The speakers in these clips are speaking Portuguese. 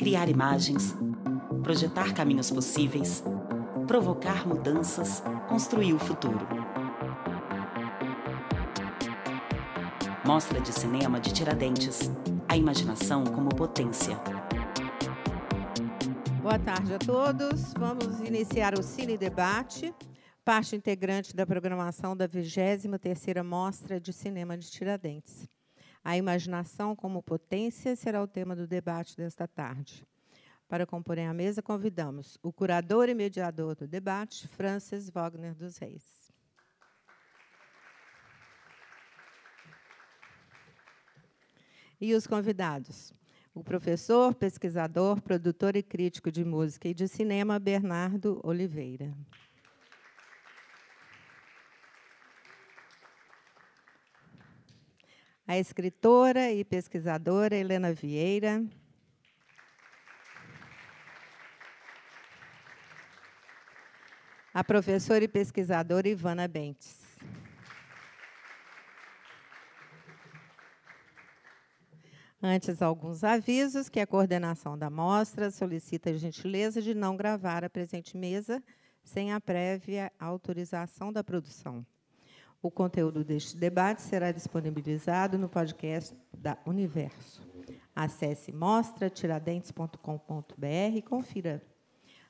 criar imagens, projetar caminhos possíveis, provocar mudanças, construir o futuro. Mostra de Cinema de Tiradentes. A imaginação como potência. Boa tarde a todos. Vamos iniciar o Cine Debate, parte integrante da programação da 23ª Mostra de Cinema de Tiradentes. A imaginação como potência será o tema do debate desta tarde. Para comporem a mesa, convidamos o curador e mediador do debate, Francis Wagner dos Reis. E os convidados: o professor, pesquisador, produtor e crítico de música e de cinema, Bernardo Oliveira. A escritora e pesquisadora Helena Vieira. A professora e pesquisadora Ivana Bentes. Antes, alguns avisos que a coordenação da mostra solicita a gentileza de não gravar a presente mesa sem a prévia autorização da produção. O conteúdo deste debate será disponibilizado no podcast da Universo. Acesse mostratiradentes.com.br e confira.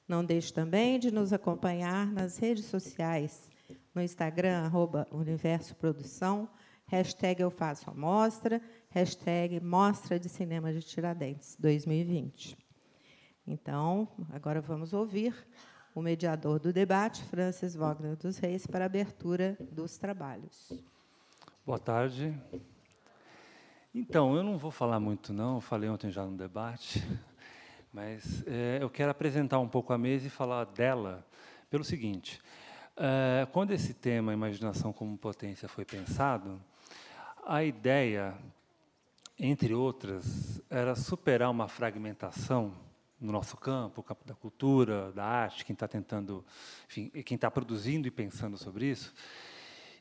Não deixe também de nos acompanhar nas redes sociais, no Instagram, arroba Universo Produção, hashtag Eu Faço a Mostra, hashtag Mostra de Cinema de Tiradentes 2020. Então, agora vamos ouvir o mediador do debate, Francis Wagner dos Reis, para a abertura dos trabalhos. Boa tarde. Então, eu não vou falar muito, não, eu falei ontem já no debate, mas é, eu quero apresentar um pouco a mesa e falar dela pelo seguinte. É, quando esse tema, imaginação como potência, foi pensado, a ideia, entre outras, era superar uma fragmentação no nosso campo, o campo da cultura, da arte, quem está tentando, enfim, quem está produzindo e pensando sobre isso,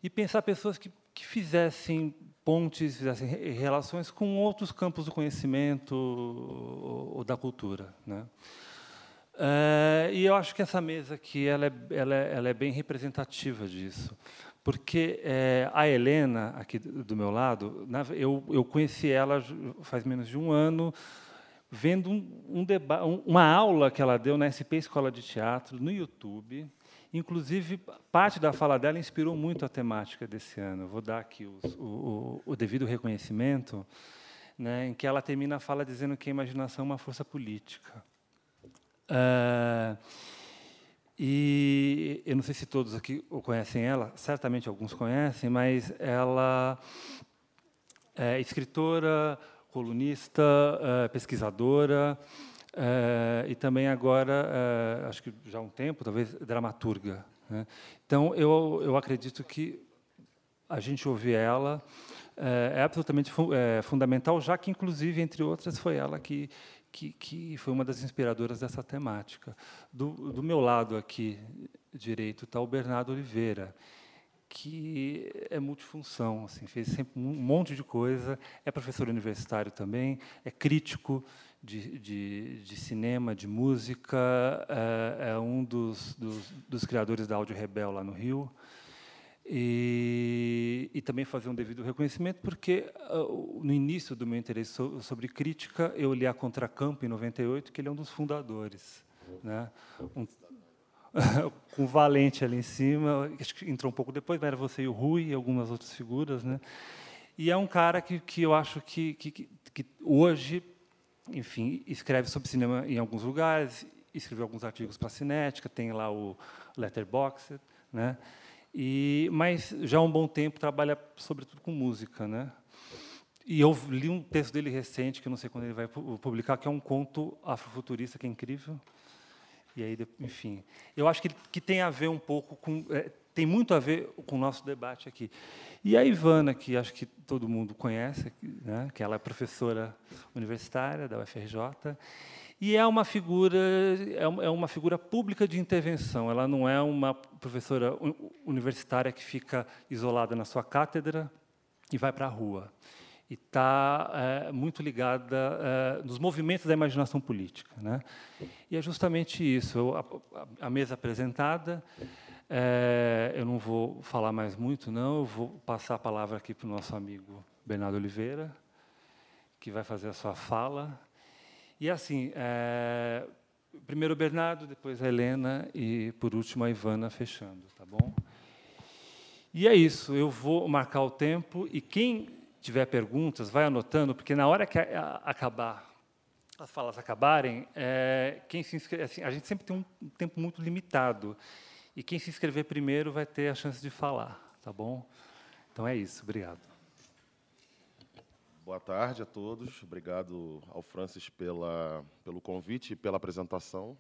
e pensar pessoas que, que fizessem pontes, fizessem relações com outros campos do conhecimento ou, ou da cultura, né? É, e eu acho que essa mesa aqui ela é, ela é, ela é bem representativa disso porque é, a Helena, aqui do meu lado, eu, eu conheci ela faz menos de um ano, vendo um, um uma aula que ela deu na SP Escola de Teatro, no YouTube. Inclusive, parte da fala dela inspirou muito a temática desse ano. vou dar aqui os, o, o, o, devido reconhecimento, né, em que ela termina a fala dizendo que a imaginação é uma força política. Uh, e eu não sei se todos aqui conhecem ela, certamente alguns conhecem, mas ela é escritora, colunista, é, pesquisadora é, e também agora, é, acho que já há um tempo, talvez dramaturga. Né? Então, eu, eu acredito que a gente ouvir ela é, absolutamente fu fundamental, já que, inclusive, entre outras, foi ela que que, que foi uma das inspiradoras dessa temática. Do, do meu lado aqui direito está o Bernardo Oliveira, que é multifunção, assim, fez sempre um monte de coisa, é professor universitário também, é crítico de, de, de cinema, de música, é, é um dos, dos, dos, criadores da Áudio Rebel lá no Rio, e, e, também fazer um devido reconhecimento, porque uh, no início do meu interesse so, sobre crítica, eu li a Contracampo, em 98, que ele é um dos fundadores. Né? Um, com o Valente ali em cima, acho que entrou um pouco depois, mas era você e o Rui e algumas outras figuras. Né? E é um cara que, que eu acho que, que, que hoje, enfim, escreve sobre cinema em alguns lugares, escreveu alguns artigos para a Cinética, tem lá o Letterboxd, né? E, mas já há um bom tempo trabalha sobretudo com música, né? E eu li um texto dele recente, que eu não sei quando ele vai publicar, que é um conto afrofuturista que é incrível. E aí, enfim, eu acho que, que tem a ver um pouco com, é, tem muito a ver com o nosso debate aqui. E a Ivana, que acho que todo mundo conhece, né, que ela é professora universitária da UFRJ, e é uma figura é, é uma figura pública de intervenção. Ela não é uma professora universitária que fica isolada na sua cátedra e vai para a rua. E está é, muito ligada é, nos movimentos da imaginação política. Né? E é justamente isso. a, a, mesa apresentada, é, eu não vou falar mais muito, não. Eu vou passar a palavra aqui para o nosso amigo Bernardo Oliveira, que vai fazer a sua fala. E assim, é, primeiro o Bernardo, depois a Helena e por último a Ivana fechando, tá bom? E é isso. Eu vou marcar o tempo e quem tiver perguntas, vai anotando, porque na hora que acabar, as falas acabarem, é, quem se inscreve, assim, a gente sempre tem um tempo muito limitado. E quem se inscrever primeiro vai ter a chance de falar, tá bom? Então é isso, obrigado. Boa tarde a todos. Obrigado ao Francis pela, pelo convite e pela apresentação.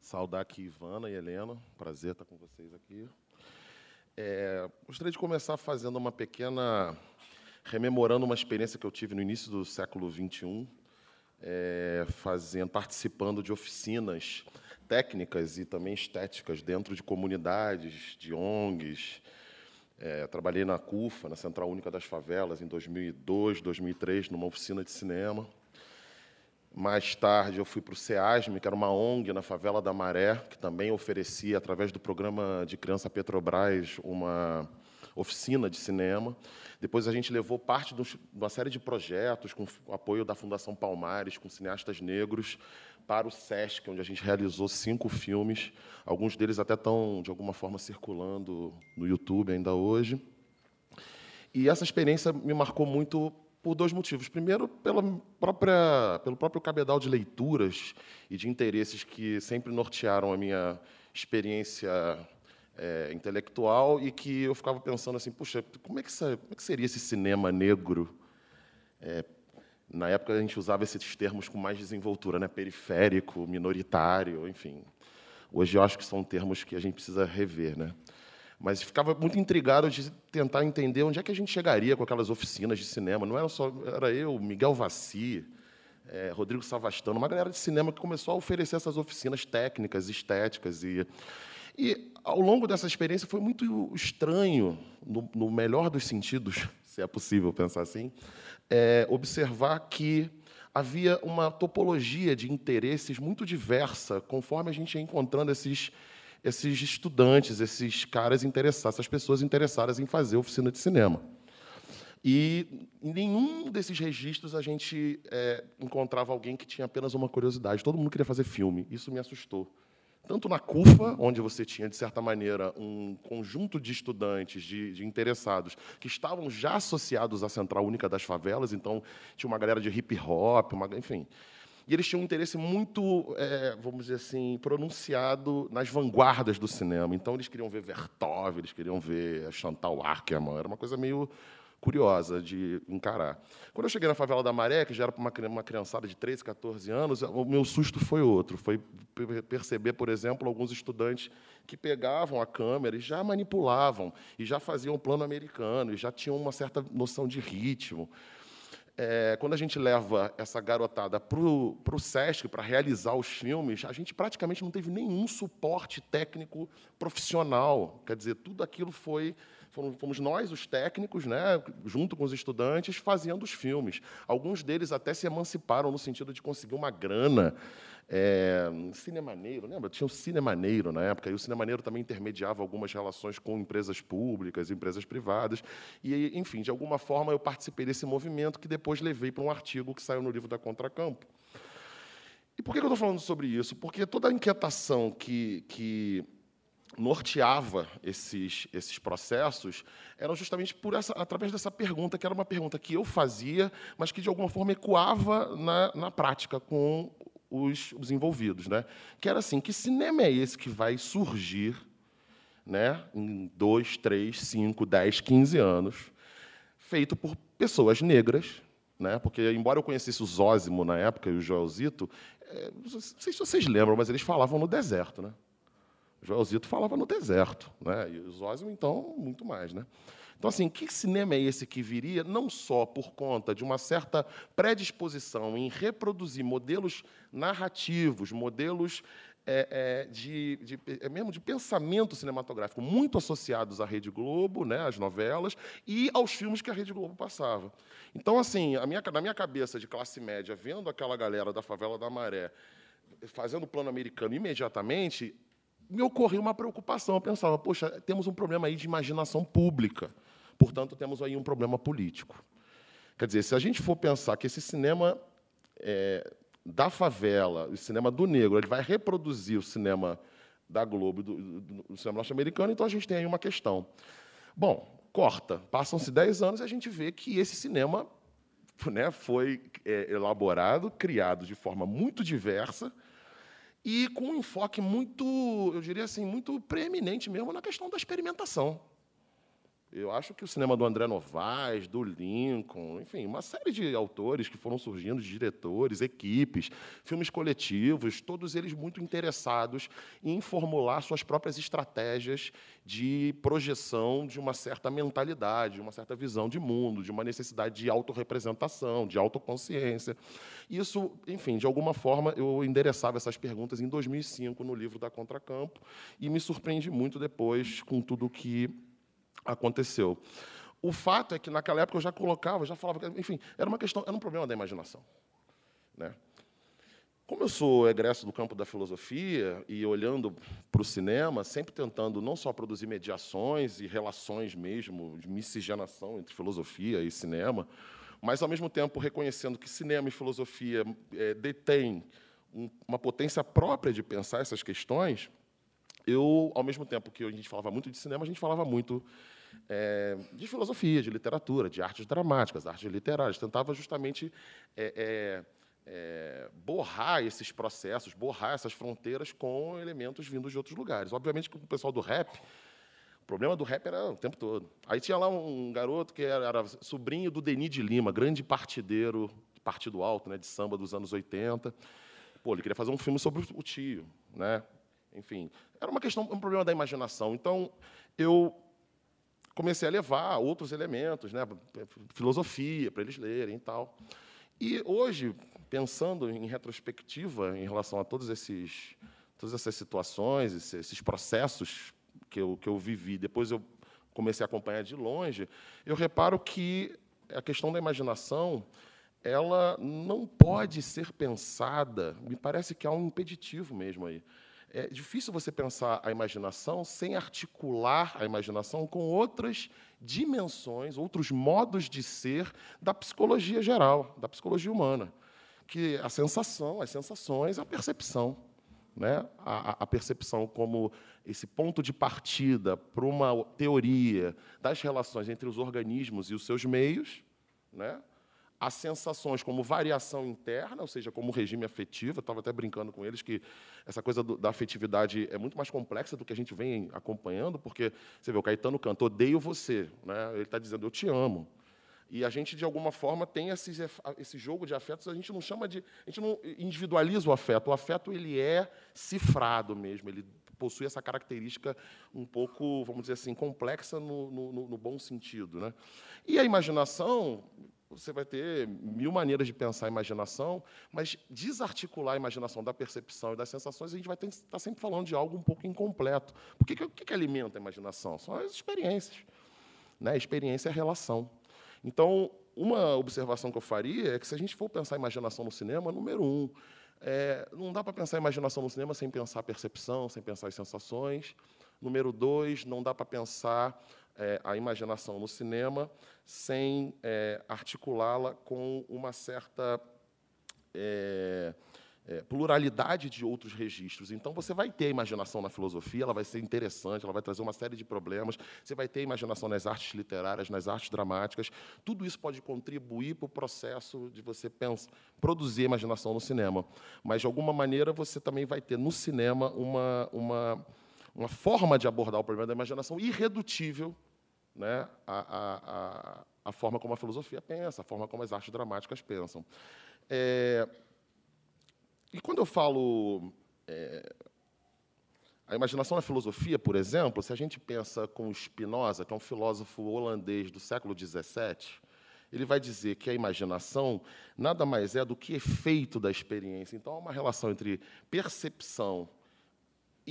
Saudar aqui Ivana e Helena. Prazer estar com vocês aqui. É, gostaria de começar fazendo uma pequena rememorando uma experiência que eu tive no início do século XXI, é, fazendo, participando de oficinas técnicas e também estéticas dentro de comunidades, de ONGs. É, trabalhei na CUFA, na Central Única das Favelas, em 2002, 2003, numa oficina de cinema. Mais tarde, eu fui para o SEASM, que era uma ONG na favela da Maré, que também oferecia, através do programa de criança Petrobras, uma oficina de cinema. Depois a gente levou parte de uma série de projetos com apoio da Fundação Palmares, com cineastas negros, para o SESC, onde a gente realizou cinco filmes. Alguns deles até estão, de alguma forma, circulando no YouTube ainda hoje. E essa experiência me marcou muito por dois motivos. Primeiro, pela própria, pelo próprio cabedal de leituras e de interesses que sempre nortearam a minha experiência é, intelectual e que eu ficava pensando assim, puxa, como é que, como é que seria esse cinema negro? É, na época a gente usava esses termos com mais desenvoltura, né? periférico, minoritário, enfim. Hoje eu acho que são termos que a gente precisa rever, né? Mas ficava muito intrigado de tentar entender onde é que a gente chegaria com aquelas oficinas de cinema. Não era só era eu, Miguel Vassi, é, Rodrigo Savastano, uma galera de cinema que começou a oferecer essas oficinas técnicas, estéticas e e ao longo dessa experiência foi muito estranho, no, no melhor dos sentidos, se é possível pensar assim, é, observar que havia uma topologia de interesses muito diversa conforme a gente ia encontrando esses esses estudantes, esses caras interessados, essas pessoas interessadas em fazer oficina de cinema. E em nenhum desses registros a gente é, encontrava alguém que tinha apenas uma curiosidade. Todo mundo queria fazer filme. Isso me assustou tanto na CUFA, onde você tinha, de certa maneira, um conjunto de estudantes, de, de, interessados, que estavam já associados à Central Única das Favelas, então tinha uma galera de hip hop, uma, enfim. E eles tinham um interesse muito, é, vamos dizer assim, pronunciado nas vanguardas do cinema. Então, eles queriam ver Vertov, eles queriam ver Chantal Ackerman, era uma coisa meio curiosa de encarar. Quando eu cheguei na favela da Maré, que já era para uma criançada de 13, 14 anos, o meu susto foi outro. Foi perceber, por exemplo, alguns estudantes que pegavam a câmera e já manipulavam, e já faziam o plano americano, e já tinham uma certa noção de ritmo. É, quando a gente leva essa garotada para o SESC para realizar os filmes, a gente praticamente não teve nenhum suporte técnico profissional. Quer dizer, tudo aquilo foi fomos nós, os técnicos, né, junto com os estudantes, fazendo os filmes. Alguns deles até se emanciparam no sentido de conseguir uma grana. É, Cinemaneiro, lembra? Tinha o Cinemaneiro na época, e o Cinemaneiro também intermediava algumas relações com empresas públicas, empresas privadas. E, enfim, de alguma forma eu participei desse movimento que depois levei para um artigo que saiu no livro da Contracampo. E por que eu estou falando sobre isso? Porque toda a inquietação que, que norteava esses, esses processos eram justamente por essa, através dessa pergunta, que era uma pergunta que eu fazia, mas que de alguma forma ecoava na, na prática com os, os envolvidos. Né? Que era assim: que cinema é esse que vai surgir né, em dois, três, cinco, dez, quinze anos, feito por pessoas negras? Né? Porque, embora eu conhecesse o Zósimo na época e o Joelzito, é, não sei se vocês lembram, mas eles falavam no deserto. Né? Joelzito falava no deserto, né? e o Zósimo, então, muito mais. Né? Então, assim, que cinema é esse que viria não só por conta de uma certa predisposição em reproduzir modelos narrativos, modelos é, é, de, de, é mesmo de pensamento cinematográfico muito associados à Rede Globo, né, às novelas, e aos filmes que a Rede Globo passava. Então, assim, minha, na minha cabeça de classe média, vendo aquela galera da favela da Maré fazendo o plano americano imediatamente, me ocorreu uma preocupação. Eu pensava, poxa, temos um problema aí de imaginação pública, portanto, temos aí um problema político. Quer dizer, se a gente for pensar que esse cinema é, da favela, o cinema do negro, ele vai reproduzir o cinema da Globo, do, do, do cinema norte-americano, então a gente tem aí uma questão. Bom, corta, passam-se 10 anos e a gente vê que esse cinema né, foi é, elaborado, criado de forma muito diversa e com um enfoque muito, eu diria assim, muito preeminente mesmo na questão da experimentação. Eu acho que o cinema do André Novaes, do Lincoln, enfim, uma série de autores que foram surgindo, de diretores, equipes, filmes coletivos, todos eles muito interessados em formular suas próprias estratégias de projeção de uma certa mentalidade, de uma certa visão de mundo, de uma necessidade de autorrepresentação, de autoconsciência. Isso, enfim, de alguma forma, eu endereçava essas perguntas em 2005 no livro da Contracampo e me surpreendi muito depois com tudo que aconteceu. O fato é que naquela época eu já colocava, já falava, enfim, era uma questão, era um problema da imaginação, né? Como eu sou egresso do campo da filosofia e olhando para o cinema, sempre tentando não só produzir mediações e relações mesmo de miscigenação entre filosofia e cinema, mas ao mesmo tempo reconhecendo que cinema e filosofia é, detêm um, uma potência própria de pensar essas questões, eu, ao mesmo tempo que a gente falava muito de cinema, a gente falava muito é, de filosofia, de literatura, de artes dramáticas, artes literárias. Tentava justamente é, é, borrar esses processos, borrar essas fronteiras com elementos vindos de outros lugares. Obviamente que o pessoal do rap, o problema do rap era o tempo todo. Aí tinha lá um garoto que era, era sobrinho do Denis de Lima, grande partideiro, partido alto, né, de samba dos anos 80. Pô, ele queria fazer um filme sobre o tio, né? Enfim, era uma questão, um problema da imaginação. Então, eu comecei a levar outros elementos, né, filosofia para eles lerem e tal. E hoje, pensando em retrospectiva em relação a todos esses, todas essas situações, esses processos que eu, que eu vivi, depois eu comecei a acompanhar de longe, eu reparo que a questão da imaginação ela não pode ser pensada, me parece que há um impeditivo mesmo aí é difícil você pensar a imaginação sem articular a imaginação com outras dimensões, outros modos de ser da psicologia geral, da psicologia humana, que a sensação, as sensações, a percepção, né? a, a percepção como esse ponto de partida para uma teoria das relações entre os organismos e os seus meios, né? As sensações como variação interna, ou seja, como regime afetivo. Eu estava até brincando com eles que essa coisa do, da afetividade é muito mais complexa do que a gente vem acompanhando, porque você vê, o Caetano canta, odeio você. Né? Ele está dizendo, eu te amo. E a gente, de alguma forma, tem esse, esse jogo de afetos, a gente não chama de. A gente não individualiza o afeto. O afeto ele é cifrado mesmo, ele possui essa característica um pouco, vamos dizer assim, complexa no, no, no bom sentido. Né? E a imaginação, você vai ter mil maneiras de pensar a imaginação, mas desarticular a imaginação da percepção e das sensações, a gente vai estar tá sempre falando de algo um pouco incompleto. Porque o que, que alimenta a imaginação? São as experiências. Né? A experiência é relação. Então, uma observação que eu faria é que, se a gente for pensar a imaginação no cinema, número um, é, não dá para pensar a imaginação no cinema sem pensar a percepção, sem pensar as sensações. Número dois, não dá para pensar é, a imaginação no cinema sem é, articulá-la com uma certa é, é, pluralidade de outros registros. Então, você vai ter a imaginação na filosofia, ela vai ser interessante, ela vai trazer uma série de problemas. Você vai ter a imaginação nas artes literárias, nas artes dramáticas. Tudo isso pode contribuir para o processo de você pensar, produzir a imaginação no cinema. Mas, de alguma maneira, você também vai ter no cinema uma, uma, uma forma de abordar o problema da imaginação irredutível né, a, a, a, forma como a filosofia pensa, a forma como as artes dramáticas pensam. É, e quando eu falo é, a imaginação na filosofia, por exemplo, se a gente pensa com Spinoza, que é um filósofo holandês do século XVII, ele vai dizer que a imaginação nada mais é do que efeito da experiência. Então, há uma relação entre percepção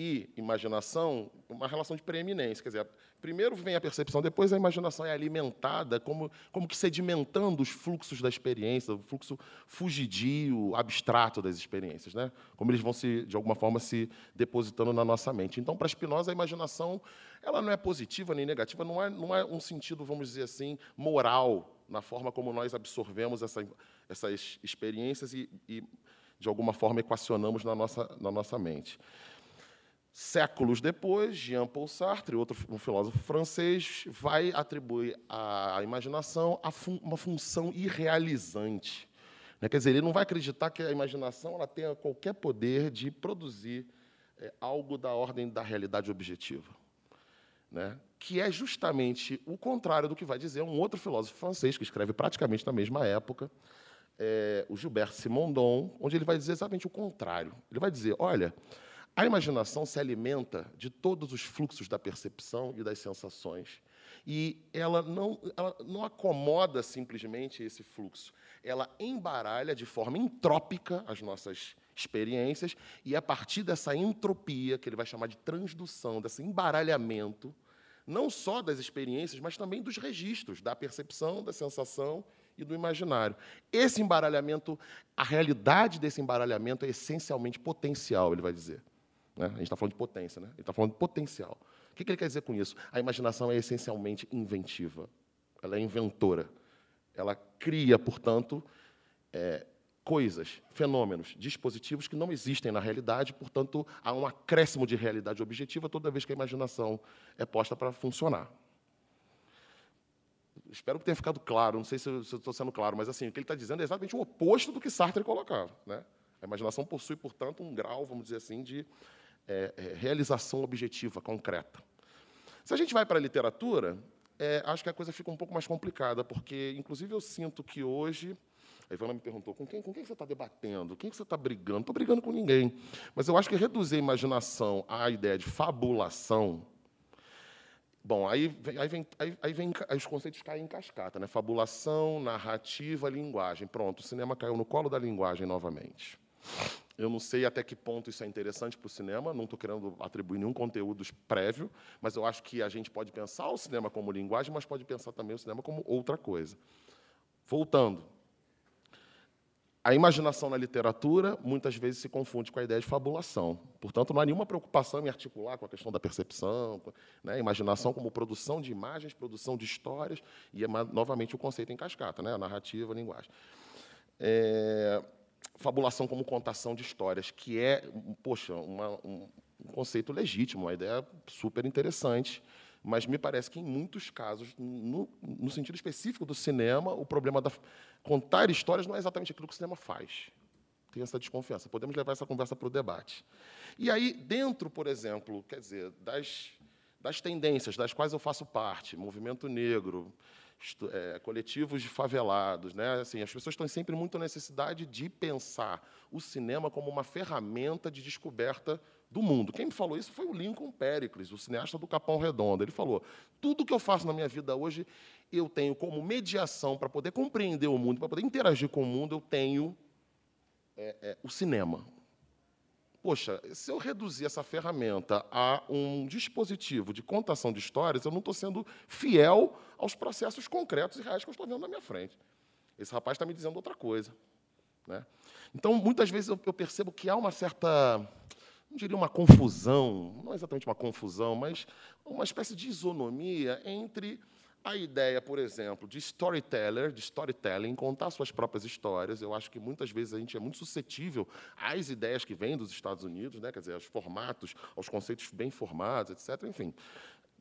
e imaginação uma relação de preeminência. Quer dizer, primeiro vem a percepção, depois a imaginação é alimentada, como, como que sedimentando os fluxos da experiência, o fluxo fugidio, abstrato das experiências, né? como eles vão, se, de alguma forma, se depositando na nossa mente. Então, para Spinoza, a imaginação ela não é positiva nem negativa, não é, não é um sentido, vamos dizer assim, moral, na forma como nós absorvemos essa, essas experiências e, e, de alguma forma, equacionamos na nossa, na nossa mente. Séculos depois, Jean-Paul Sartre, outro um filósofo francês, vai atribuir à imaginação uma função irrealizante. Né? Quer dizer, ele não vai acreditar que a imaginação ela tenha qualquer poder de produzir é, algo da ordem da realidade objetiva. Né? Que é justamente o contrário do que vai dizer um outro filósofo francês, que escreve praticamente na mesma época, é, o Gilbert Simondon, onde ele vai dizer exatamente o contrário. Ele vai dizer: olha a imaginação se alimenta de todos os fluxos da percepção e das sensações. E ela não, ela não acomoda simplesmente esse fluxo. Ela embaralha de forma entrópica as nossas experiências, e a partir dessa entropia, que ele vai chamar de transdução, desse embaralhamento, não só das experiências, mas também dos registros, da percepção, da sensação e do imaginário. Esse embaralhamento, a realidade desse embaralhamento é essencialmente potencial, ele vai dizer. Né? A gente está falando de potência, né? ele está falando de potencial. O que, que ele quer dizer com isso? A imaginação é essencialmente inventiva, ela é inventora. Ela cria, portanto, é, coisas, fenômenos, dispositivos que não existem na realidade, portanto, há um acréscimo de realidade objetiva toda vez que a imaginação é posta para funcionar. Espero que tenha ficado claro, não sei se estou sendo claro, mas assim, o que ele está dizendo é exatamente o oposto do que Sartre colocava. Né? A imaginação possui, portanto, um grau, vamos dizer assim, de é, é, realização objetiva, concreta. Se a gente vai para a literatura, é, acho que a coisa fica um pouco mais complicada, porque, inclusive, eu sinto que hoje. A Ivana me perguntou: com quem, com quem você está debatendo? Quem você está brigando? Não estou brigando com ninguém. Mas eu acho que reduzir a imaginação à ideia de fabulação. Bom, aí, aí, vem, aí, aí, vem, os conceitos caem em cascata, né? Fabulação, narrativa, linguagem. Pronto, o cinema caiu no colo da linguagem novamente. Eu não sei até que ponto isso é interessante para o cinema, não estou querendo atribuir nenhum conteúdo prévio, mas eu acho que a gente pode pensar o cinema como linguagem, mas pode pensar também o cinema como outra coisa. Voltando. A imaginação na literatura muitas vezes se confunde com a ideia de fabulação. Portanto, não há nenhuma preocupação em articular com a questão da percepção, né? imaginação como produção de imagens, produção de histórias, e é novamente o conceito em cascata, né? a narrativa, a linguagem. É fabulação como contação de histórias, que é, poxa, uma, um, conceito legítimo, uma ideia super interessante, mas me parece que, em muitos casos, no, no, sentido específico do cinema, o problema da contar histórias não é exatamente aquilo que o cinema faz. Tem essa desconfiança. Podemos levar essa conversa para o debate. E aí, dentro, por exemplo, quer dizer, das, das tendências das quais eu faço parte, movimento negro, é, coletivos de favelados. Né? Assim, as pessoas estão sempre muito na necessidade de pensar o cinema como uma ferramenta de descoberta do mundo. Quem me falou isso foi o Lincoln Pericles, o cineasta do Capão Redondo. Ele falou: tudo que eu faço na minha vida hoje, eu tenho como mediação para poder compreender o mundo, para poder interagir com o mundo, eu tenho é, é, o cinema. Poxa, se eu reduzir essa ferramenta a um dispositivo de contação de histórias, eu não estou sendo fiel aos processos concretos e reais que eu estou vendo na minha frente. Esse rapaz está me dizendo outra coisa. Né? Então, muitas vezes eu percebo que há uma certa, não diria uma confusão, não exatamente uma confusão, mas uma espécie de isonomia entre a ideia, por exemplo, de storyteller, de storytelling, contar suas próprias histórias, eu acho que muitas vezes a gente é muito suscetível às ideias que vêm dos Estados Unidos, né? quer dizer, aos formatos, aos conceitos bem formados, etc. Enfim,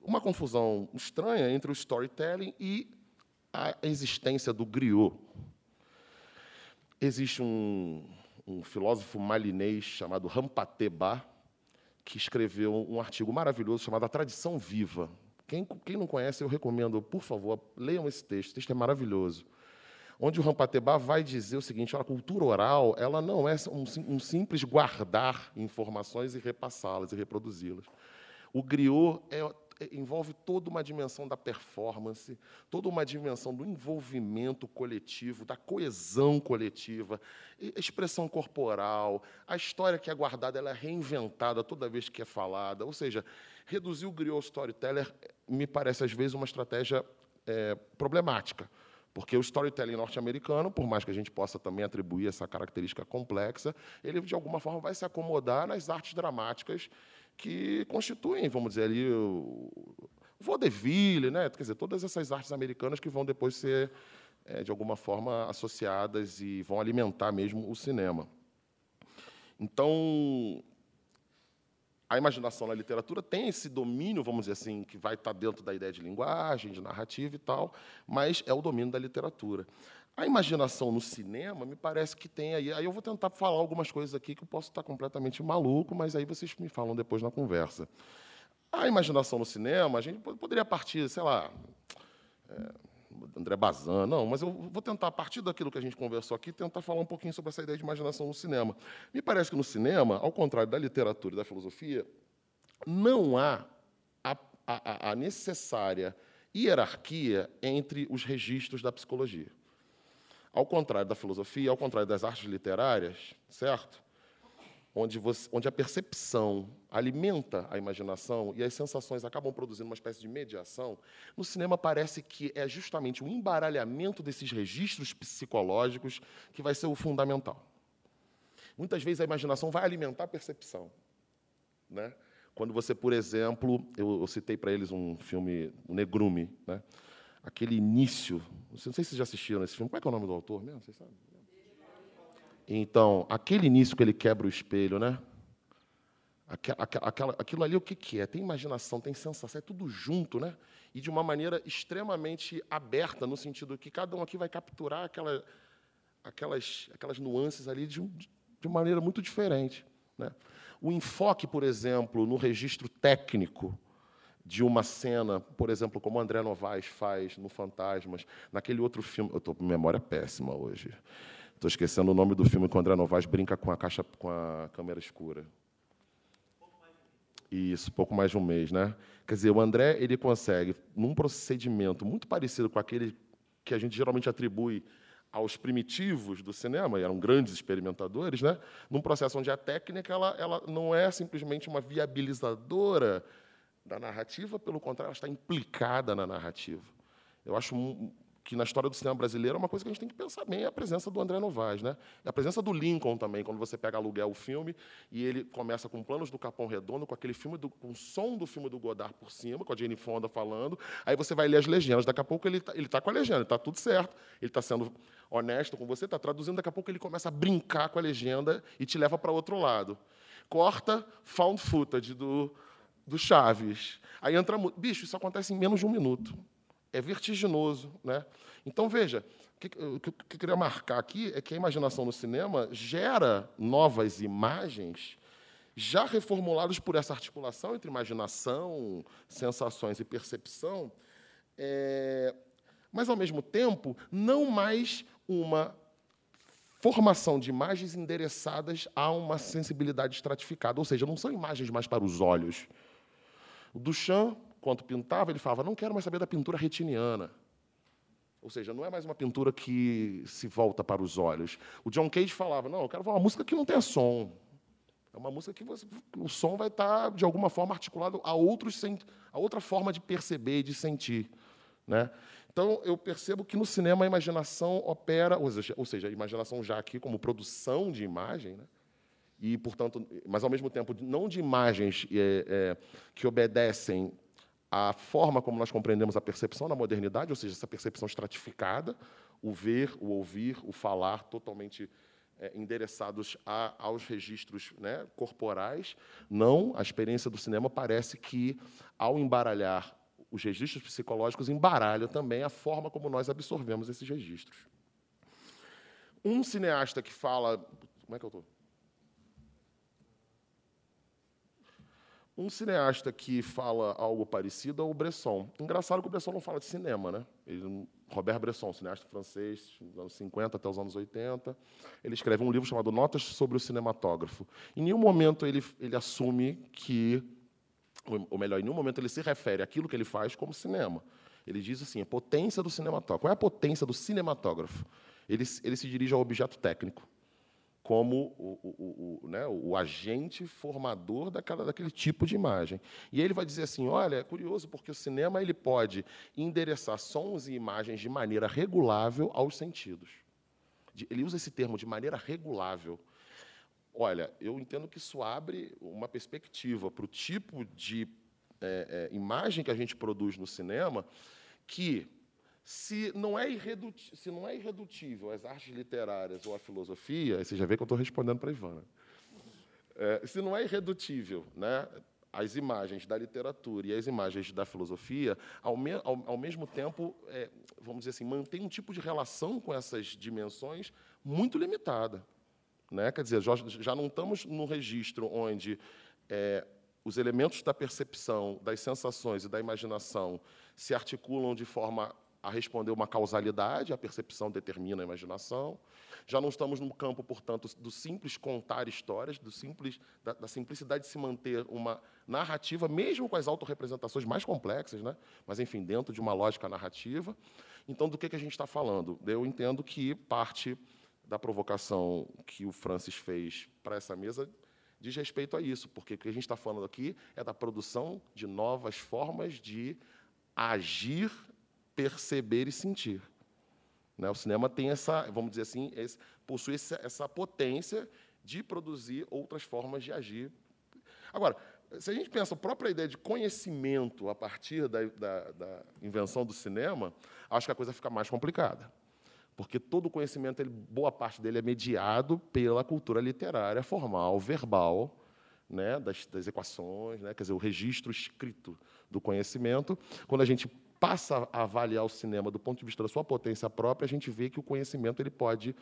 uma confusão estranha entre o storytelling e a existência do griot. Existe um, um filósofo malinês chamado Rampateba, que escreveu um artigo maravilhoso chamado A Tradição Viva, quem, quem não conhece, eu recomendo, por favor, leiam esse texto. O texto é maravilhoso. Onde o Rampatebá vai dizer o seguinte: a cultura oral ela não é um, um simples guardar informações e repassá-las e reproduzi-las. O griot é, envolve toda uma dimensão da performance, toda uma dimensão do envolvimento coletivo, da coesão coletiva, expressão corporal, a história que é guardada, ela é reinventada toda vez que é falada. Ou seja, reduzir o griot storyteller me parece, às vezes, uma estratégia é, problemática. Porque o storytelling norte-americano, por mais que a gente possa também atribuir essa característica complexa, ele, de alguma forma, vai se acomodar nas artes dramáticas que constituem, vamos dizer, ali, o vaudeville, né? quer dizer, todas essas artes americanas que vão depois ser, é, de alguma forma, associadas e vão alimentar mesmo o cinema. Então, a imaginação na literatura tem esse domínio, vamos dizer assim, que vai estar dentro da ideia de linguagem, de narrativa e tal, mas é o domínio da literatura. A imaginação no cinema, me parece que tem aí. Aí eu vou tentar falar algumas coisas aqui que eu posso estar completamente maluco, mas aí vocês me falam depois na conversa. A imaginação no cinema, a gente poderia partir, sei lá, é, André Bazin, não, mas eu vou tentar, a partir daquilo que a gente conversou aqui, tentar falar um pouquinho sobre essa ideia de imaginação no cinema. Me parece que no cinema, ao contrário da literatura e da filosofia, não há a, a, a necessária hierarquia entre os registros da psicologia. Ao contrário da filosofia, ao contrário das artes literárias, certo? onde, você, onde a percepção alimenta a imaginação e as sensações acabam produzindo uma espécie de mediação, no cinema parece que é justamente o embaralhamento desses registros psicológicos que vai ser o fundamental. Muitas vezes a imaginação vai alimentar a percepção. Né? Quando você, por exemplo, eu, eu citei para eles um filme, o Negrume, né? Aquele início, não sei se vocês já assistiram esse filme, como é que é o nome do autor mesmo? Vocês sabem? Então, aquele início que ele quebra o espelho, né? Aquela, aquilo ali, o que, que é? Tem imaginação, tem sensação, é tudo junto, né? E de uma maneira extremamente aberta, no sentido que cada um aqui vai capturar aquela, aquelas, aquelas nuances ali de, de maneira muito diferente. Né? O enfoque, por exemplo, no registro técnico de uma cena, por exemplo, como André Novaes faz no Fantasmas, naquele outro filme. Eu estou com memória péssima hoje. Estou esquecendo o nome do filme que o André Novaes brinca com a caixa com a câmera escura. Isso, pouco mais de um mês, né? Quer dizer, o André ele consegue, num procedimento muito parecido com aquele que a gente geralmente atribui aos primitivos do cinema, e eram grandes experimentadores, né? num processo onde a técnica ela, ela não é simplesmente uma viabilizadora da narrativa, pelo contrário, ela está implicada na narrativa. Eu acho que na história do cinema brasileiro é uma coisa que a gente tem que pensar bem, é a presença do André Novaes. Né? A presença do Lincoln também, quando você pega aluguel o filme e ele começa com planos do Capão Redondo, com aquele filme, do, com o som do filme do Godard por cima, com a Jane Fonda falando, aí você vai ler as legendas. Daqui a pouco ele está tá com a legenda, está tudo certo, ele está sendo honesto com você, está traduzindo, daqui a pouco ele começa a brincar com a legenda e te leva para outro lado. Corta found footage do, do Chaves. Aí entra. Bicho, isso acontece em menos de um minuto é vertiginoso. Né? Então, veja, o que, o que eu queria marcar aqui é que a imaginação no cinema gera novas imagens já reformuladas por essa articulação entre imaginação, sensações e percepção, é, mas, ao mesmo tempo, não mais uma formação de imagens endereçadas a uma sensibilidade estratificada, ou seja, não são imagens mais para os olhos. O Duchamp quando pintava, ele falava: não quero mais saber da pintura retiniana. Ou seja, não é mais uma pintura que se volta para os olhos. O John Cage falava: não, eu quero uma música que não tenha som. É uma música que você, o som vai estar, de alguma forma, articulado a, outros, a outra forma de perceber e de sentir. Né? Então, eu percebo que no cinema a imaginação opera, ou seja, ou seja a imaginação já aqui como produção de imagem, né? E, portanto, mas ao mesmo tempo não de imagens é, é, que obedecem a forma como nós compreendemos a percepção na modernidade, ou seja, essa percepção estratificada, o ver, o ouvir, o falar, totalmente é, endereçados a, aos registros né, corporais. Não, a experiência do cinema parece que, ao embaralhar os registros psicológicos, embaralha também a forma como nós absorvemos esses registros. Um cineasta que fala. Como é que eu estou? Um cineasta que fala algo parecido é o Bresson. Engraçado que o Bresson não fala de cinema, né? Ele, Robert Bresson, cineasta francês, dos anos 50 até os anos 80. Ele escreve um livro chamado Notas sobre o Cinematógrafo. Em nenhum momento ele, ele assume que ou melhor, em nenhum momento ele se refere àquilo que ele faz como cinema. Ele diz assim, a potência do cinematógrafo. Qual é a potência do cinematógrafo? Ele, ele se dirige ao objeto técnico, como o, o, o, né, o agente formador daquela, daquele tipo de imagem. E ele vai dizer assim, olha, é curioso, porque o cinema ele pode endereçar sons e imagens de maneira regulável aos sentidos. Ele usa esse termo de maneira regulável. Olha, eu entendo que isso abre uma perspectiva para o tipo de é, é, imagem que a gente produz no cinema, que se não é, se não é irredutível às artes literárias ou à filosofia, você já vê que eu estou respondendo para a Ivana. É, se não é irredutível né, as imagens da literatura e as imagens da filosofia, ao, me, ao, ao mesmo tempo, é, vamos dizer assim, mantém um tipo de relação com essas dimensões muito limitada. Né? Quer dizer, já, já não estamos no registro onde é, os elementos da percepção, das sensações e da imaginação se articulam de forma a responder uma causalidade, a percepção determina a imaginação. Já não estamos no campo, portanto, do simples contar histórias, do simples, da, da simplicidade de se manter uma narrativa, mesmo com as autorrepresentações mais complexas, né? mas, enfim, dentro de uma lógica narrativa. Então, do que, que a gente está falando? Eu entendo que parte da provocação que o Francis fez para essa mesa diz respeito a isso, porque o que a gente está falando aqui é da produção de novas formas de agir, perceber e sentir. Né? O cinema tem essa, vamos dizer assim, possui essa, essa potência de produzir outras formas de agir. Agora, se a gente pensa a própria ideia de conhecimento a partir da, da, da invenção do cinema, acho que a coisa fica mais complicada porque todo o conhecimento, ele, boa parte dele é mediado pela cultura literária formal, verbal, né, das, das equações, né, quer dizer, o registro escrito do conhecimento. Quando a gente passa a avaliar o cinema do ponto de vista da sua potência própria, a gente vê que o conhecimento ele pode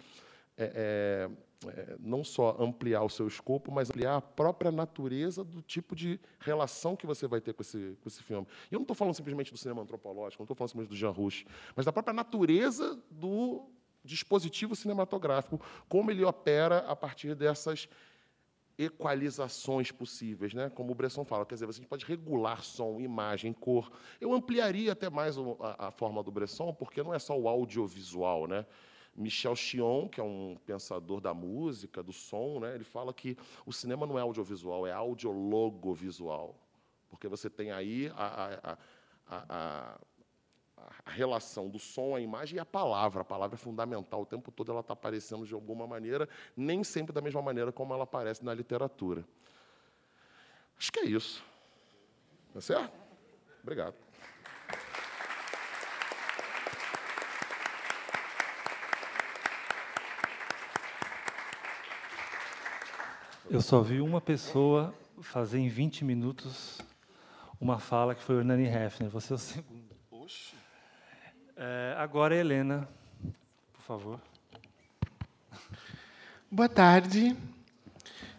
é, é, é, não só ampliar o seu escopo, mas ampliar a própria natureza do tipo de relação que você vai ter com esse, com esse filme. E eu não estou falando simplesmente do cinema antropológico, não estou falando simplesmente do Jean Rouch, mas da própria natureza do dispositivo cinematográfico, como ele opera a partir dessas equalizações possíveis, né? como o Bresson fala, quer dizer, você pode regular som, imagem, cor. Eu ampliaria até mais a, a forma do Bresson, porque não é só o audiovisual, né? Michel Chion, que é um pensador da música, do som, né, ele fala que o cinema não é audiovisual, é audiologovisual. Porque você tem aí a, a, a, a, relação do som, a imagem e a palavra. A palavra é fundamental. O tempo todo ela está aparecendo de alguma maneira, nem sempre da mesma maneira como ela aparece na literatura. Acho que é isso. Tá certo? Obrigado. Eu só vi uma pessoa fazer em 20 minutos uma fala que foi o Hernani Hefner. Você é o segundo. Oxe. É, agora é Helena, por favor. Boa tarde.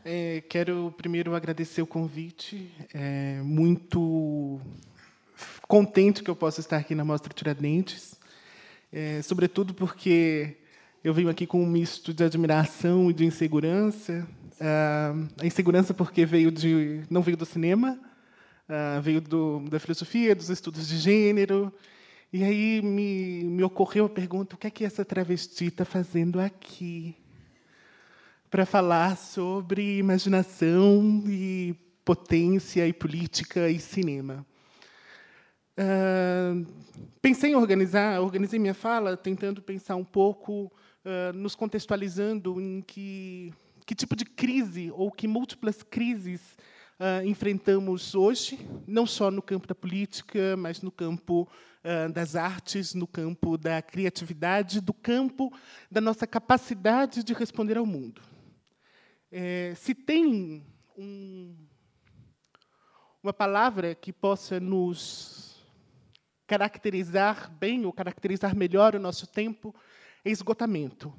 É, quero primeiro agradecer o convite. É, muito contente que eu possa estar aqui na Mostra Tiradentes, é, sobretudo porque eu venho aqui com um misto de admiração e de insegurança. Uh, a insegurança porque veio de não veio do cinema, uh, veio do, da filosofia, dos estudos de gênero. E aí me, me ocorreu a pergunta: o que é que essa travesti está fazendo aqui? Para falar sobre imaginação e potência e política e cinema. Uh, pensei em organizar, organizei minha fala tentando pensar um pouco, nos contextualizando em que que tipo de crise ou que múltiplas crises uh, enfrentamos hoje, não só no campo da política, mas no campo uh, das artes, no campo da criatividade, do campo da nossa capacidade de responder ao mundo. É, se tem um, uma palavra que possa nos caracterizar bem ou caracterizar melhor o nosso tempo, é esgotamento.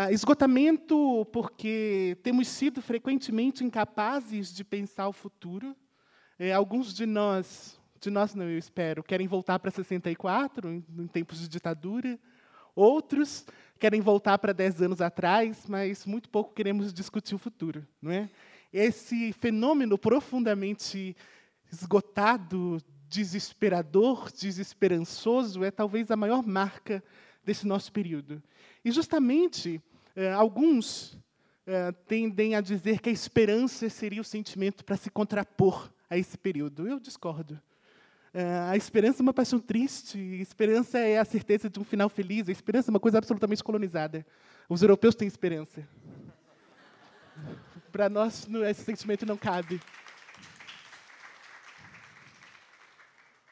Ah, esgotamento porque temos sido frequentemente incapazes de pensar o futuro. É, alguns de nós, de nós não, eu espero, querem voltar para 64, em, em tempos de ditadura. Outros querem voltar para 10 anos atrás, mas muito pouco queremos discutir o futuro. Não é? Esse fenômeno profundamente esgotado, desesperador, desesperançoso, é talvez a maior marca desse nosso período. E, justamente, eh, alguns eh, tendem a dizer que a esperança seria o sentimento para se contrapor a esse período. Eu discordo. Eh, a esperança é uma paixão triste, a esperança é a certeza de um final feliz, a esperança é uma coisa absolutamente colonizada. Os europeus têm esperança. Para nós, esse sentimento não cabe.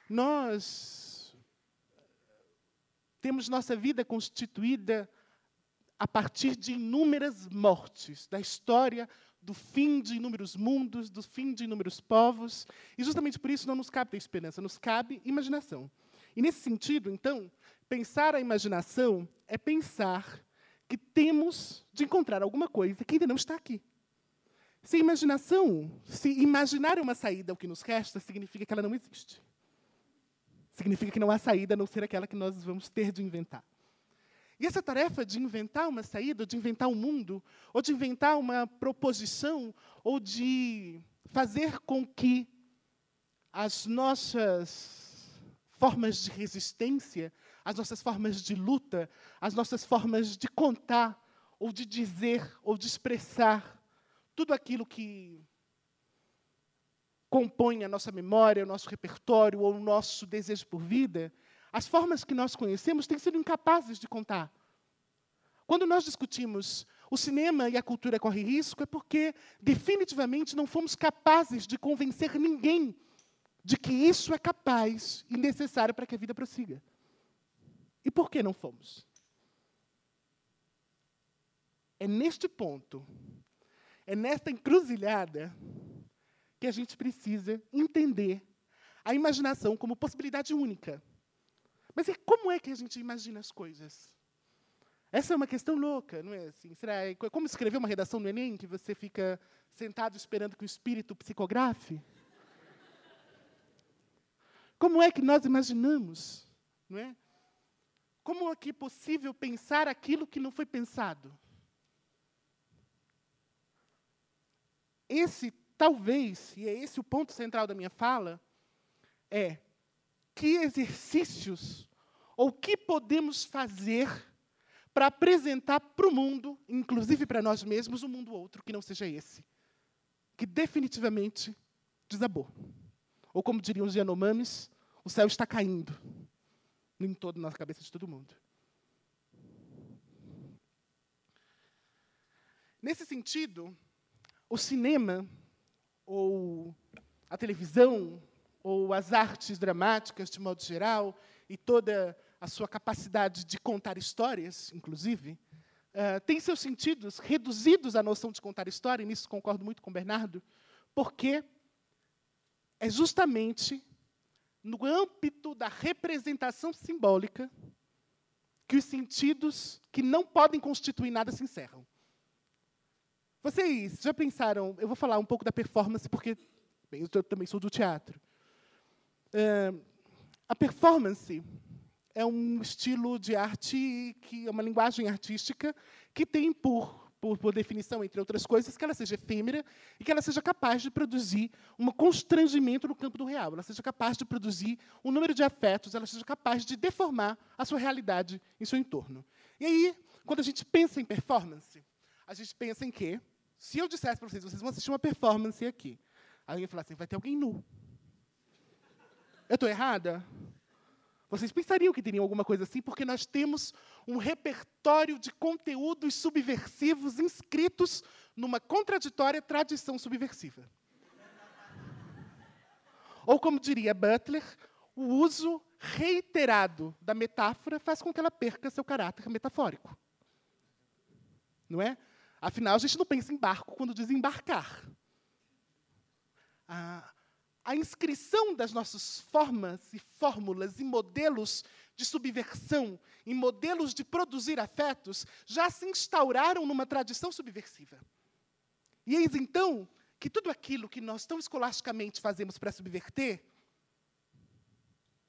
Nós temos nossa vida constituída a partir de inúmeras mortes, da história do fim de inúmeros mundos, do fim de inúmeros povos, e justamente por isso não nos cabe ter esperança, nos cabe imaginação. E nesse sentido, então, pensar a imaginação é pensar que temos de encontrar alguma coisa que ainda não está aqui. Se imaginação, se imaginar uma saída ao que nos resta, significa que ela não existe. Significa que não há saída a não ser aquela que nós vamos ter de inventar. E essa tarefa de inventar uma saída, de inventar um mundo, ou de inventar uma proposição, ou de fazer com que as nossas formas de resistência, as nossas formas de luta, as nossas formas de contar, ou de dizer, ou de expressar tudo aquilo que compõe a nossa memória, o nosso repertório ou o nosso desejo por vida, as formas que nós conhecemos têm sido incapazes de contar. Quando nós discutimos o cinema e a cultura corre risco, é porque definitivamente não fomos capazes de convencer ninguém de que isso é capaz e necessário para que a vida prossiga. E por que não fomos? É neste ponto, é nesta encruzilhada, que a gente precisa entender a imaginação como possibilidade única. Mas como é que a gente imagina as coisas? Essa é uma questão louca, não é assim? Será é como escrever uma redação no Enem que você fica sentado esperando que o espírito psicografe? Como é que nós imaginamos, não é? Como é que é possível pensar aquilo que não foi pensado? Esse talvez, e é esse o ponto central da minha fala, é que exercícios ou que podemos fazer para apresentar para o mundo, inclusive para nós mesmos, um mundo outro que não seja esse, que definitivamente desabou. Ou como diriam os Yanomamis, o céu está caindo em todo na cabeça de todo mundo. Nesse sentido, o cinema ou a televisão, ou as artes dramáticas, de modo geral, e toda a sua capacidade de contar histórias, inclusive, uh, tem seus sentidos reduzidos à noção de contar história, e nisso concordo muito com o Bernardo, porque é justamente no âmbito da representação simbólica que os sentidos que não podem constituir nada se encerram. Vocês já pensaram? Eu vou falar um pouco da performance, porque bem, eu também sou do teatro. A performance é um estilo de arte que é uma linguagem artística que tem por, por, por, definição, entre outras coisas, que ela seja efêmera e que ela seja capaz de produzir um constrangimento no campo do real, ela seja capaz de produzir um número de afetos, ela seja capaz de deformar a sua realidade em seu entorno. E aí, quando a gente pensa em performance, a gente pensa em quê? Se eu dissesse para vocês, vocês vão assistir uma performance aqui. Aí ia falar assim, vai ter alguém nu. Eu estou errada? Vocês pensariam que teriam alguma coisa assim, porque nós temos um repertório de conteúdos subversivos inscritos numa contraditória tradição subversiva. Ou, como diria Butler, o uso reiterado da metáfora faz com que ela perca seu caráter metafórico. Não é? Afinal, a gente não pensa em barco quando desembarcar. A, a inscrição das nossas formas e fórmulas e modelos de subversão, em modelos de produzir afetos, já se instauraram numa tradição subversiva. E eis então que tudo aquilo que nós tão escolasticamente fazemos para subverter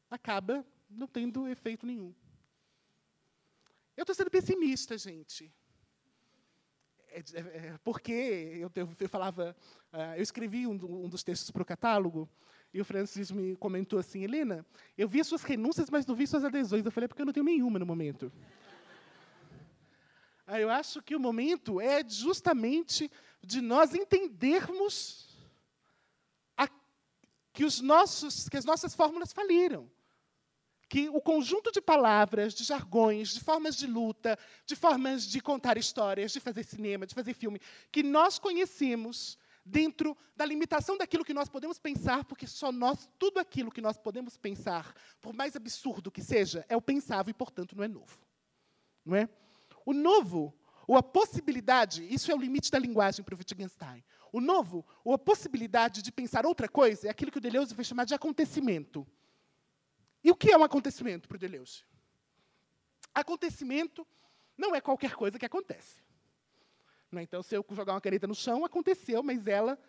acaba não tendo efeito nenhum. Eu estou sendo pessimista, gente. É, é, é, porque eu, eu, falava, uh, eu escrevi um, um dos textos para o catálogo, E o Francis me comentou assim, Helena, eu vi as suas renúncias, mas não vi suas adesões. Eu falei, é porque eu não tenho nenhuma no momento. Aí eu acho que o momento é justamente de nós entendermos a, que, os nossos, que as nossas fórmulas faliram. Que o conjunto de palavras, de jargões, de formas de luta, de formas de contar histórias, de fazer cinema, de fazer filme, que nós conhecemos dentro da limitação daquilo que nós podemos pensar, porque só nós, tudo aquilo que nós podemos pensar, por mais absurdo que seja, é o pensável e, portanto, não é novo. Não é? O novo, ou a possibilidade, isso é o limite da linguagem para o Wittgenstein. O novo, ou a possibilidade de pensar outra coisa, é aquilo que o Deleuze vai chamar de acontecimento. E o que é um acontecimento para Deleuze? Acontecimento não é qualquer coisa que acontece. Não é? Então, se eu jogar uma caneta no chão, aconteceu, mas ela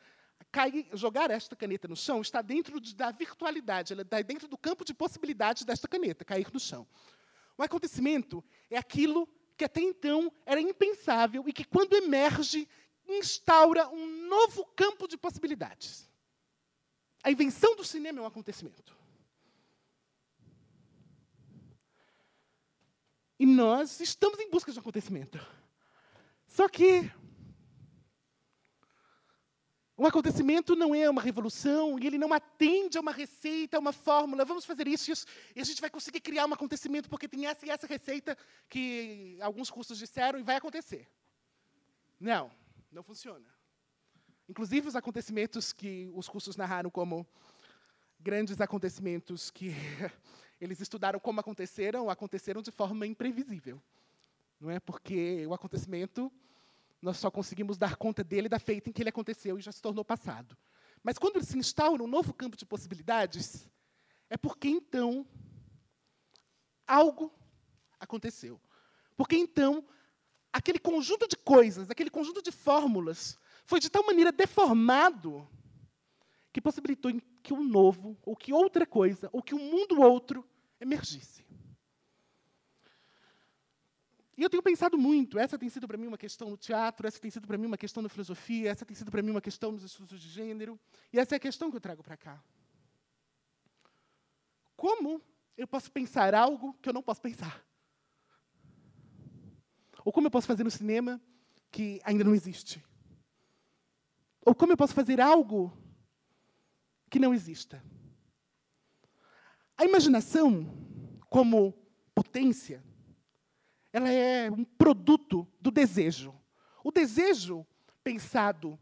cai, jogar esta caneta no chão está dentro de, da virtualidade, ela está dentro do campo de possibilidades desta caneta cair no chão. O acontecimento é aquilo que até então era impensável e que, quando emerge, instaura um novo campo de possibilidades. A invenção do cinema é um acontecimento. E nós estamos em busca de um acontecimento. Só que um acontecimento não é uma revolução, e ele não atende a uma receita, a uma fórmula. Vamos fazer isso, isso, e a gente vai conseguir criar um acontecimento porque tem essa e essa receita que alguns cursos disseram e vai acontecer. Não, não funciona. Inclusive, os acontecimentos que os cursos narraram como grandes acontecimentos que eles estudaram como aconteceram, aconteceram de forma imprevisível. Não é porque o acontecimento nós só conseguimos dar conta dele da feita em que ele aconteceu e já se tornou passado. Mas quando se instaura um novo campo de possibilidades, é porque então algo aconteceu. Porque então aquele conjunto de coisas, aquele conjunto de fórmulas, foi de tal maneira deformado que possibilitou que um novo, ou que outra coisa, ou que um mundo outro emergisse. E eu tenho pensado muito, essa tem sido para mim uma questão no teatro, essa tem sido para mim uma questão na filosofia, essa tem sido para mim uma questão nos estudos de gênero, e essa é a questão que eu trago para cá. Como eu posso pensar algo que eu não posso pensar? Ou como eu posso fazer no cinema que ainda não existe? Ou como eu posso fazer algo que não exista? A imaginação, como potência, ela é um produto do desejo. O desejo pensado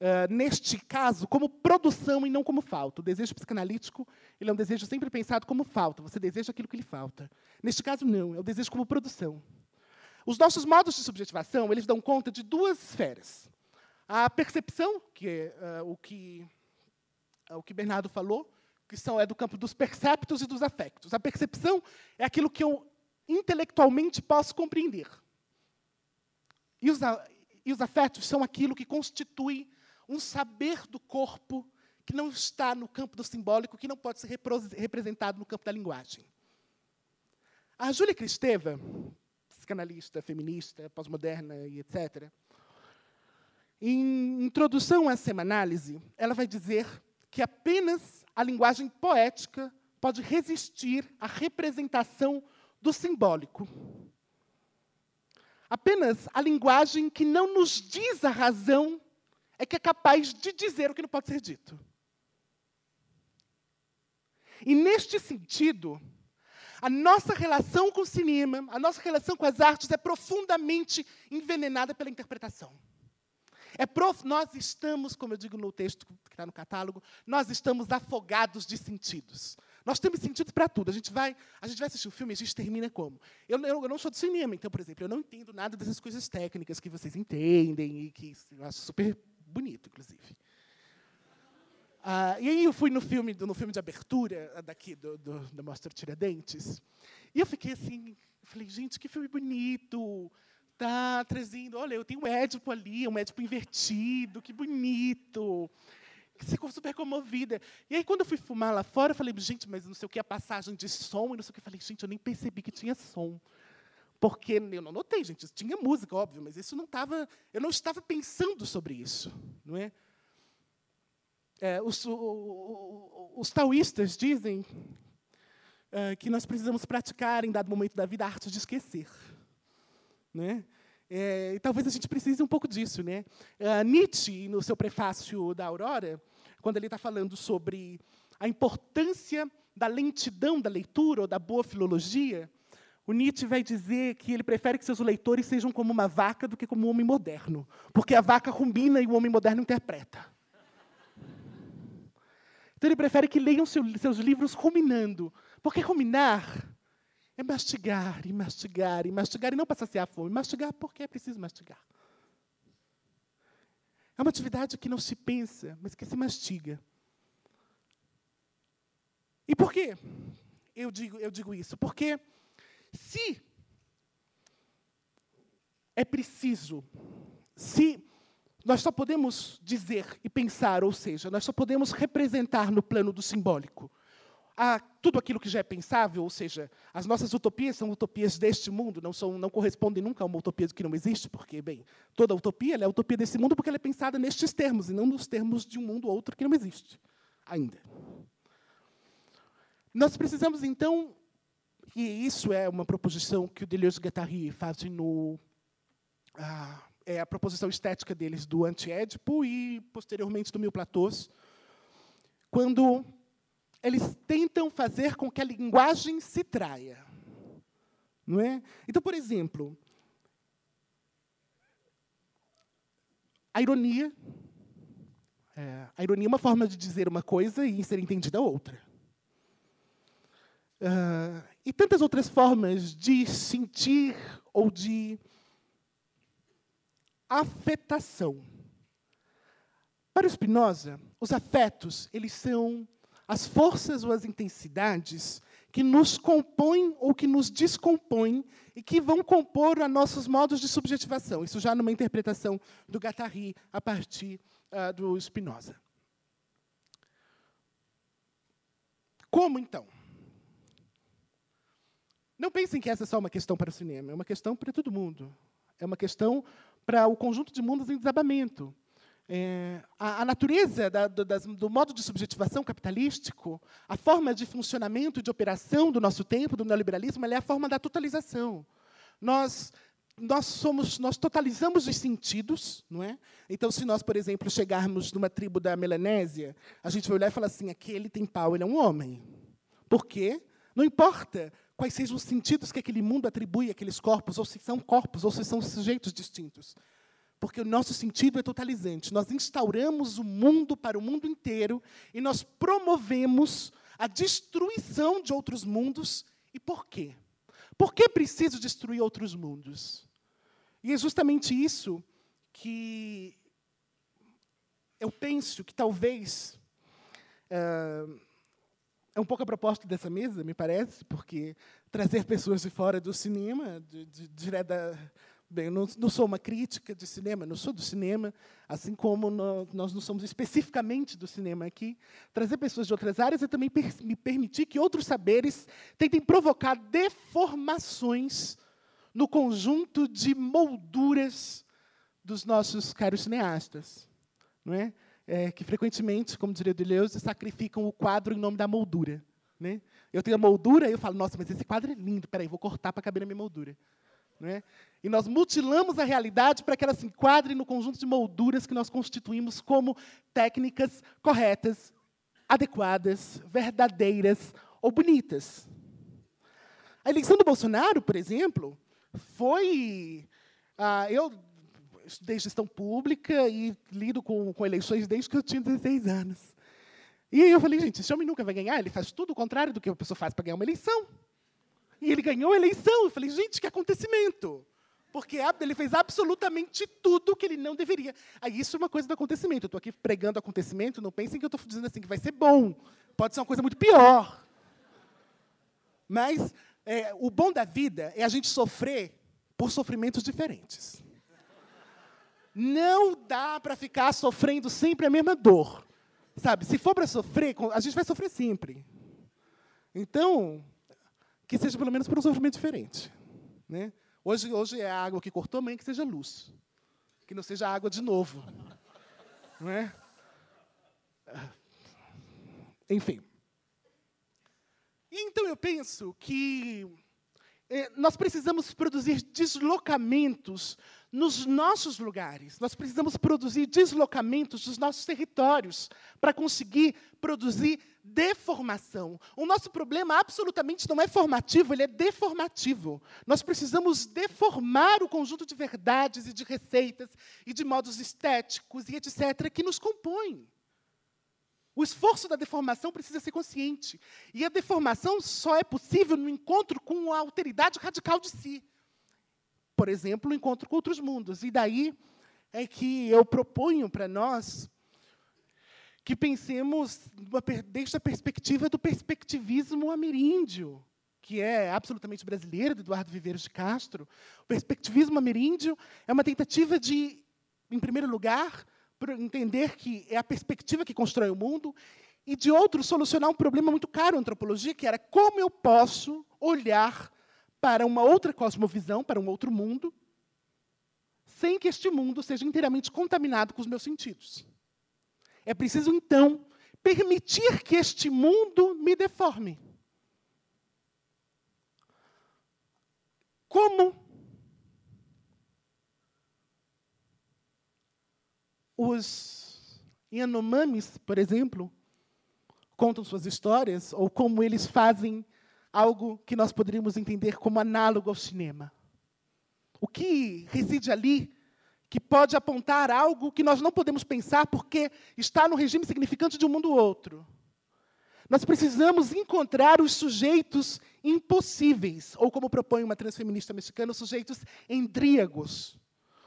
uh, neste caso como produção e não como falta. O desejo psicanalítico ele é um desejo sempre pensado como falta. Você deseja aquilo que lhe falta. Neste caso não, é o desejo como produção. Os nossos modos de subjetivação eles dão conta de duas esferas. A percepção, que é uh, o que o que Bernardo falou, que são é do campo dos perceptos e dos afectos. A percepção é aquilo que eu intelectualmente posso compreender. E os, e os afetos são aquilo que constitui um saber do corpo que não está no campo do simbólico, que não pode ser representado no campo da linguagem. A Júlia Cristeva, psicanalista, feminista, pós-moderna e etc., em introdução à semanálise, ela vai dizer que apenas a linguagem poética pode resistir à representação do simbólico. Apenas a linguagem que não nos diz a razão é que é capaz de dizer o que não pode ser dito. E neste sentido, a nossa relação com o cinema, a nossa relação com as artes é profundamente envenenada pela interpretação. É prof... Nós estamos, como eu digo no texto que está no catálogo, nós estamos afogados de sentidos. Nós temos sentido para tudo. A gente vai, a gente vai assistir um filme e a gente termina como? Eu, eu, eu, não sou de cinema, então, por exemplo, eu não entendo nada dessas coisas técnicas que vocês entendem e que eu acho super bonito, inclusive. Ah, e aí eu fui no filme, no filme de abertura daqui do, do, da Mostra Tiradentes, e eu fiquei assim, falei, gente, que filme bonito, tá trazendo, olha, eu tenho um Édipo ali, um Édipo invertido, que bonito ficou super comovida. E aí, quando eu fui fumar lá fora, eu falei, gente, mas não sei o que, a passagem de som, e não sei o que. Eu falei, gente, eu nem percebi que tinha som. Porque eu não notei, gente, tinha música, óbvio, mas isso não estava, eu não estava pensando sobre isso, não é? é, os, o, os, taoístas dizem é, que nós precisamos praticar, em dado momento da vida, a arte de esquecer. Né? É, e talvez a gente precise um pouco disso. Né? Uh, Nietzsche, no seu prefácio da Aurora, quando ele está falando sobre a importância da lentidão da leitura ou da boa filologia, o Nietzsche vai dizer que ele prefere que seus leitores sejam como uma vaca do que como um homem moderno, porque a vaca combina e o homem moderno interpreta. Então ele prefere que leiam seus livros ruminando, porque ruminar é mastigar e mastigar e mastigar, e não para saciar a fome, mastigar porque é preciso mastigar. É uma atividade que não se pensa, mas que se mastiga. E por quê eu digo, eu digo isso? Porque se é preciso, se nós só podemos dizer e pensar, ou seja, nós só podemos representar no plano do simbólico a tudo aquilo que já é pensável, ou seja, as nossas utopias são utopias deste mundo, não, são, não correspondem nunca a uma utopia que não existe, porque, bem, toda utopia é a utopia desse mundo porque ela é pensada nestes termos, e não nos termos de um mundo ou outro que não existe ainda. Nós precisamos, então, e isso é uma proposição que o Deleuze-Guattari faz no... Ah, é a proposição estética deles do anti-édipo e, posteriormente, do Mil Platôs, quando eles tentam fazer com que a linguagem se traia. Não é? Então, por exemplo, a ironia. É, a ironia é uma forma de dizer uma coisa e ser entendida outra. Uh, e tantas outras formas de sentir ou de afetação. Para o Spinoza, os afetos eles são as forças ou as intensidades que nos compõem ou que nos descompõem e que vão compor a nossos modos de subjetivação. Isso já numa interpretação do Guattari a partir uh, do Spinoza. Como então? Não pensem que essa é só uma questão para o cinema, é uma questão para todo mundo. É uma questão para o conjunto de mundos em desabamento. É, a, a, natureza da, do, das, do, modo de subjetivação capitalístico, a forma de funcionamento e de operação do nosso tempo, do neoliberalismo, é a forma da totalização. Nós nós somos nós totalizamos os sentidos, não é? Então, se nós, por exemplo, chegarmos numa tribo da Melanésia, a gente vai olhar e falar assim: aquele tem pau, ele é um homem. Por quê? Não importa quais sejam os sentidos que aquele mundo atribui àqueles corpos, ou se são corpos, ou se são sujeitos distintos. Porque o nosso sentido é totalizante. Nós instauramos o mundo para o mundo inteiro e nós promovemos a destruição de outros mundos. E por quê? Por que preciso destruir outros mundos? E é justamente isso que eu penso que talvez uh, é um pouco a proposta dessa mesa, me parece, porque trazer pessoas de fora do cinema, de, de, de da, Bem, eu não, não, sou uma crítica de cinema, não sou do cinema, assim como no, nós não somos especificamente do cinema aqui. Trazer pessoas de outras áreas é também per, me permitir que outros saberes tentem provocar deformações no conjunto de molduras dos nossos caros cineastas, não é? é que frequentemente, como diria Deleuze, sacrificam o quadro em nome da moldura. Né? Eu tenho a moldura e eu falo, nossa, mas esse quadro é lindo, peraí, vou cortar para caber na minha moldura. Né? E nós mutilamos a realidade para que ela se enquadre no conjunto de molduras que nós constituímos como técnicas corretas, adequadas, verdadeiras ou bonitas. A eleição do Bolsonaro, por exemplo, foi. Ah, eu estudei gestão pública e lido com, com eleições desde que eu tinha 16 anos. E eu falei, gente, esse homem nunca vai ganhar, ele faz tudo o contrário do que a pessoa faz para ganhar uma eleição. E ele ganhou a eleição. Eu falei, gente, que acontecimento. Porque ele fez absolutamente tudo que ele não deveria. Aí isso é uma coisa do acontecimento. Eu estou aqui pregando acontecimento, não pensem que eu estou dizendo assim que vai ser bom. Pode ser uma coisa muito pior. Mas é, o bom da vida é a gente sofrer por sofrimentos diferentes. Não dá para ficar sofrendo sempre a mesma dor. Sabe, se for para sofrer, a gente vai sofrer sempre. Então, que seja pelo menos por um sofrimento diferente. Né? Hoje, hoje é a água que cortou, amanhã que seja luz. Que não seja água de novo. Não é? Enfim. Então eu penso que é, nós precisamos produzir deslocamentos nos nossos lugares. Nós precisamos produzir deslocamentos dos nossos territórios para conseguir produzir deformação. O nosso problema absolutamente não é formativo, ele é deformativo. Nós precisamos deformar o conjunto de verdades e de receitas e de modos estéticos e etc. que nos compõem. O esforço da deformação precisa ser consciente. E a deformação só é possível no encontro com a alteridade radical de si. Por exemplo, o encontro com outros mundos. E daí é que eu proponho para nós que pensemos desde a perspectiva do perspectivismo ameríndio, que é absolutamente brasileiro, do Eduardo Viveiros de Castro. O perspectivismo ameríndio é uma tentativa de, em primeiro lugar, entender que é a perspectiva que constrói o mundo, e de outro, solucionar um problema muito caro à antropologia, que era como eu posso olhar para uma outra cosmovisão, para um outro mundo, sem que este mundo seja inteiramente contaminado com os meus sentidos. É preciso, então, permitir que este mundo me deforme. Como os Yanomamis, por exemplo, contam suas histórias, ou como eles fazem algo que nós poderíamos entender como análogo ao cinema. O que reside ali que pode apontar algo que nós não podemos pensar porque está no regime significante de um mundo outro. Nós precisamos encontrar os sujeitos impossíveis, ou como propõe uma transfeminista mexicana, os sujeitos endríagos.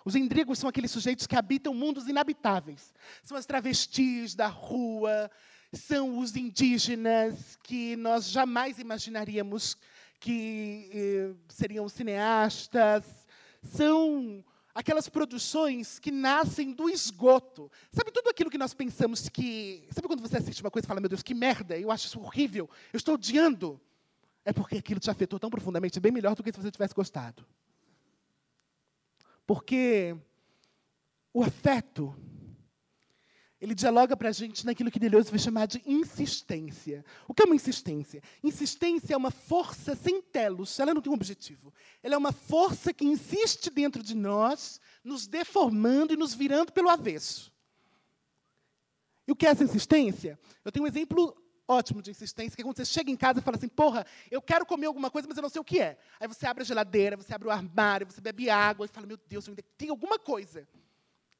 Os endríagos são aqueles sujeitos que habitam mundos inabitáveis. São as travestis da rua, são os indígenas que nós jamais imaginaríamos que eh, seriam cineastas. São aquelas produções que nascem do esgoto. Sabe tudo aquilo que nós pensamos que. Sabe quando você assiste uma coisa e fala, meu Deus, que merda, eu acho isso horrível, eu estou odiando? É porque aquilo te afetou tão profundamente, bem melhor do que se você tivesse gostado. Porque o afeto, ele dialoga para a gente naquilo que Deleuze vai chamar de insistência. O que é uma insistência? Insistência é uma força sem telos, ela não tem um objetivo. Ela é uma força que insiste dentro de nós, nos deformando e nos virando pelo avesso. E o que é essa insistência? Eu tenho um exemplo ótimo de insistência, que é quando você chega em casa e fala assim, porra, eu quero comer alguma coisa, mas eu não sei o que é. Aí você abre a geladeira, você abre o armário, você bebe água e fala, meu Deus, tem alguma coisa.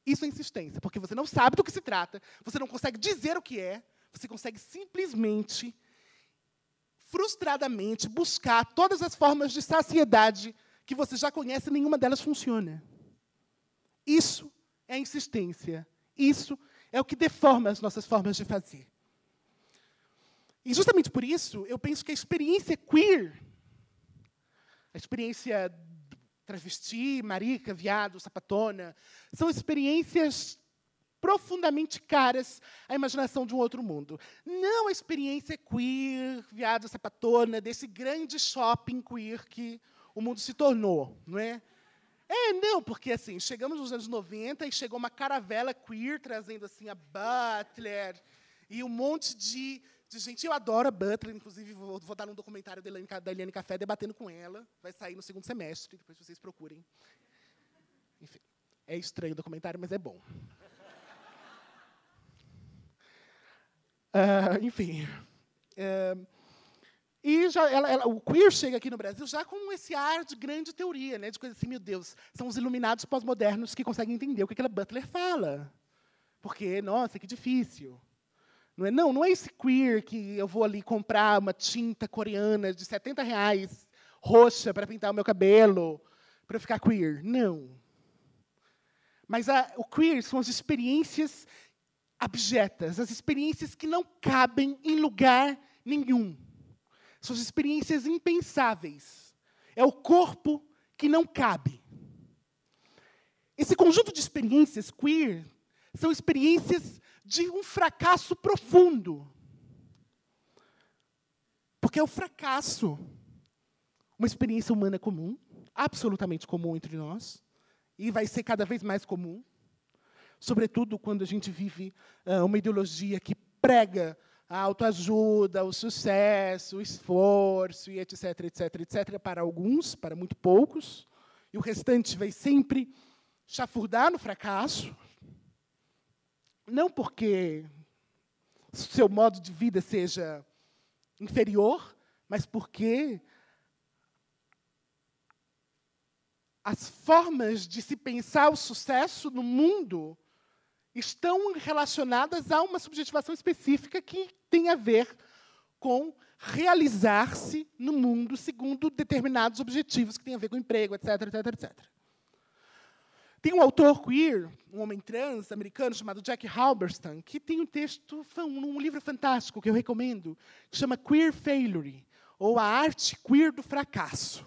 Isso é insistência, porque você não sabe do que se trata, você não consegue dizer o que é, você consegue simplesmente, frustradamente, buscar todas as formas de saciedade que você já conhece e nenhuma delas funciona. Isso é insistência. Isso é o que deforma as nossas formas de fazer. E justamente por isso, eu penso que a experiência queer, a experiência travesti, marica, viado, sapatona, são experiências profundamente caras à imaginação de um outro mundo. Não a experiência queer, viado, sapatona, desse grande shopping queer que o mundo se tornou, não é? É, não, porque assim, chegamos nos anos 90 e chegou uma caravela queer trazendo assim a Butler e um monte de de gente, eu adoro a Butler, inclusive vou, vou dar um documentário da Eliane, da Café debatendo com ela. Vai sair no segundo semestre, depois vocês procurem. Enfim, é estranho o documentário, mas é bom. Uh, enfim. Uh, e já, ela, ela, o queer chega aqui no Brasil já com esse ar de grande teoria, né, de coisa assim, meu Deus, são os iluminados pós-modernos que conseguem entender o que aquela Butler fala. Porque, nossa, que difícil. Não é, não, não é esse queer que eu vou ali comprar uma tinta coreana de 70 reais, roxa, para pintar o meu cabelo, para ficar queer. Não. Mas a, o queer são as experiências abjetas, as experiências que não cabem em lugar nenhum. São as experiências impensáveis. É o corpo que não cabe. Esse conjunto de experiências queer são experiências de um fracasso profundo. Porque é o fracasso uma experiência humana comum, absolutamente comum entre nós, e vai ser cada vez mais comum, sobretudo quando a gente vive uh, uma ideologia que prega a autoajuda, o sucesso, o esforço, e etc, etc, etc, para alguns, para muito poucos, e o restante vai sempre chafurdar no fracasso, não porque seu modo de vida seja inferior, mas porque as formas de se pensar o sucesso no mundo estão relacionadas a uma subjetivação específica que tem a ver com realizar-se no mundo segundo determinados objetivos que têm a ver com emprego, etc, etc, etc. Tem um autor queer, um homem trans americano chamado Jack Halberstam, que tem um texto, um livro fantástico que eu recomendo, que chama Queer Failure, ou a arte queer do fracasso.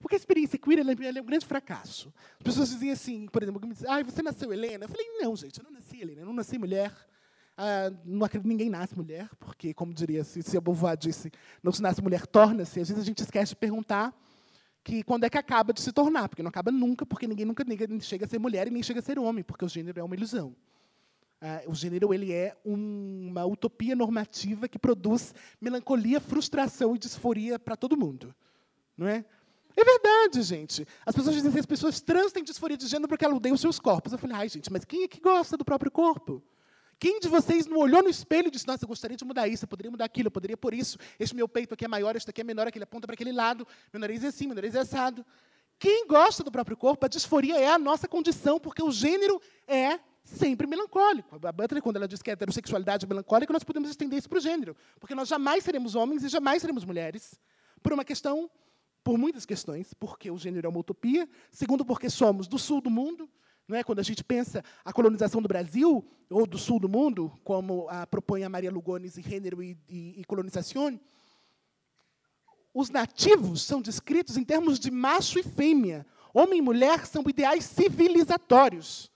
Porque a experiência queer ela, ela é um grande fracasso. As pessoas dizem assim, por exemplo, dizem, ah, você nasceu Helena? Eu falei, não, gente, eu não nasci Helena, eu não nasci mulher. Ah, não acredito ninguém nasce mulher, porque, como diria, se, se a Beauvoir disse, não se nasce mulher, torna-se. Às vezes a gente esquece de perguntar que quando é que acaba de se tornar, porque não acaba nunca, porque ninguém nunca chega a ser mulher e nem chega a ser homem, porque o gênero é uma ilusão. Ah, o gênero ele é uma utopia normativa que produz melancolia, frustração e disforia para todo mundo, não é? É verdade, gente. As pessoas dizem que as pessoas trans têm disforia de gênero porque elas odeiam seus corpos. Eu falei, ai, gente, mas quem é que gosta do próprio corpo? Quem de vocês não olhou no espelho e disse, nossa, eu gostaria de mudar isso, eu poderia mudar aquilo, eu poderia por isso, este meu peito aqui é maior, este aqui é menor, aquele aponta para aquele lado, meu nariz é assim, meu nariz é assado. Quem gosta do próprio corpo, a disforia é a nossa condição, porque o gênero é sempre melancólico. A Butler, quando ela diz que a heterossexualidade é melancólica, nós podemos estender isso para o gênero, porque nós jamais seremos homens e jamais seremos mulheres, por uma questão por muitas questões, porque o gênero é uma utopia, segundo, porque somos do sul do mundo, não é? quando a gente pensa a colonização do Brasil, ou do sul do mundo, como a propõe a Maria Lugones em Gênero e, e, e Colonização, os nativos são descritos em termos de macho e fêmea. Homem e mulher são ideais civilizatórios.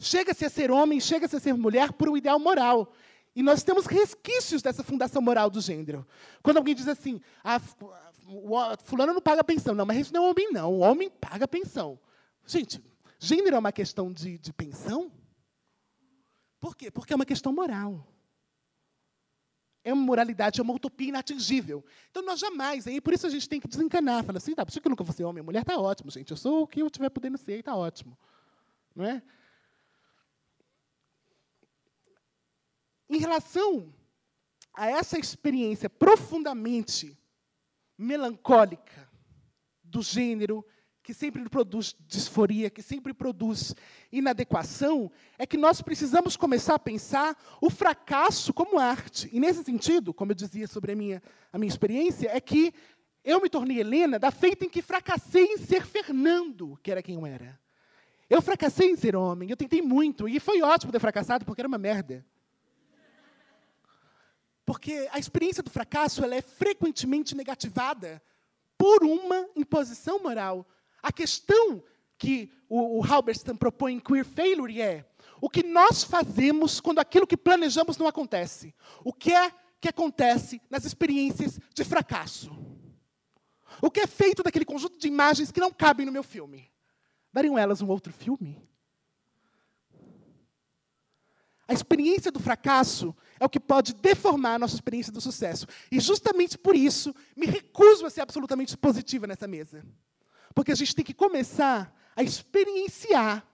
Chega-se a ser homem, chega-se a ser mulher por um ideal moral. E nós temos resquícios dessa fundação moral do gênero. Quando alguém diz assim, ah, fulano não paga pensão. Não, mas isso não é homem, não. O homem paga pensão. Gente, gênero é uma questão de, de pensão? Por quê? Porque é uma questão moral. É uma moralidade, é uma utopia inatingível. Então, nós jamais, aí por isso a gente tem que desencanar. Falar assim, tá, por isso que eu nunca vou ser homem, mulher está ótimo, gente. Eu sou o que eu estiver podendo ser, está ótimo. Não é? Em relação a essa experiência profundamente melancólica do gênero, que sempre produz disforia, que sempre produz inadequação, é que nós precisamos começar a pensar o fracasso como arte. E, nesse sentido, como eu dizia sobre a minha, a minha experiência, é que eu me tornei Helena da feita em que fracassei em ser Fernando, que era quem eu era. Eu fracassei em ser homem, eu tentei muito, e foi ótimo ter fracassado, porque era uma merda. Porque a experiência do fracasso ela é frequentemente negativada por uma imposição moral. A questão que o, o Halberstam propõe em Queer Failure é o que nós fazemos quando aquilo que planejamos não acontece. O que é que acontece nas experiências de fracasso? O que é feito daquele conjunto de imagens que não cabem no meu filme? Dariam elas um outro filme? A experiência do fracasso é o que pode deformar a nossa experiência do sucesso. E justamente por isso, me recuso a ser absolutamente positiva nessa mesa. Porque a gente tem que começar a experienciar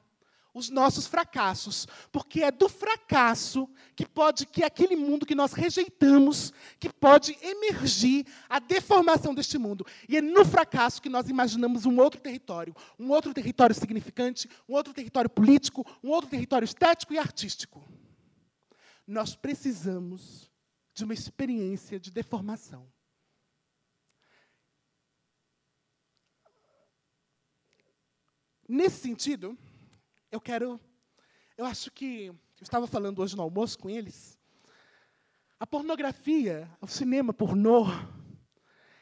os nossos fracassos, porque é do fracasso que pode que é aquele mundo que nós rejeitamos, que pode emergir a deformação deste mundo. E é no fracasso que nós imaginamos um outro território, um outro território significante, um outro território político, um outro território estético e artístico nós precisamos de uma experiência de deformação. Nesse sentido, eu quero. Eu acho que. Eu estava falando hoje no almoço com eles. A pornografia, o cinema pornô,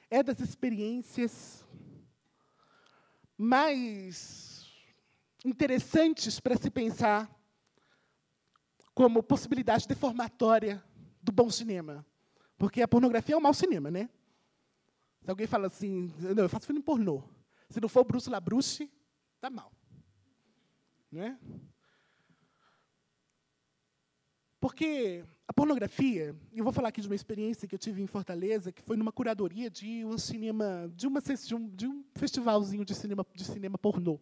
é das experiências mais interessantes para se pensar como possibilidade deformatória do bom cinema. Porque a pornografia é um mau cinema, né? Se alguém fala assim, não, eu faço filme pornô. Se não for Bruce LaBruce, tá mal. Né? Porque a pornografia, eu vou falar aqui de uma experiência que eu tive em Fortaleza, que foi numa curadoria de um cinema, de, uma, de, um, de um festivalzinho de cinema, de cinema pornô.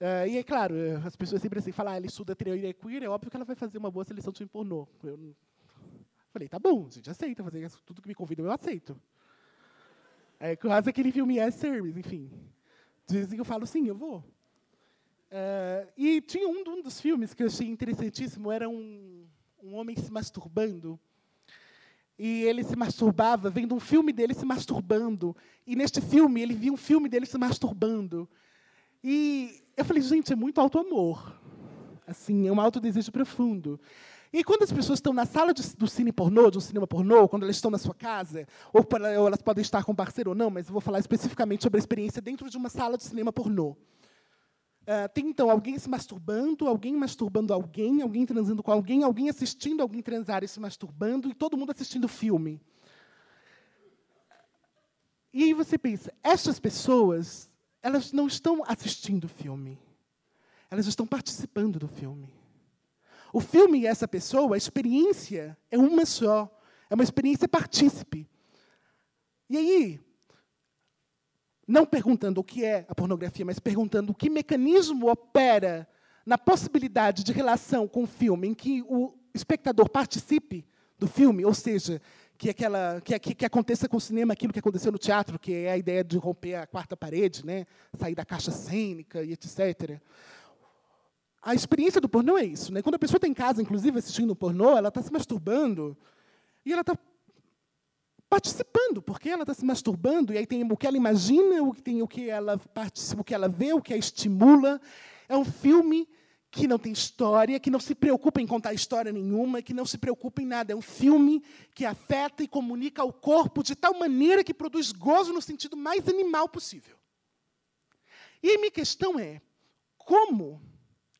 Uh, e é claro, as pessoas sempre assim falam, ah, ela estuda teoria queer, é óbvio que ela vai fazer uma boa seleção de filme pornô. Eu falei, tá bom, a gente aceita, fazer tudo que me convidam eu aceito. É quase aquele filme Yes Service, enfim. Dizem eu falo, sim, eu vou. Uh, e tinha um, um, dos filmes que eu achei interessantíssimo, era um, um homem se masturbando. E ele se masturbava vendo um filme dele se masturbando. E neste filme, ele via um filme dele se masturbando. E eu falei, gente, é muito alto amor. Assim, é um alto desejo profundo. E quando as pessoas estão na sala de, do cine pornô, de um cinema pornô, quando elas estão na sua casa, ou, para, ou elas podem estar com parceiro ou não, mas eu vou falar especificamente sobre a experiência dentro de uma sala de cinema pornô. Uh, tem então alguém se masturbando, alguém masturbando alguém, alguém transando com alguém, alguém assistindo alguém transar e se masturbando, e todo mundo assistindo filme. E aí você pensa, essas pessoas, elas não estão assistindo o filme, elas estão participando do filme. O filme e essa pessoa, a experiência é uma só. É uma experiência partícipe. E aí, não perguntando o que é a pornografia, mas perguntando que mecanismo opera na possibilidade de relação com o filme em que o espectador participe do filme, ou seja, que, aquela, que, que, que aconteça com o cinema aquilo que aconteceu no teatro, que é a ideia de romper a quarta parede, né? sair da caixa cênica e etc a experiência do pornô é isso. Né? Quando a pessoa está em casa, inclusive, assistindo pornô, ela está se masturbando e ela está participando, porque ela está se masturbando, e aí tem o que ela imagina, o que, tem, o que ela participa, o que ela vê, o que a estimula. É um filme que não tem história, que não se preocupa em contar história nenhuma, que não se preocupa em nada. É um filme que afeta e comunica ao corpo de tal maneira que produz gozo no sentido mais animal possível. E a minha questão é: como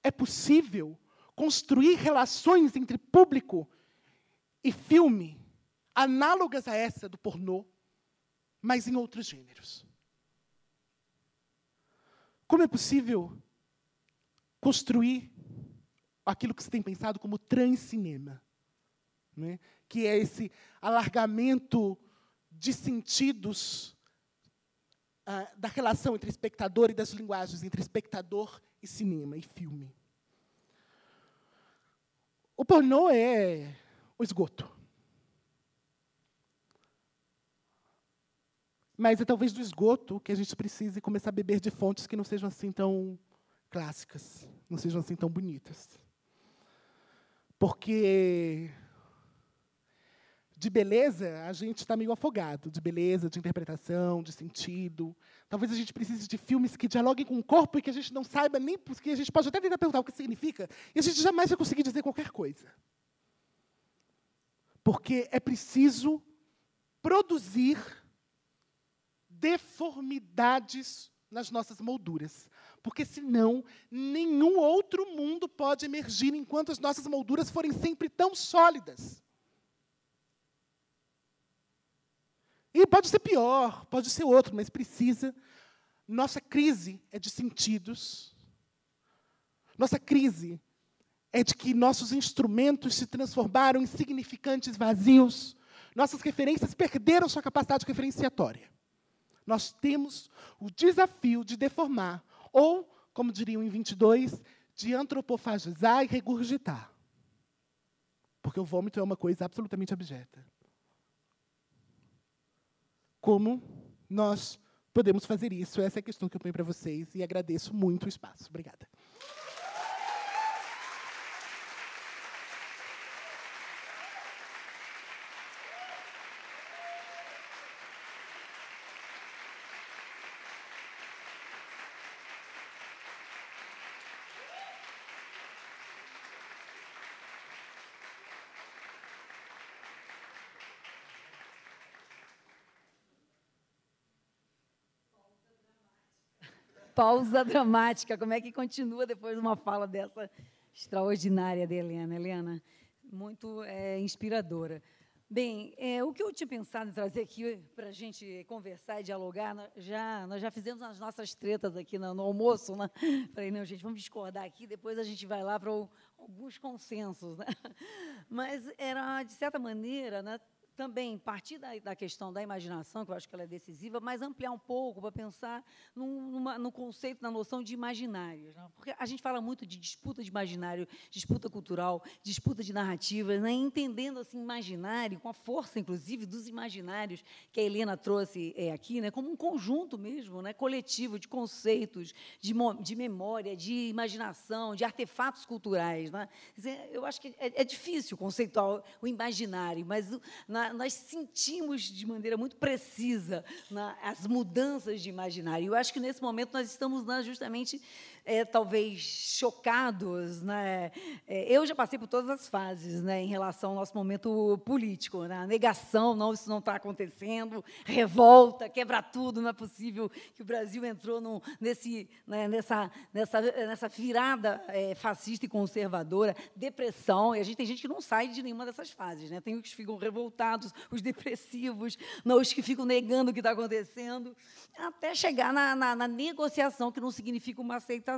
é possível construir relações entre público e filme análogas a essa do pornô, mas em outros gêneros. Como é possível construir aquilo que se tem pensado como transcinema, né? que é esse alargamento de sentidos ah, da relação entre espectador e das linguagens entre espectador e cinema e filme. O pornô é o esgoto. Mas é talvez do esgoto que a gente precise começar a beber de fontes que não sejam assim tão clássicas, não sejam assim tão bonitas. Porque de beleza, a gente está meio afogado, de beleza, de interpretação, de sentido. Talvez a gente precise de filmes que dialoguem com o corpo e que a gente não saiba nem, porque a gente pode até tentar perguntar o que significa, e a gente jamais vai conseguir dizer qualquer coisa. Porque é preciso produzir deformidades nas nossas molduras. Porque senão, nenhum outro mundo pode emergir enquanto as nossas molduras forem sempre tão sólidas. E pode ser pior, pode ser outro, mas precisa. Nossa crise é de sentidos. Nossa crise é de que nossos instrumentos se transformaram em significantes vazios. Nossas referências perderam sua capacidade referenciatória. Nós temos o desafio de deformar, ou, como diriam em 22, de antropofagizar e regurgitar. Porque o vômito é uma coisa absolutamente abjeta como nós podemos fazer isso? Essa é a questão que eu ponho para vocês e agradeço muito o espaço. Obrigada. Pausa dramática. Como é que continua depois de uma fala dessa extraordinária de Helena? Helena, muito é, inspiradora. Bem, é, o que eu tinha pensado em trazer aqui para a gente conversar e dialogar, nós já, nós já fizemos as nossas tretas aqui no, no almoço, né? Falei, não, gente, vamos discordar aqui, depois a gente vai lá para alguns consensos. Né? Mas era, de certa maneira, né, também partir da, da, questão da imaginação, que eu acho que ela é decisiva, mas ampliar um pouco para pensar num, numa, no conceito, na noção de imaginários. Né? Porque a gente fala muito de disputa de imaginário, disputa cultural, disputa de narrativas, né? entendendo assim, imaginário, com a força, inclusive, dos imaginários que a Helena trouxe é, aqui, né? como um conjunto mesmo, né? coletivo de conceitos, de, de memória, de imaginação, de artefatos culturais. Né? Eu acho que é, é difícil conceituar o imaginário, mas na, nós sentimos de maneira muito precisa as mudanças de imaginário. Eu acho que nesse momento nós estamos justamente é, talvez chocados. Né? É, eu já passei por todas as fases né, em relação ao nosso momento político. Né? Negação, não, isso não está acontecendo, revolta, quebra tudo, não é possível que o Brasil entrou nesse, né, nessa, nessa, nessa virada é, fascista e conservadora, depressão, e a gente tem gente que não sai de nenhuma dessas fases. Né? Tem os que ficam revoltados, os depressivos, não, os que ficam negando o que está acontecendo, até chegar na, na, na negociação, que não significa uma aceitação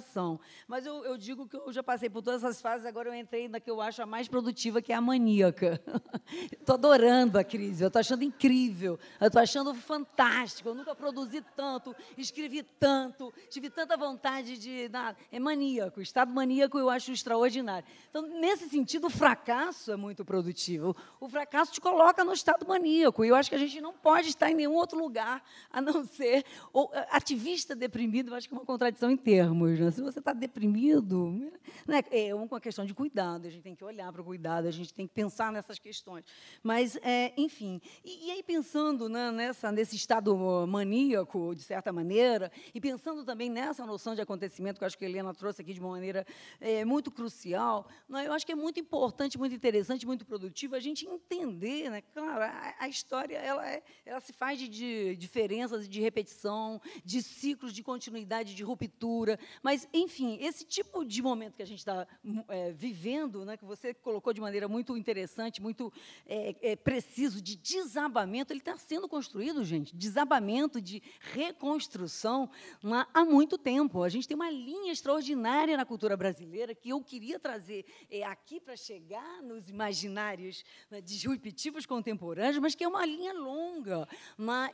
mas eu, eu, digo que eu já passei por todas essas fases, agora eu entrei na que eu acho a mais produtiva, que é a maníaca. Estou adorando a crise, eu estou achando incrível, eu estou achando fantástico. Eu nunca produzi tanto, escrevi tanto, tive tanta vontade de. Nada. É maníaco, o estado maníaco eu acho extraordinário. Então, nesse sentido, o fracasso é muito produtivo. O fracasso te coloca no estado maníaco, e eu acho que a gente não pode estar em nenhum outro lugar a não ser. Ou, ativista deprimido, eu acho que é uma contradição em termos. Né? Se você está deprimido, né, é uma questão de cuidado, a gente tem que olhar para o cuidado, a gente tem que pensar nessas questões. Mas, é, enfim, e, e, aí pensando né, nessa, nesse estado maníaco, de certa maneira, e pensando também nessa noção de acontecimento que eu acho que a Helena trouxe aqui de uma maneira é, muito crucial, né, eu acho que é muito importante, muito interessante, muito produtivo a gente entender, né, claro, a, a história ela, é, ela se faz de, de diferenças, de repetição, de ciclos de continuidade, de ruptura, mas mas, enfim, esse tipo de momento que a gente está é, vivendo, né, que você colocou de maneira muito interessante, muito é, é, preciso, de desabamento, ele está sendo construído, gente, desabamento, de reconstrução lá há muito tempo. A gente tem uma linha extraordinária na cultura brasileira que eu queria trazer é, aqui para chegar nos imaginários né, disruptivos contemporâneos, mas que é uma linha longa.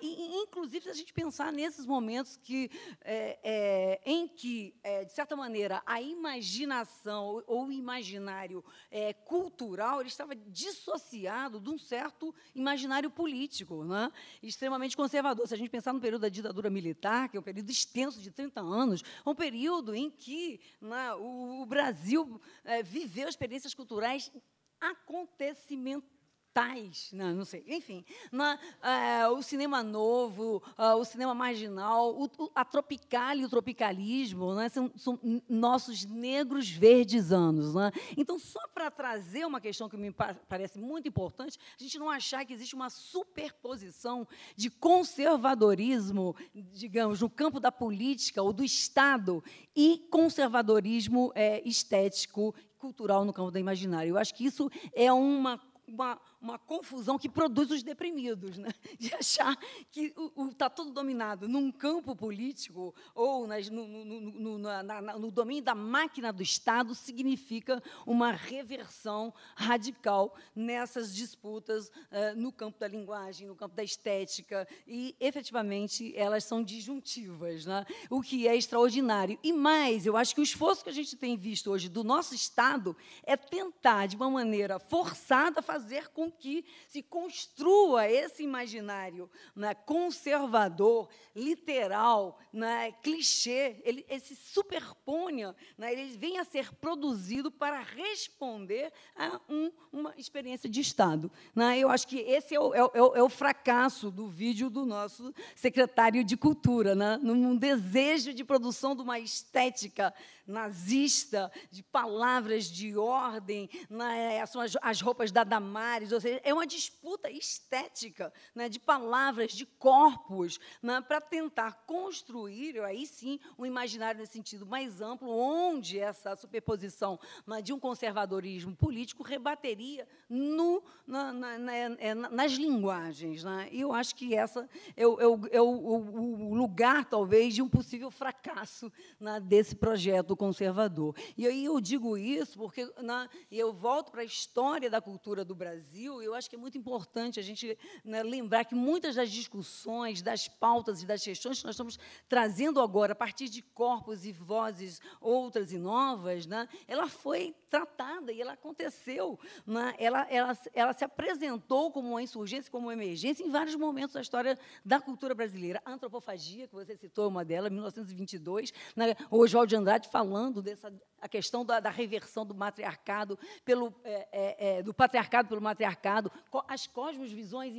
E, inclusive, se a gente pensar nesses momentos que, é, é, em que é, de certa maneira, a imaginação ou o imaginário é, cultural ele estava dissociado de um certo imaginário político, né? extremamente conservador. Se a gente pensar no período da ditadura militar, que é um período extenso de 30 anos, um período em que né, o, o, Brasil é, viveu experiências culturais acontecimentais tais, não, não sei, enfim, na, é, o cinema novo, uh, o cinema marginal, o, o, a tropical e o tropicalismo né, são, são, nossos negros verdes anos. Né? Então, só para trazer uma questão que me parece muito importante, a gente não achar que existe uma superposição de conservadorismo, digamos, no campo da política ou do Estado e conservadorismo é, estético cultural no campo da imaginário. Eu acho que isso é uma uma, uma confusão que produz os deprimidos, né? de achar que está tudo dominado num campo político ou nas, no, no, no, na, na, no, domínio da máquina do Estado significa uma reversão radical nessas disputas uh, no campo da linguagem, no campo da estética, e, efetivamente, elas são disjuntivas, né? o que é extraordinário. E mais, eu acho que o esforço que a gente tem visto hoje do nosso Estado é tentar, de uma maneira forçada, fazer com que se construa esse imaginário né, conservador, literal, né, clichê, ele, ele se superponha, né, ele vem a ser produzido para responder a um, uma experiência de Estado. Né? Eu acho que esse é o, é, o, é o, fracasso do vídeo do nosso secretário de Cultura, né? num desejo de produção de uma estética nazista, de palavras de ordem, né, são as, as, roupas da Damares, ou seja, é uma disputa estética né, de palavras, de corpos, né, para tentar construir, aí sim, um imaginário nesse sentido mais amplo, onde essa superposição né, de um conservadorismo político rebateria no, na, na, na, é, nas linguagens. Né? E eu acho que essa é, o, é, o, é o, o lugar, talvez, de um possível fracasso né, desse projeto conservador. E aí eu digo isso porque né, eu volto para a história da cultura do Brasil, e eu acho que é muito importante a gente né, lembrar que muitas das discussões, das pautas e das questões que nós estamos trazendo agora, a partir de corpos e vozes outras e novas, né, ela foi tratada e ela aconteceu. Né, ela, ela, ela se apresentou como uma insurgência, como uma emergência em vários momentos da história da cultura brasileira. A antropofagia, que você citou, é uma delas, 1922, né, o Oswald de Andrade falando dessa a questão da, da reversão do matriarcado pelo é, é, é, do patriarcado pelo matriarcado, as cosmosvisões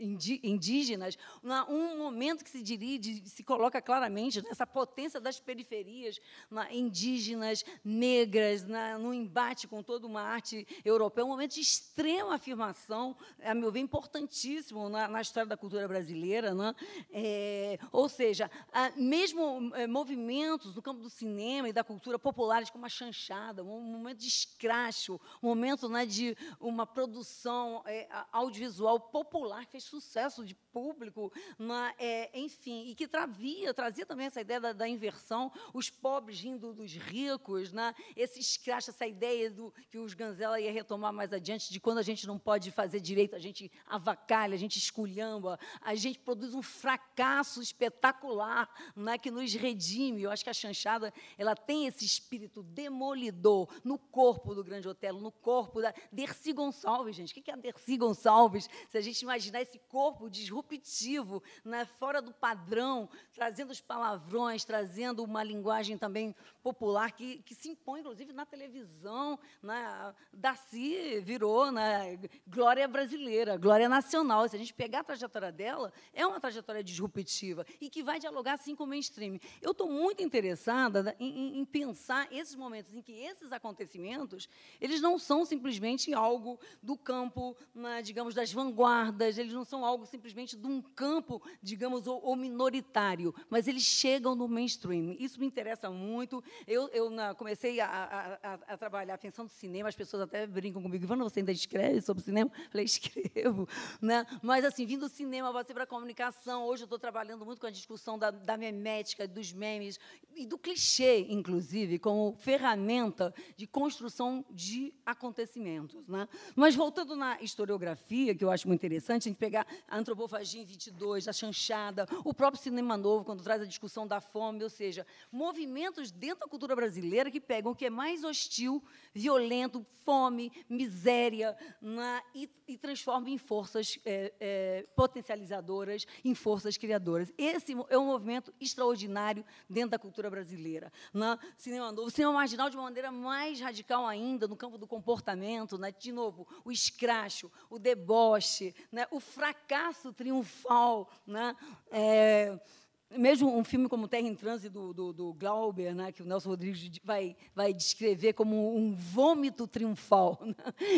indígenas, um momento que se dirige, se coloca claramente nessa potência das periferias indígenas, negras, na, no embate com toda uma arte europeia, um momento de extrema afirmação, a meu ver, importantíssimo na, na história da cultura brasileira. Né? É, ou seja, mesmo é, movimentos no campo do cinema e da cultura popular como uma chanchada, um momento de escracho, um momento né, de uma produção é, audiovisual popular que fez sucesso de público, né, é, enfim, e que trazia, trazia também essa ideia da, da, inversão, os pobres rindo dos ricos, né, esse escracho, essa ideia do que os Ganzela ia retomar mais adiante, de quando a gente não pode fazer direito, a gente avacalha, a gente esculhamba, a gente produz um fracasso espetacular né, que nos redime. Eu acho que a chanchada ela tem esse espírito demolidor no corpo do Grande Otelo, no corpo da Dercy Gonçalves, gente. O que é a Dercy Gonçalves? Se a gente imaginar esse corpo disruptivo, né, fora do padrão, trazendo os palavrões, trazendo uma linguagem também popular que, que se impõe, inclusive, na televisão. Né? Darcy virou né, glória brasileira, glória nacional. Se a gente pegar a trajetória dela, é uma trajetória disruptiva e que vai dialogar, assim, com o mainstream. Eu estou muito interessada né, em, em pensar esses momentos em que esses acontecimentos, eles não são simplesmente algo do campo, né, digamos, das vanguardas, eles não são algo simplesmente de um campo, digamos, ou, minoritário, mas eles chegam no mainstream. Isso me interessa muito. Eu, eu na, comecei a, a, a, trabalhar pensando no cinema, as pessoas até brincam comigo, Ivana, você ainda escreve sobre cinema? Eu falei, escrevo. Né? Mas, assim, vindo do cinema, você para a comunicação, hoje eu estou trabalhando muito com a discussão da, da memética, dos memes, e do clichê, inclusive, como ferramenta de construção de acontecimentos. Né? Mas, voltando na historiografia, que eu acho muito interessante, a gente pegar a antropofagia em 22, a chanchada, o próprio cinema novo, quando traz a discussão da fome, ou seja, movimentos dentro da cultura brasileira que pegam o que é mais hostil, violento, fome, miséria, né? e, e transformam em forças é, é, potencializadoras, em forças criadoras. Esse é um movimento extraordinário dentro da cultura brasileira. Né? Cinema novo, cinema marginal de uma maneira mais radical ainda, no campo do comportamento, né? de novo, o escracho, o deboche, né? o fracasso triunfal. Né? É, mesmo um filme como Terra em Transe, do, do, Glauber, né, que o Nelson Rodrigues vai, vai descrever como um vômito triunfal. Né?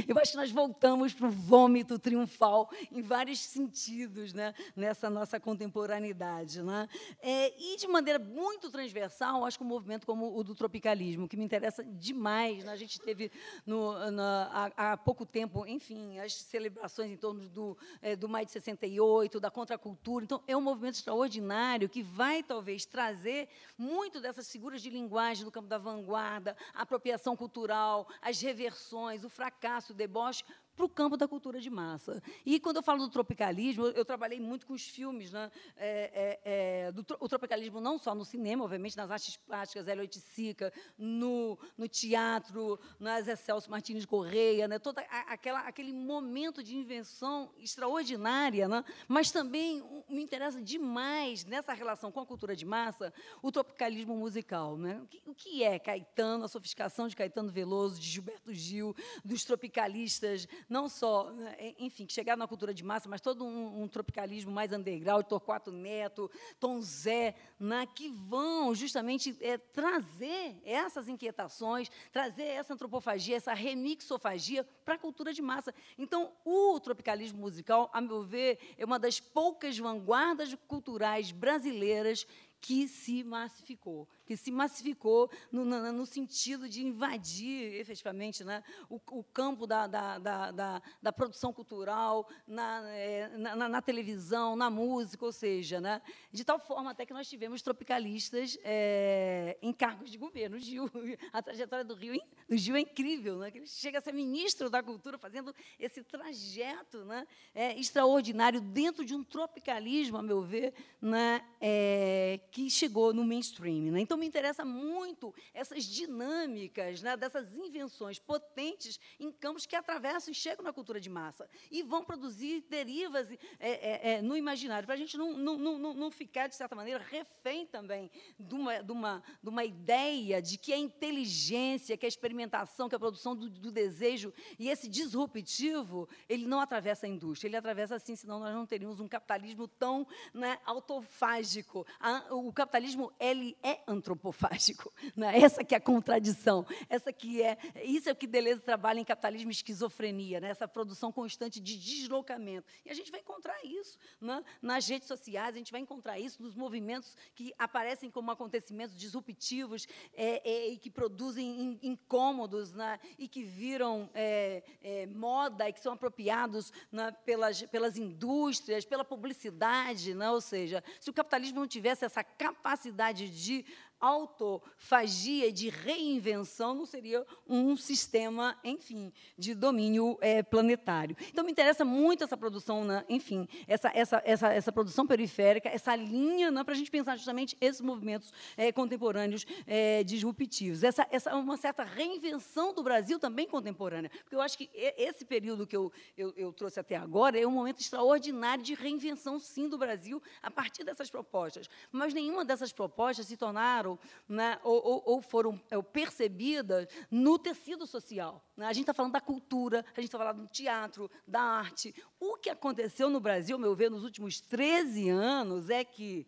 Eu acho que nós voltamos para o vômito triunfal em vários sentidos né, nessa nossa contemporaneidade. Né? É, e, de maneira muito transversal, acho que um movimento como o do tropicalismo, que me interessa demais. Né? A gente teve, no, há, há, pouco tempo, enfim, as celebrações em torno do, é, do Maio de 68, da contracultura. Então, é um movimento extraordinário que vai talvez trazer muito dessas figuras de linguagem do campo da vanguarda, a apropriação cultural, as reversões, o fracasso, o deboche, para o campo da cultura de massa. E quando eu falo do tropicalismo, eu, trabalhei muito com os filmes, né? É, é, é, do, o tropicalismo não só no cinema, obviamente, nas artes plásticas, Hélio Oiticica, no, no teatro, nas Celso Martins Correia, né? Toda aquela, aquele momento de invenção extraordinária, né? mas também me interessa demais, nessa relação com a cultura de massa, o tropicalismo musical. Né? O, que, o que é Caetano, a sofisticação de Caetano Veloso, de Gilberto Gil, dos tropicalistas não só, né, enfim, chegaram na cultura de massa, mas todo um, um tropicalismo mais underground, Torquato Neto, Tom Zé, né, que vão justamente é, trazer essas inquietações, trazer essa antropofagia, essa remixofagia para a cultura de massa. Então, o tropicalismo musical, a meu ver, é uma das poucas vanguardas culturais brasileiras que se massificou que se massificou no, no, no sentido de invadir, efetivamente, né, o, o campo da, da, da, da, produção cultural, na, é, na, na, televisão, na música, ou seja, né, de tal forma até que nós tivemos tropicalistas é, em cargos de governo. Gil, a trajetória do Rio, do Gil é incrível, né, que ele chega a ser ministro da cultura, fazendo esse trajeto né, é, extraordinário dentro de um tropicalismo, a meu ver, né, é, que chegou no mainstream. Né? Então, então, me interessa muito essas dinâmicas, né, dessas invenções potentes em campos que atravessam e chegam na cultura de massa e vão produzir derivas é, é, é, no imaginário, para a gente não, não, não, não ficar, de certa maneira, refém também de uma, de, uma, de uma ideia de que a inteligência, que a experimentação, que a produção do, do desejo e esse disruptivo, ele não atravessa a indústria, ele atravessa assim, senão nós não teríamos um capitalismo tão né, autofágico. A, o capitalismo ele é antropológico antropofágico. Né? Essa que é a contradição. Essa que é isso é o que Deleuze trabalha em capitalismo e esquizofrenia, né? essa produção constante de deslocamento. E a gente vai encontrar isso né? nas redes sociais, a gente vai encontrar isso nos movimentos que aparecem como acontecimentos disruptivos é, é, e que produzem incômodos né? e que viram é, é, moda e que são apropriados né? pelas, pelas indústrias, pela publicidade. Né? Ou seja, se o capitalismo não tivesse essa capacidade de autofagia de reinvenção não seria um sistema, enfim, de domínio é, planetário. Então, me interessa muito essa produção, né, enfim, essa, essa, essa, essa produção periférica, essa linha né, para a gente pensar justamente esses movimentos é, contemporâneos é, disruptivos. Essa, essa uma certa reinvenção do Brasil também contemporânea, porque eu acho que esse período que eu, eu, eu trouxe até agora é um momento extraordinário de reinvenção, sim, do Brasil a partir dessas propostas. Mas nenhuma dessas propostas se tornaram né, ou, ou, ou, foram é, percebidas no tecido social. Né? A gente está falando da cultura, a gente está falando do teatro, da arte. O que aconteceu no Brasil, meu ver, nos últimos 13 anos é que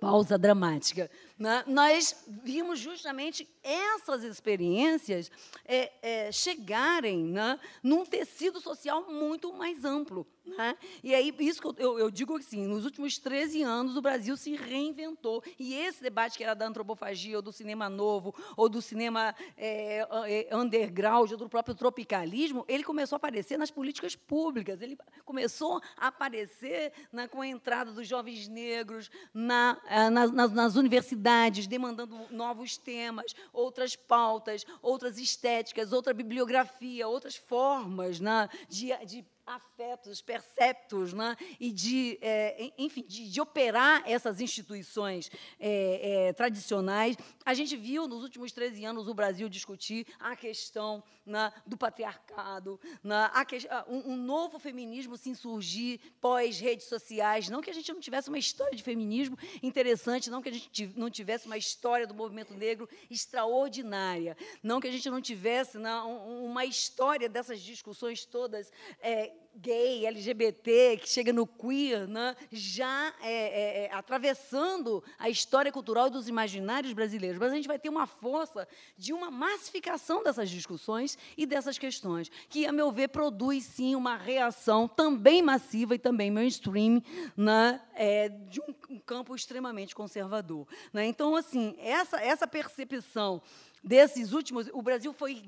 pausa dramática. Né? Nós vimos justamente essas experiências é, é, chegarem né, num tecido social muito mais amplo. Né? E aí, isso que eu, eu, digo assim, nos últimos 13 anos, o Brasil se reinventou. E esse debate que era da antropofagia, ou do cinema novo, ou do cinema é, é, underground, ou do próprio tropicalismo, ele começou a aparecer nas políticas públicas. Ele começou a aparecer né, com a entrada dos jovens negros na, é, nas, nas universidades, demandando novos temas, outras pautas, outras estéticas, outra bibliografia, outras formas né, de, de afetos, perceptos, né? e de, é, enfim, de, de, operar essas instituições é, é, tradicionais. A gente viu nos últimos 13 anos o Brasil discutir a questão né, do patriarcado, né, que, um, um, novo feminismo se insurgir pós-redes sociais. Não que a gente não tivesse uma história de feminismo interessante, não que a gente não tivesse uma história do movimento negro extraordinária, não que a gente não tivesse né, uma história dessas discussões todas é, gay, LGBT, que chega no queer, né, já é, é, é, atravessando a história cultural dos imaginários brasileiros. Mas a gente vai ter uma força de uma massificação dessas discussões e dessas questões, que, a meu ver, produz, sim, uma reação também massiva e também mainstream né, é, de um, um, campo extremamente conservador. Né? Então, assim, essa, essa percepção desses últimos, o Brasil foi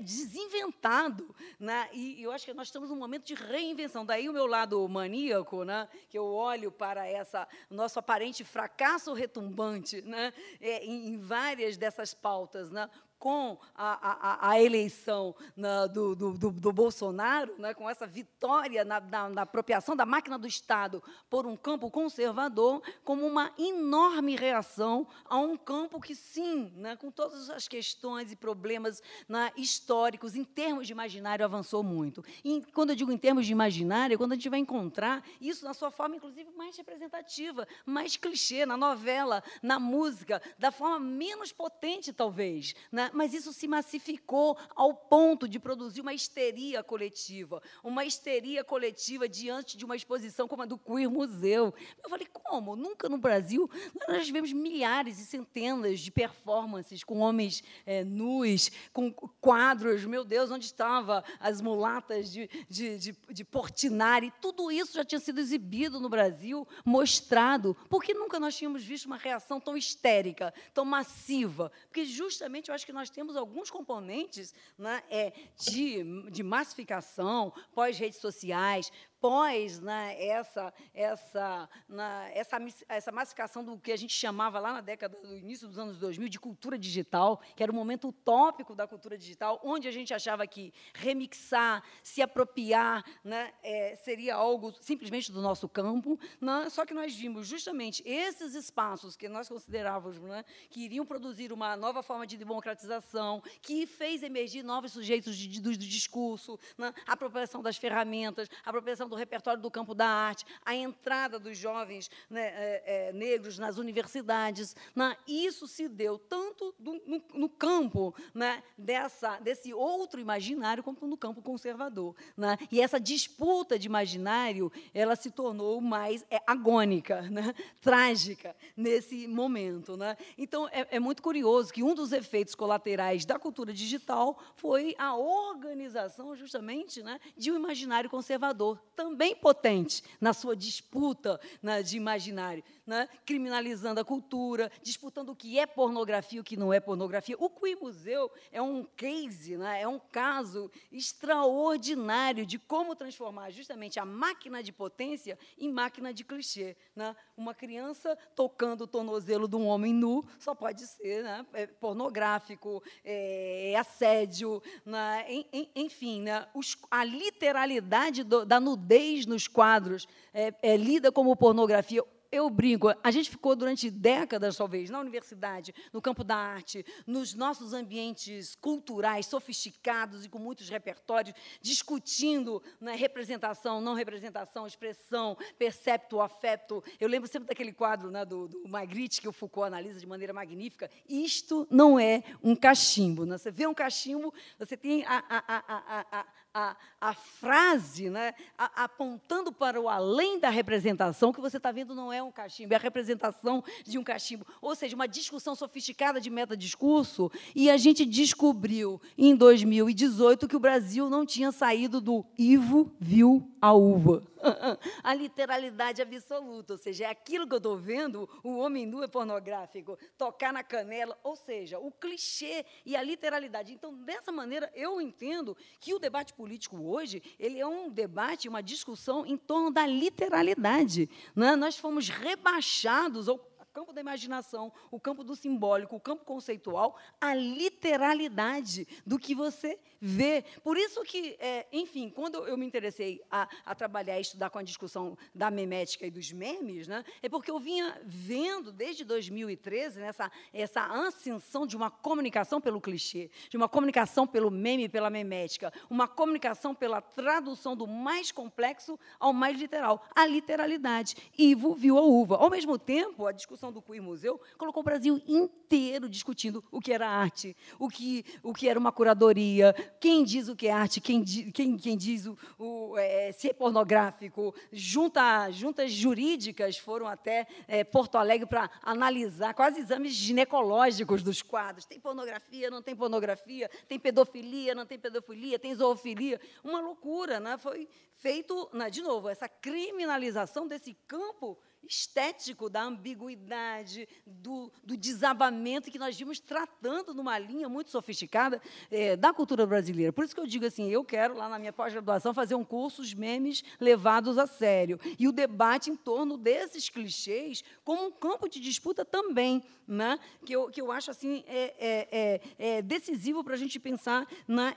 desinventado, né? e eu acho que nós estamos num momento de reinvenção. Daí o meu lado maníaco, né? que eu olho para essa nosso aparente fracasso retumbante né? É, em, em várias dessas pautas, né? Com a, a, a eleição na, do, do, do, do, Bolsonaro, né, com essa vitória na, na, na, apropriação da máquina do Estado por um campo conservador, como uma enorme reação a um campo que, sim, né, com todas as questões e problemas né, históricos, em termos de imaginário, avançou muito. E quando eu digo em termos de imaginário, é quando a gente vai encontrar isso na sua forma, inclusive, mais representativa, mais clichê, na novela, na música, da forma menos potente, talvez. Né? Mas isso se massificou ao ponto de produzir uma histeria coletiva, uma histeria coletiva diante de uma exposição como a do Queer Museu. Eu falei, como? Nunca no Brasil nós tivemos milhares e centenas de performances com homens é, nus, com quadros, meu Deus, onde estavam as mulatas de, de, de, de Portinari? Tudo isso já tinha sido exibido no Brasil, mostrado. Por que nunca nós tínhamos visto uma reação tão histérica, tão massiva? Porque justamente eu acho que nós temos alguns componentes né, é, de, de massificação pós-redes sociais, pós né, essa, essa, na, essa, essa massificação do que a gente chamava lá na década do início dos anos 2000 de cultura digital, que era o momento utópico da cultura digital, onde a gente achava que remixar, se apropriar, né, é, seria algo simplesmente do nosso campo. Né? Só que nós vimos justamente esses espaços que nós considerávamos né, que iriam produzir uma nova forma de democratização, que fez emergir novos sujeitos de, do, do discurso, né, apropriação das ferramentas, a do repertório do campo da arte, a entrada dos jovens né, é, é, negros nas universidades. Né, isso se deu tanto do, no, no, campo né, dessa, desse outro imaginário, quanto no campo conservador. Né, e essa disputa de imaginário ela se tornou mais é, agônica, né, trágica, nesse momento. Né. Então, é, é muito curioso que um dos efeitos colaterais da cultura digital foi a organização, justamente, né, de um imaginário conservador também potente na sua disputa né, de imaginário, né, criminalizando a cultura, disputando o que é pornografia e o que não é pornografia. O Queer Museu é um case, né, é um caso extraordinário de como transformar justamente a máquina de potência em máquina de clichê. Né? Uma criança tocando o tornozelo de um homem nu só pode ser né, é pornográfico, é, é assédio, né, enfim, né, os, a literalidade do, da nudez nudez nos quadros é, é lida como pornografia eu brinco, a gente ficou durante décadas, talvez, na universidade, no campo da arte, nos nossos ambientes culturais sofisticados e com muitos repertórios, discutindo né, representação, não representação, expressão, percepto, afeto. Eu lembro sempre daquele quadro né, do, do Magritte, que o Foucault analisa de maneira magnífica. Isto não é um cachimbo. Né? Você vê um cachimbo, você tem a, a, a, a, a frase né, apontando para o além da representação, que você está vendo não é um cachimbo, é a representação de um cachimbo. Ou seja, uma discussão sofisticada de metadiscurso, e a gente descobriu em 2018 que o Brasil não tinha saído do Ivo viu a uva. a literalidade absoluta, ou seja, é aquilo que eu estou vendo, o homem nu é pornográfico, tocar na canela, ou seja, o clichê e a literalidade. Então, dessa maneira, eu entendo que o debate político hoje ele é um debate, uma discussão em torno da literalidade. Né? Nós fomos rebaixados, ou campo da imaginação, o campo do simbólico, o campo conceitual, a literalidade do que você vê. Por isso que, é, enfim, quando eu me interessei a, a, trabalhar e estudar com a discussão da memética e dos memes, né, é porque eu vinha vendo desde 2013 nessa essa ascensão de uma comunicação pelo clichê, de uma comunicação pelo meme, pela memética, uma comunicação pela tradução do mais complexo ao mais literal, a literalidade. Ivo viu a uva. Ao mesmo tempo, a discussão do Queer Museu colocou o Brasil inteiro discutindo o que era arte, o que, o que era uma curadoria, quem diz o que é arte, quem, quem, quem diz o, o é, se é pornográfico. Junta, juntas jurídicas foram até é, Porto Alegre para analisar quase exames ginecológicos dos quadros. Tem pornografia, não tem pornografia, tem pedofilia, não tem pedofilia, tem zoofilia. Uma loucura, né? Foi feito, né, de novo, essa criminalização desse campo estético da ambiguidade, do, do desabamento que nós vimos tratando numa linha muito sofisticada é, da cultura brasileira. Por isso que eu digo assim, eu quero, lá na minha pós-graduação, fazer um curso, os memes levados a sério. E o debate em torno desses clichês como um campo de disputa também, né? que, eu, que eu acho assim, é, é, é, é decisivo para a gente pensar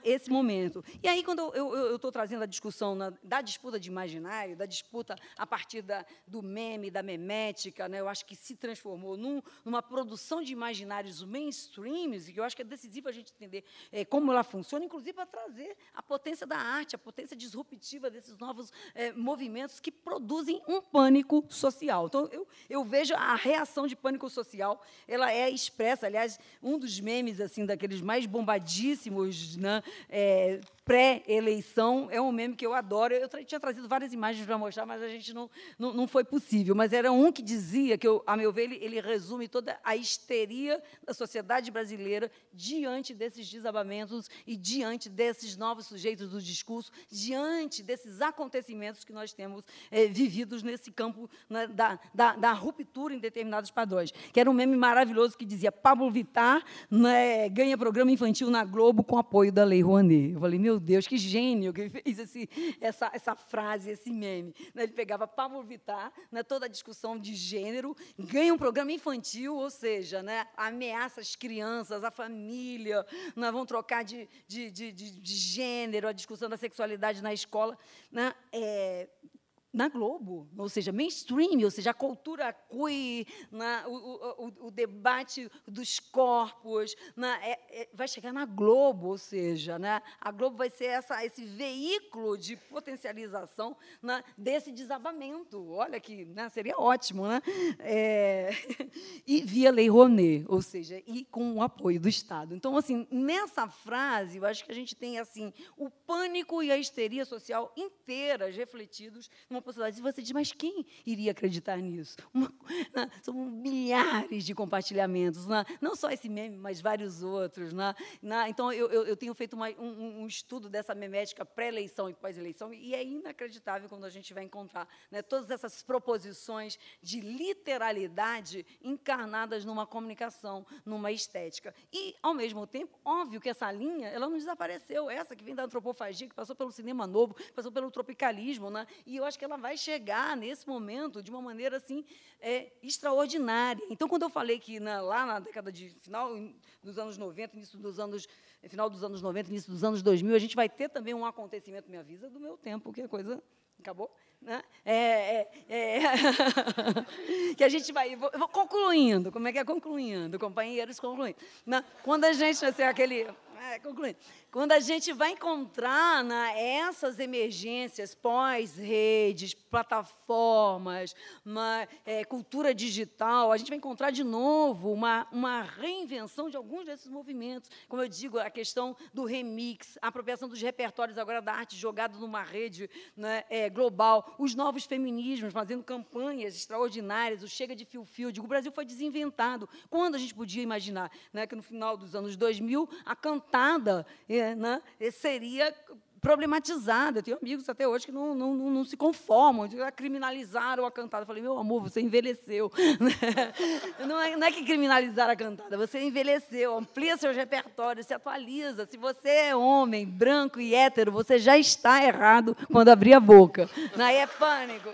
nesse momento. E aí, quando eu estou trazendo a discussão na, da disputa de imaginário, da disputa a partir da, do meme, da memética, né, eu acho que se transformou num, numa produção de imaginários mainstreams, e eu acho que é decisivo a gente entender é, como ela funciona, inclusive para trazer a potência da arte, a potência disruptiva desses novos é, movimentos que produzem um pânico social. Então, eu, eu vejo a reação de pânico social, ela é expressa, aliás, um dos memes assim daqueles mais bombadíssimos, né, é, pré-eleição é um meme que eu adoro. Eu tinha trazido várias imagens para mostrar, mas a gente não, não, não, foi possível. Mas era um que dizia que, eu, a meu ver, ele, ele resume toda a histeria da sociedade brasileira diante desses desabamentos e diante desses novos sujeitos do discurso, diante desses acontecimentos que nós temos é, vividos nesse campo né, da, da, da, ruptura em determinados padrões. Que era um meme maravilhoso que dizia: Pablo Vittar né, ganha programa infantil na Globo com apoio da Lei Rouanet. Eu falei, meu Deus, que gênio que fez esse, essa, essa frase, esse meme. Né? Ele pegava Pablo Vittar, né, toda a discussão de gênero, ganha um programa infantil, ou seja, né, ameaça as crianças, a família, né, vão trocar de, de, de, de, gênero, a discussão da sexualidade na escola. Né, é, na Globo, ou seja, mainstream, ou seja, a cultura queer, na, o, o, o, debate dos corpos, na, é, é, vai chegar na Globo, ou seja, né, a Globo vai ser essa, esse veículo de potencialização né, desse desabamento. Olha que né, seria ótimo, né? É, e via Lei Rouanet, ou seja, e com o apoio do Estado. Então, assim, nessa frase, eu acho que a gente tem assim o pânico e a histeria social inteiras refletidos numa uma possibilidade. E você diz, mas quem iria acreditar nisso? Uma, né? São milhares de compartilhamentos, né? não só esse meme, mas vários outros. Né? Então, eu, eu, eu tenho feito uma, um, um, estudo dessa memética pré-eleição e pós-eleição, e é inacreditável quando a gente vai encontrar né, todas essas proposições de literalidade encarnadas numa comunicação, numa estética. E, ao mesmo tempo, óbvio que essa linha ela não desapareceu. Essa que vem da antropofagia, que passou pelo cinema novo, passou pelo tropicalismo, né? e eu acho que ela vai chegar nesse momento de uma maneira assim é, extraordinária. Então, quando eu falei que na, lá na década de final dos anos 90, início dos anos final dos anos 90, início dos anos 2000, a gente vai ter também um acontecimento, me avisa do meu tempo, que a coisa acabou. Né? É, é, é que a gente vai. Vou, vou, concluindo, como é que é concluindo? Companheiros concluindo. Né? Quando a gente, assim, aquele. É, concluindo. Quando a gente vai encontrar né, essas emergências pós-redes, plataformas, uma é, cultura digital, a gente vai encontrar de novo uma, uma reinvenção de alguns desses movimentos. Como eu digo, a questão do remix, a apropriação dos repertórios agora da arte jogada numa rede né, é, global, os novos feminismos fazendo campanhas extraordinárias, o Chega de Fio-Fio. O Brasil foi desinventado. Quando a gente podia imaginar né, que no final dos anos 2000 a cantada né, seria problematizada. Eu tenho amigos até hoje que não, não, não, se conformam, criminalizaram a cantada. Eu falei, meu amor, você envelheceu. não, é, não é que criminalizaram a cantada, você envelheceu, amplia seu repertório, se atualiza. Se você é homem, branco e hétero, você já está errado quando abrir a boca. Aí é pânico.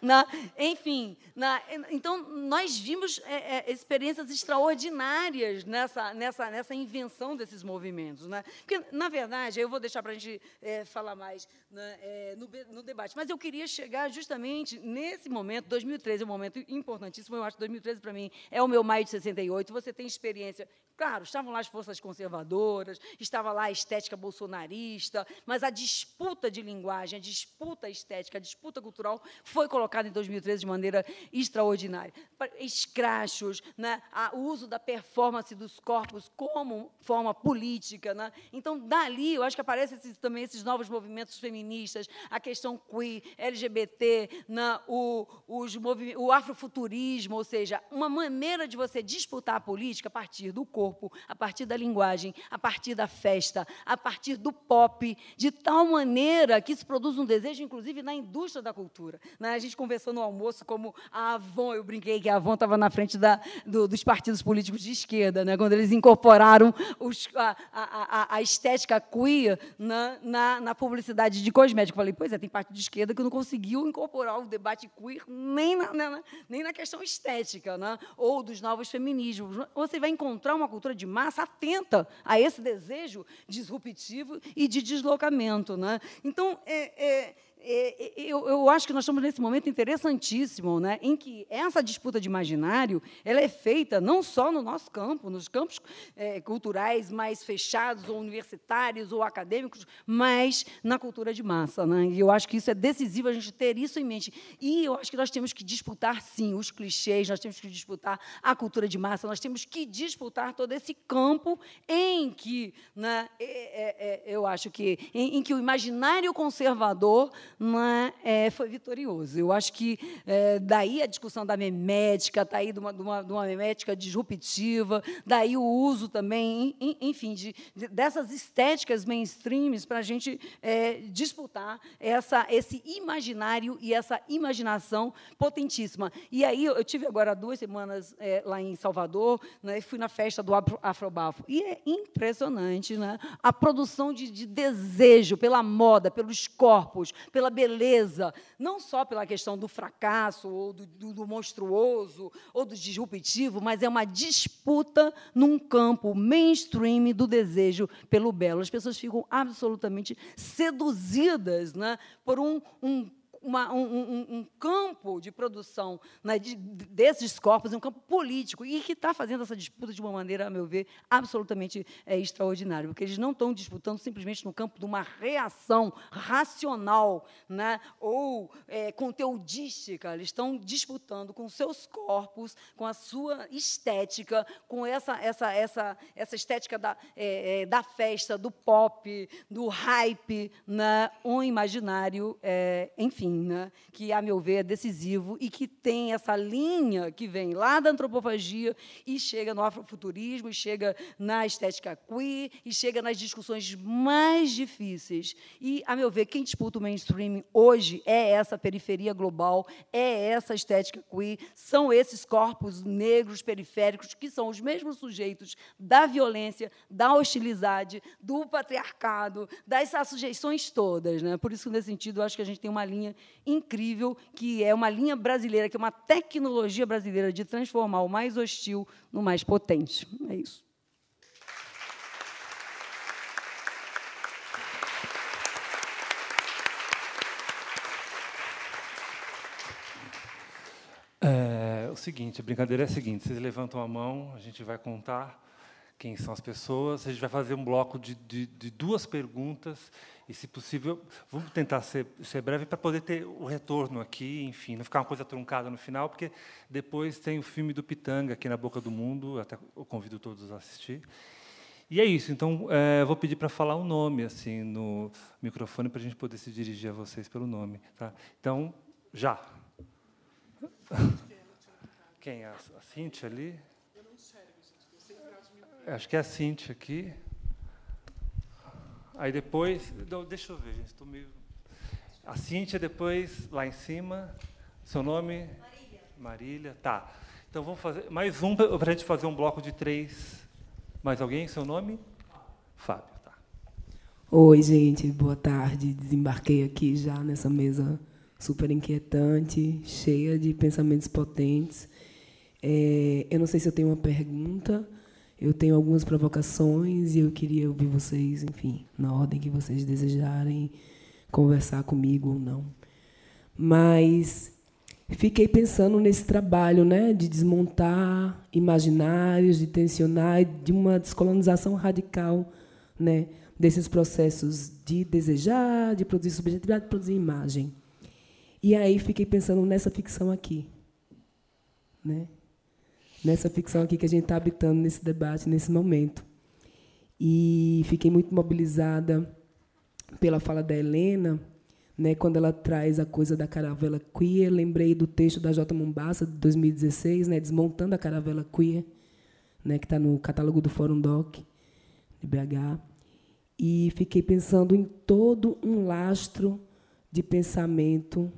Na, enfim, na, então nós vimos é, é, experiências extraordinárias nessa, nessa, nessa invenção desses movimentos. Né? Porque, na verdade, eu vou deixar para a gente é, falar mais né, é, no, no, debate, mas eu queria chegar justamente nesse momento, 2013 é um momento importantíssimo, eu acho que 2013 para mim é o meu maio de 68, você tem experiência Claro, estavam lá as forças conservadoras, estava lá a estética bolsonarista, mas a disputa de linguagem, a disputa estética, a disputa cultural foi colocada em 2013 de maneira extraordinária. Escrachos, né, o uso da performance dos corpos como forma política. Né? Então, dali, eu acho que aparecem esses, também esses novos movimentos feministas, a questão queer, LGBT, né, o, os o afrofuturismo, ou seja, uma maneira de você disputar a política a partir do corpo corpo, a partir da linguagem, a partir da festa, a partir do pop, de tal maneira que isso produz um desejo, inclusive, na indústria da cultura. Né? A gente conversou no almoço como a Avon, eu brinquei que a Avon estava na frente da, do, dos partidos políticos de esquerda, né? quando eles incorporaram os, a, a, a, estética queer na, na, na, publicidade de cosméticos. Falei, pois é, tem parte de esquerda que não conseguiu incorporar o debate queer nem na, na nem na questão estética, né? ou dos novos feminismos. Você vai encontrar uma cultura cultura de massa atenta a esse desejo disruptivo e de deslocamento. Né? Então, é, é, eu, eu, acho que nós estamos nesse momento interessantíssimo, né, em que essa disputa de imaginário ela é feita não só no nosso campo, nos campos é, culturais mais fechados, ou universitários, ou acadêmicos, mas na cultura de massa. Né? E eu acho que isso é decisivo a gente ter isso em mente. E eu acho que nós temos que disputar, sim, os clichês, nós temos que disputar a cultura de massa, nós temos que disputar todo esse campo em que né, é, é, eu acho que em, em que o imaginário conservador né, é, foi vitorioso. Eu acho que é, daí a discussão da memética, daí de uma, de, uma, de uma memética disruptiva, daí o uso também, enfim, de, de dessas estéticas mainstreams para a gente é, disputar essa, esse imaginário e essa imaginação potentíssima. E aí eu tive agora duas semanas é, lá em Salvador, né, fui na festa do Afrobafo, e é impressionante né, a produção de, de desejo pela moda, pelos corpos, pela pela beleza, não só pela questão do fracasso, ou do, do, do monstruoso, ou do disruptivo, mas é uma disputa num campo mainstream do desejo pelo belo. As pessoas ficam absolutamente seduzidas né, por um, um uma, um, um, um, campo de produção né, de, desses corpos, um campo político, e que está fazendo essa disputa de uma maneira, a meu ver, absolutamente é, extraordinária, porque eles não estão disputando simplesmente no campo de uma reação racional né, ou é, conteudística, eles estão disputando com seus corpos, com a sua estética, com essa, essa, essa, essa estética da, é, é da festa, do pop, do hype, né, um imaginário, é, enfim, né, que, a meu ver, é decisivo e que tem essa linha que vem lá da antropofagia e chega no afrofuturismo, e chega na estética queer, e chega nas discussões mais difíceis. E, a meu ver, quem disputa o mainstream hoje é essa periferia global, é essa estética queer, são esses corpos negros periféricos que são os mesmos sujeitos da violência, da hostilidade, do patriarcado, dessas sujeições todas. Né? Por isso, nesse sentido, acho que a gente tem uma linha incrível, que é uma linha brasileira, que é uma tecnologia brasileira de transformar o mais hostil no mais potente. É isso. É, o seguinte, a brincadeira é a seguinte: vocês levantam a mão, a gente vai contar quem são as pessoas. A gente vai fazer um bloco de, de, de duas perguntas e, se possível, vamos tentar ser, ser breve para poder ter o retorno aqui, enfim, não ficar uma coisa truncada no final, porque depois tem o filme do Pitanga aqui na Boca do Mundo, até eu convido todos a assistir. E é isso. Então, é, vou pedir para falar o um nome assim no microfone para a gente poder se dirigir a vocês pelo nome, tá? Então, já. Quem? A, a Cíntia ali? Acho que é a Cintia aqui. Aí depois. Não, deixa eu ver, gente. Estou meio. A Cíntia, depois, lá em cima. Seu nome? Marília. Marília. Tá. Então vamos fazer mais um para a gente fazer um bloco de três. Mais alguém? Seu nome? Fábio. Tá. Oi, gente. Boa tarde. Desembarquei aqui já nessa mesa super inquietante, cheia de pensamentos potentes. É, eu não sei se eu tenho uma pergunta eu tenho algumas provocações e eu queria ouvir vocês, enfim, na ordem que vocês desejarem conversar comigo ou não. Mas fiquei pensando nesse trabalho, né, de desmontar imaginários, de tensionar, de uma descolonização radical, né, desses processos de desejar, de produzir subjetividade, de produzir imagem. E aí fiquei pensando nessa ficção aqui, né? Nessa ficção aqui que a gente está habitando nesse debate, nesse momento. E fiquei muito mobilizada pela fala da Helena, né, quando ela traz a coisa da caravela queer. Lembrei do texto da J. Mombassa, de 2016, né, Desmontando a Caravela Queer, né, que está no catálogo do Fórum Doc, de BH. E fiquei pensando em todo um lastro de pensamento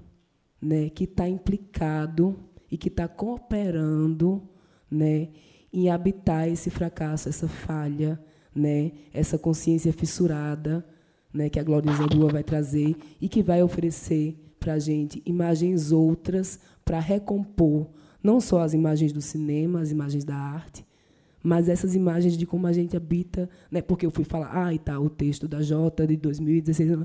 né, que está implicado e que está cooperando né, em habitar esse fracasso, essa falha, né, essa consciência fissurada, né, que a Glória Lua vai trazer e que vai oferecer para a gente imagens outras para recompor não só as imagens do cinema, as imagens da arte, mas essas imagens de como a gente habita, né, porque eu fui falar, ah, e tá o texto da Jota de 2016,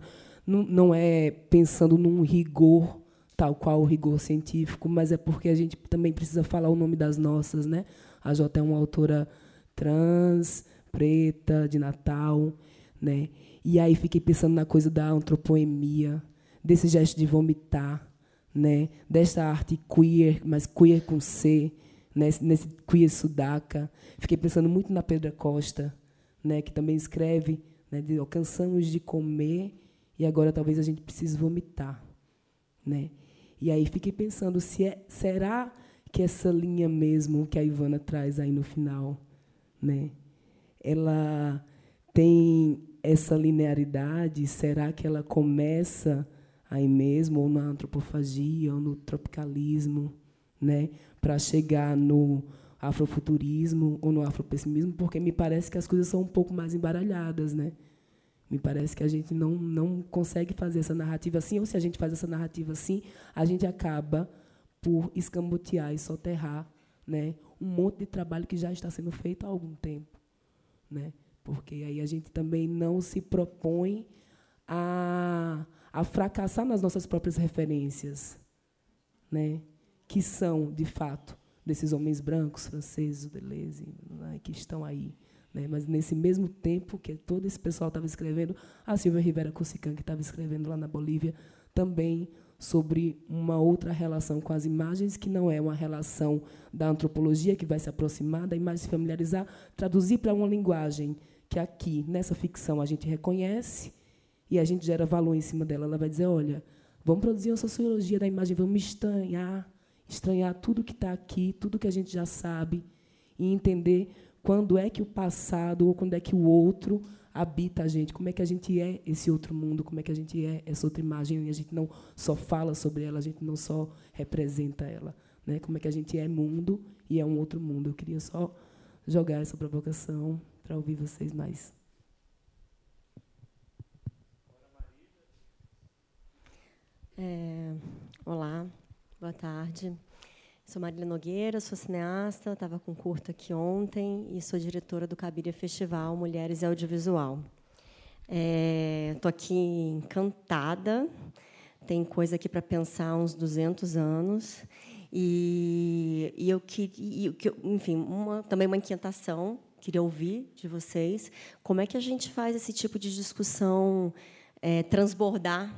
não, não é pensando num rigor tal qual o rigor científico, mas é porque a gente também precisa falar o nome das nossas, né? A Jota é uma autora trans, preta, de Natal, né? E aí fiquei pensando na coisa da antropoemia, desse gesto de vomitar, né? Dessa arte queer, mas queer com C, né? nesse queer sudaca. Fiquei pensando muito na Pedra Costa, né? Que também escreve, né? De, alcançamos de comer e agora talvez a gente precise vomitar, né? E aí fiquei pensando se é, será que essa linha mesmo que a Ivana traz aí no final, né? Ela tem essa linearidade? Será que ela começa aí mesmo, ou na antropofagia, ou no tropicalismo, né? para chegar no afrofuturismo ou no afropessimismo? Porque me parece que as coisas são um pouco mais embaralhadas. Né? Me parece que a gente não, não consegue fazer essa narrativa assim, ou se a gente faz essa narrativa assim, a gente acaba por escamotear e soterrar né, um monte de trabalho que já está sendo feito há algum tempo. Né? porque aí a gente também não se propõe a, a fracassar nas nossas próprias referências, né? que são, de fato, desses homens brancos, franceses, Deleuze, né? que estão aí. Né? Mas, nesse mesmo tempo que todo esse pessoal estava escrevendo, a Silvia Rivera Cusican, que estava escrevendo lá na Bolívia, também sobre uma outra relação com as imagens, que não é uma relação da antropologia, que vai se aproximar da imagem, se familiarizar, traduzir para uma linguagem que aqui, nessa ficção, a gente reconhece e a gente gera valor em cima dela. Ela vai dizer: olha, vamos produzir uma sociologia da imagem, vamos estranhar, estranhar tudo que está aqui, tudo que a gente já sabe, e entender quando é que o passado ou quando é que o outro habita a gente, como é que a gente é esse outro mundo, como é que a gente é essa outra imagem, e a gente não só fala sobre ela, a gente não só representa ela, né? Como é que a gente é mundo e é um outro mundo. Eu queria só jogar essa provocação para ouvir vocês mais. É, olá, boa tarde. Sou Marília Nogueira, sou cineasta, estava com curto aqui ontem e sou diretora do Cabiria Festival Mulheres e Audiovisual. Estou é, aqui encantada, tem coisa aqui para pensar há uns 200 anos. E, e eu queria, enfim, uma, também uma inquietação queria ouvir de vocês como é que a gente faz esse tipo de discussão é, transbordar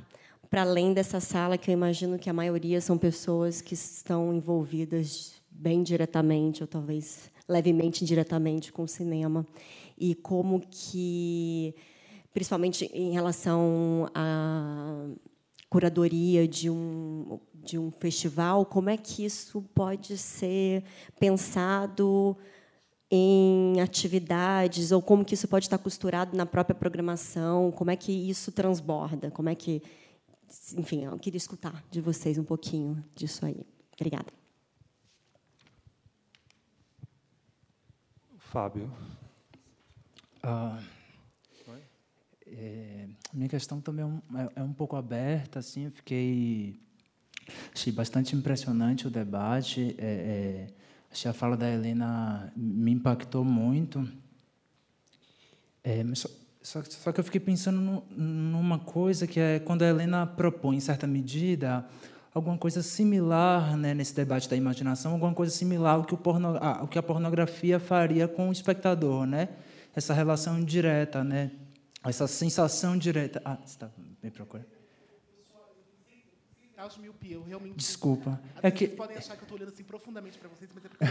para além dessa sala, que eu imagino que a maioria são pessoas que estão envolvidas bem diretamente, ou talvez levemente indiretamente, com o cinema, e como que, principalmente em relação à curadoria de um de um festival, como é que isso pode ser pensado em atividades ou como que isso pode estar costurado na própria programação, como é que isso transborda, como é que, enfim, eu queria escutar de vocês um pouquinho disso aí. Obrigada. Fábio. Ah, é, minha questão também é um, é, é um pouco aberta, assim, eu fiquei achei bastante impressionante o debate. É, é Achei a fala da Helena me impactou muito. É, só, só, só, que eu fiquei pensando no, numa coisa que é quando a Helena propõe, em certa medida, alguma coisa similar né, nesse debate da imaginação, alguma coisa similar ao que, porno, ao que a pornografia faria com o espectador, né? Essa relação direta, né? Essa sensação direta. Ah, você está me procurando? De miopia. Eu realmente. Desculpa. é que... Vocês podem achar que eu estou olhando assim profundamente para vocês, mas é porque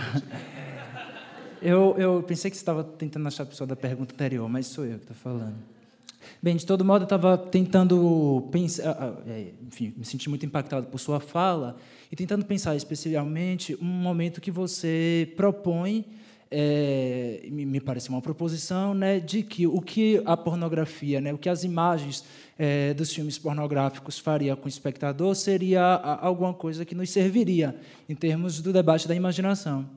eu, eu pensei que você estava tentando achar a pessoa da pergunta anterior, mas sou eu que estou falando. Bem, de todo modo, eu estava tentando pensar, ah, ah, é, enfim, me senti muito impactado por sua fala e tentando pensar especialmente um momento que você propõe é, me parece uma proposição né, de que o que a pornografia, né, o que as imagens é, dos filmes pornográficos faria com o espectador seria alguma coisa que nos serviria em termos do debate da imaginação.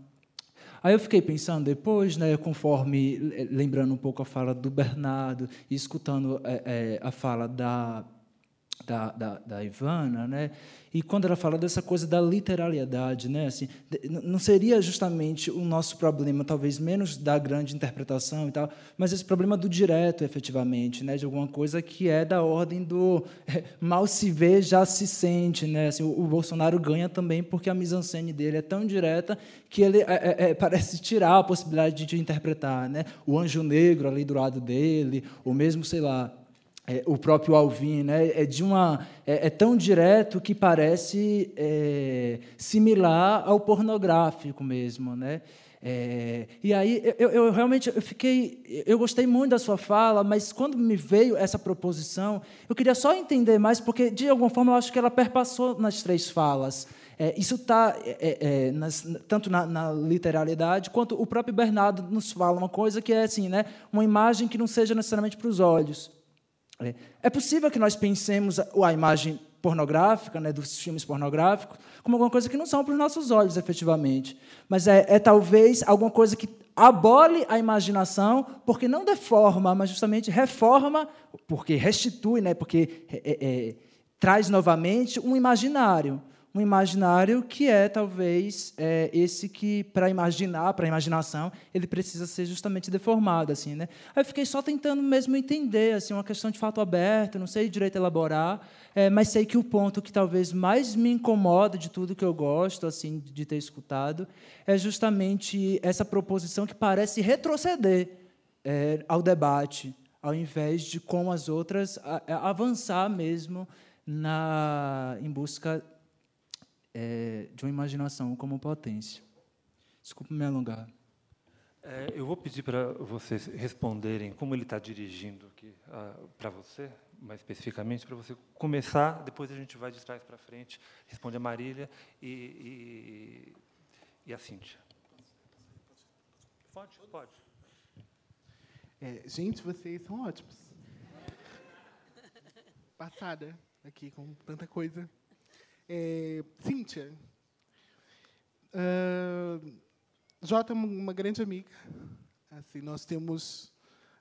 Aí eu fiquei pensando depois, né, conforme lembrando um pouco a fala do Bernardo e escutando é, é a fala da da, da, da Ivana, né? E quando ela fala dessa coisa da literalidade, né? Assim, não seria justamente o nosso problema, talvez menos da grande interpretação e tal, mas esse problema do direto, efetivamente, né? De alguma coisa que é da ordem do é, mal se vê, já se sente, né? Assim, o, o, Bolsonaro ganha também porque a mise-en-scène dele é tão direta que ele é, é, é parece tirar a possibilidade de, interpretar, né? O anjo negro ali do lado dele, ou mesmo, sei lá, é, o próprio Alvin, né? é, de uma, é, é tão direto que parece é, similar ao pornográfico mesmo. Né? É, e aí eu, eu, realmente eu fiquei, eu gostei muito da sua fala, mas quando me veio essa proposição, eu queria só entender mais, porque de alguma forma eu acho que ela perpassou nas três falas. É, isso está é, tanto na, na, literalidade quanto o próprio Bernardo nos fala uma coisa que é assim, né, uma imagem que não seja necessariamente para os olhos. É, é possível que nós pensemos a imagem pornográfica, né, dos filmes pornográficos, como alguma coisa que não são para os nossos olhos, efetivamente. Mas é, é, talvez alguma coisa que abole a imaginação, porque não deforma, mas justamente reforma, porque restitui, né, porque é, é, é traz novamente um imaginário um imaginário que é talvez é, esse que para imaginar, para imaginação, ele precisa ser justamente deformado, assim, né? Aí eu fiquei só tentando mesmo entender, assim, uma questão de fato aberto, não sei direito elaborar, é, mas sei que o ponto que talvez mais me incomoda de tudo que eu gosto, assim, de ter escutado, é justamente essa proposição que parece retroceder é, ao debate, ao invés de como as outras a, a avançar mesmo na em busca é, de uma imaginação como potência. Desculpe me alongar. É, eu vou pedir para vocês responderem como ele está dirigindo aqui uh, para você, mais especificamente, para você começar, depois a gente vai de trás para frente, responde a Marília e, e, e a Cíntia. Pode, pode. É, gente, vocês são ótimos. Passada aqui com tanta coisa. É, Cíntia, uh, Jota é uma grande amiga. Assim, nós temos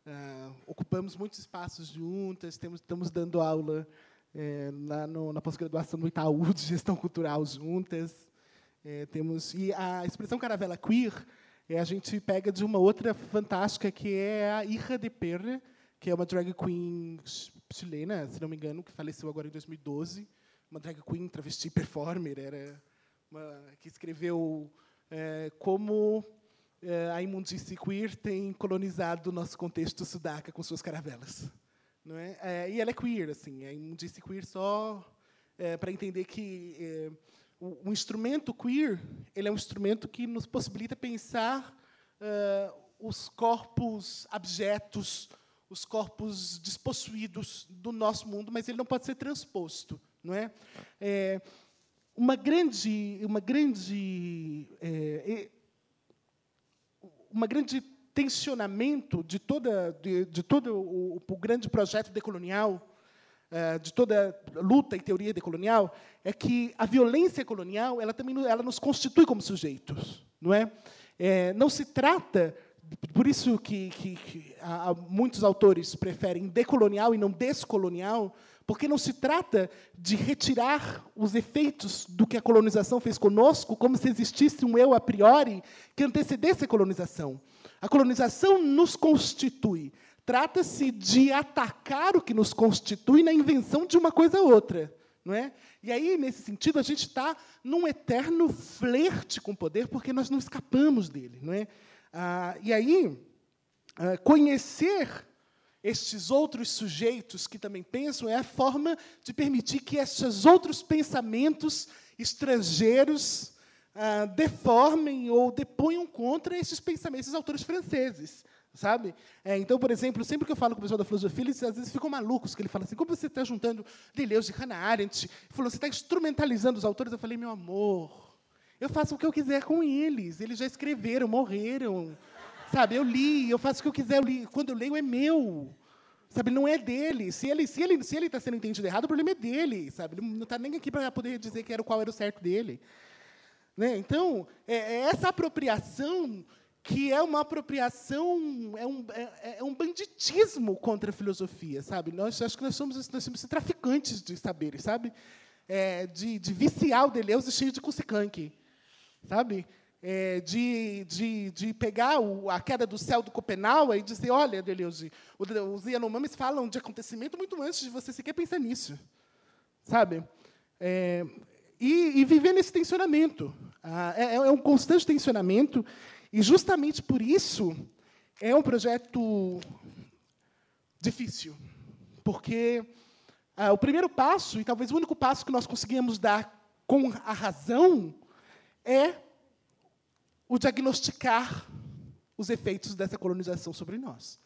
uh, ocupamos muitos espaços juntas, temos, estamos dando aula é, no, na pós-graduação do Itaú de gestão cultural juntas. É, temos e a expressão caravela queer é, a gente pega de uma outra fantástica que é a Irra de Perre, que é uma drag queen chilena, se não me engano, que faleceu agora em 2012 uma drag queen, travesti performer, era uma, que escreveu é, como é, a imundície queer tem colonizado o nosso contexto sudaca com suas caravelas. Não é? é e ela é queer, assim, a imundície queer só é, para entender que é, o, o, instrumento queer ele é um instrumento que nos possibilita pensar é, os corpos abjetos, os corpos despossuídos do nosso mundo, mas ele não pode ser transposto não é? é uma grande, uma grande, é, uma grande tensionamento de toda, de, de todo o, o, grande projeto decolonial, é, de toda luta e teoria decolonial, é que a violência colonial, ela também, ela nos constitui como sujeitos, não é? é não se trata por isso que, que, que há, muitos autores preferem decolonial e não descolonial, porque não se trata de retirar os efeitos do que a colonização fez conosco, como se existisse um eu a priori que antecedesse a colonização. A colonização nos constitui. Trata-se de atacar o que nos constitui na invenção de uma coisa ou outra. Não é? E aí, nesse sentido, a gente está num eterno flerte com o poder, porque nós não escapamos dele. Não é? Ah, e aí, ah, conhecer estes outros sujeitos que também pensam, é a forma de permitir que esses outros pensamentos estrangeiros ah, deformem ou deponham contra esses pensamentos, esses autores franceses. Sabe? É, então, por exemplo, sempre que eu falo com o pessoal da filosofia, eles às vezes ficam malucos, que ele fala assim, como você está juntando Deleuze e Hannah Arendt? Ele falou, você está instrumentalizando os autores? Eu falei, meu amor, eu faço o que eu quiser com eles. Eles já escreveram, morreram. Sabe, eu li, eu faço o que eu quiser, eu li. Quando eu leio é meu. Sabe, não é dele. Se ele se ele se ele está sendo entendido errado, o problema é dele, sabe? Ele não está nem aqui para poder dizer que era qual era o certo dele. Né? Então, é, é essa apropriação que é uma apropriação, é um, é, é um banditismo contra a filosofia, sabe? Nós acho que nós somos, nós somos traficantes de saberes, sabe? É, de, de viciar o Deleuze cheio de cusicanque, sabe? É, de, de, de pegar o, a queda do céu do Copenau e dizer, olha, Deleuze, os Yanomamis falam de acontecimento muito antes de você sequer pensar nisso, sabe? É, e, e, viver nesse tensionamento. Ah, é, é um constante tensionamento e, justamente por isso, é um projeto difícil. Porque ah, o primeiro passo, e talvez o único passo que nós conseguimos dar com a razão, é o diagnosticar os efeitos dessa colonização sobre nós.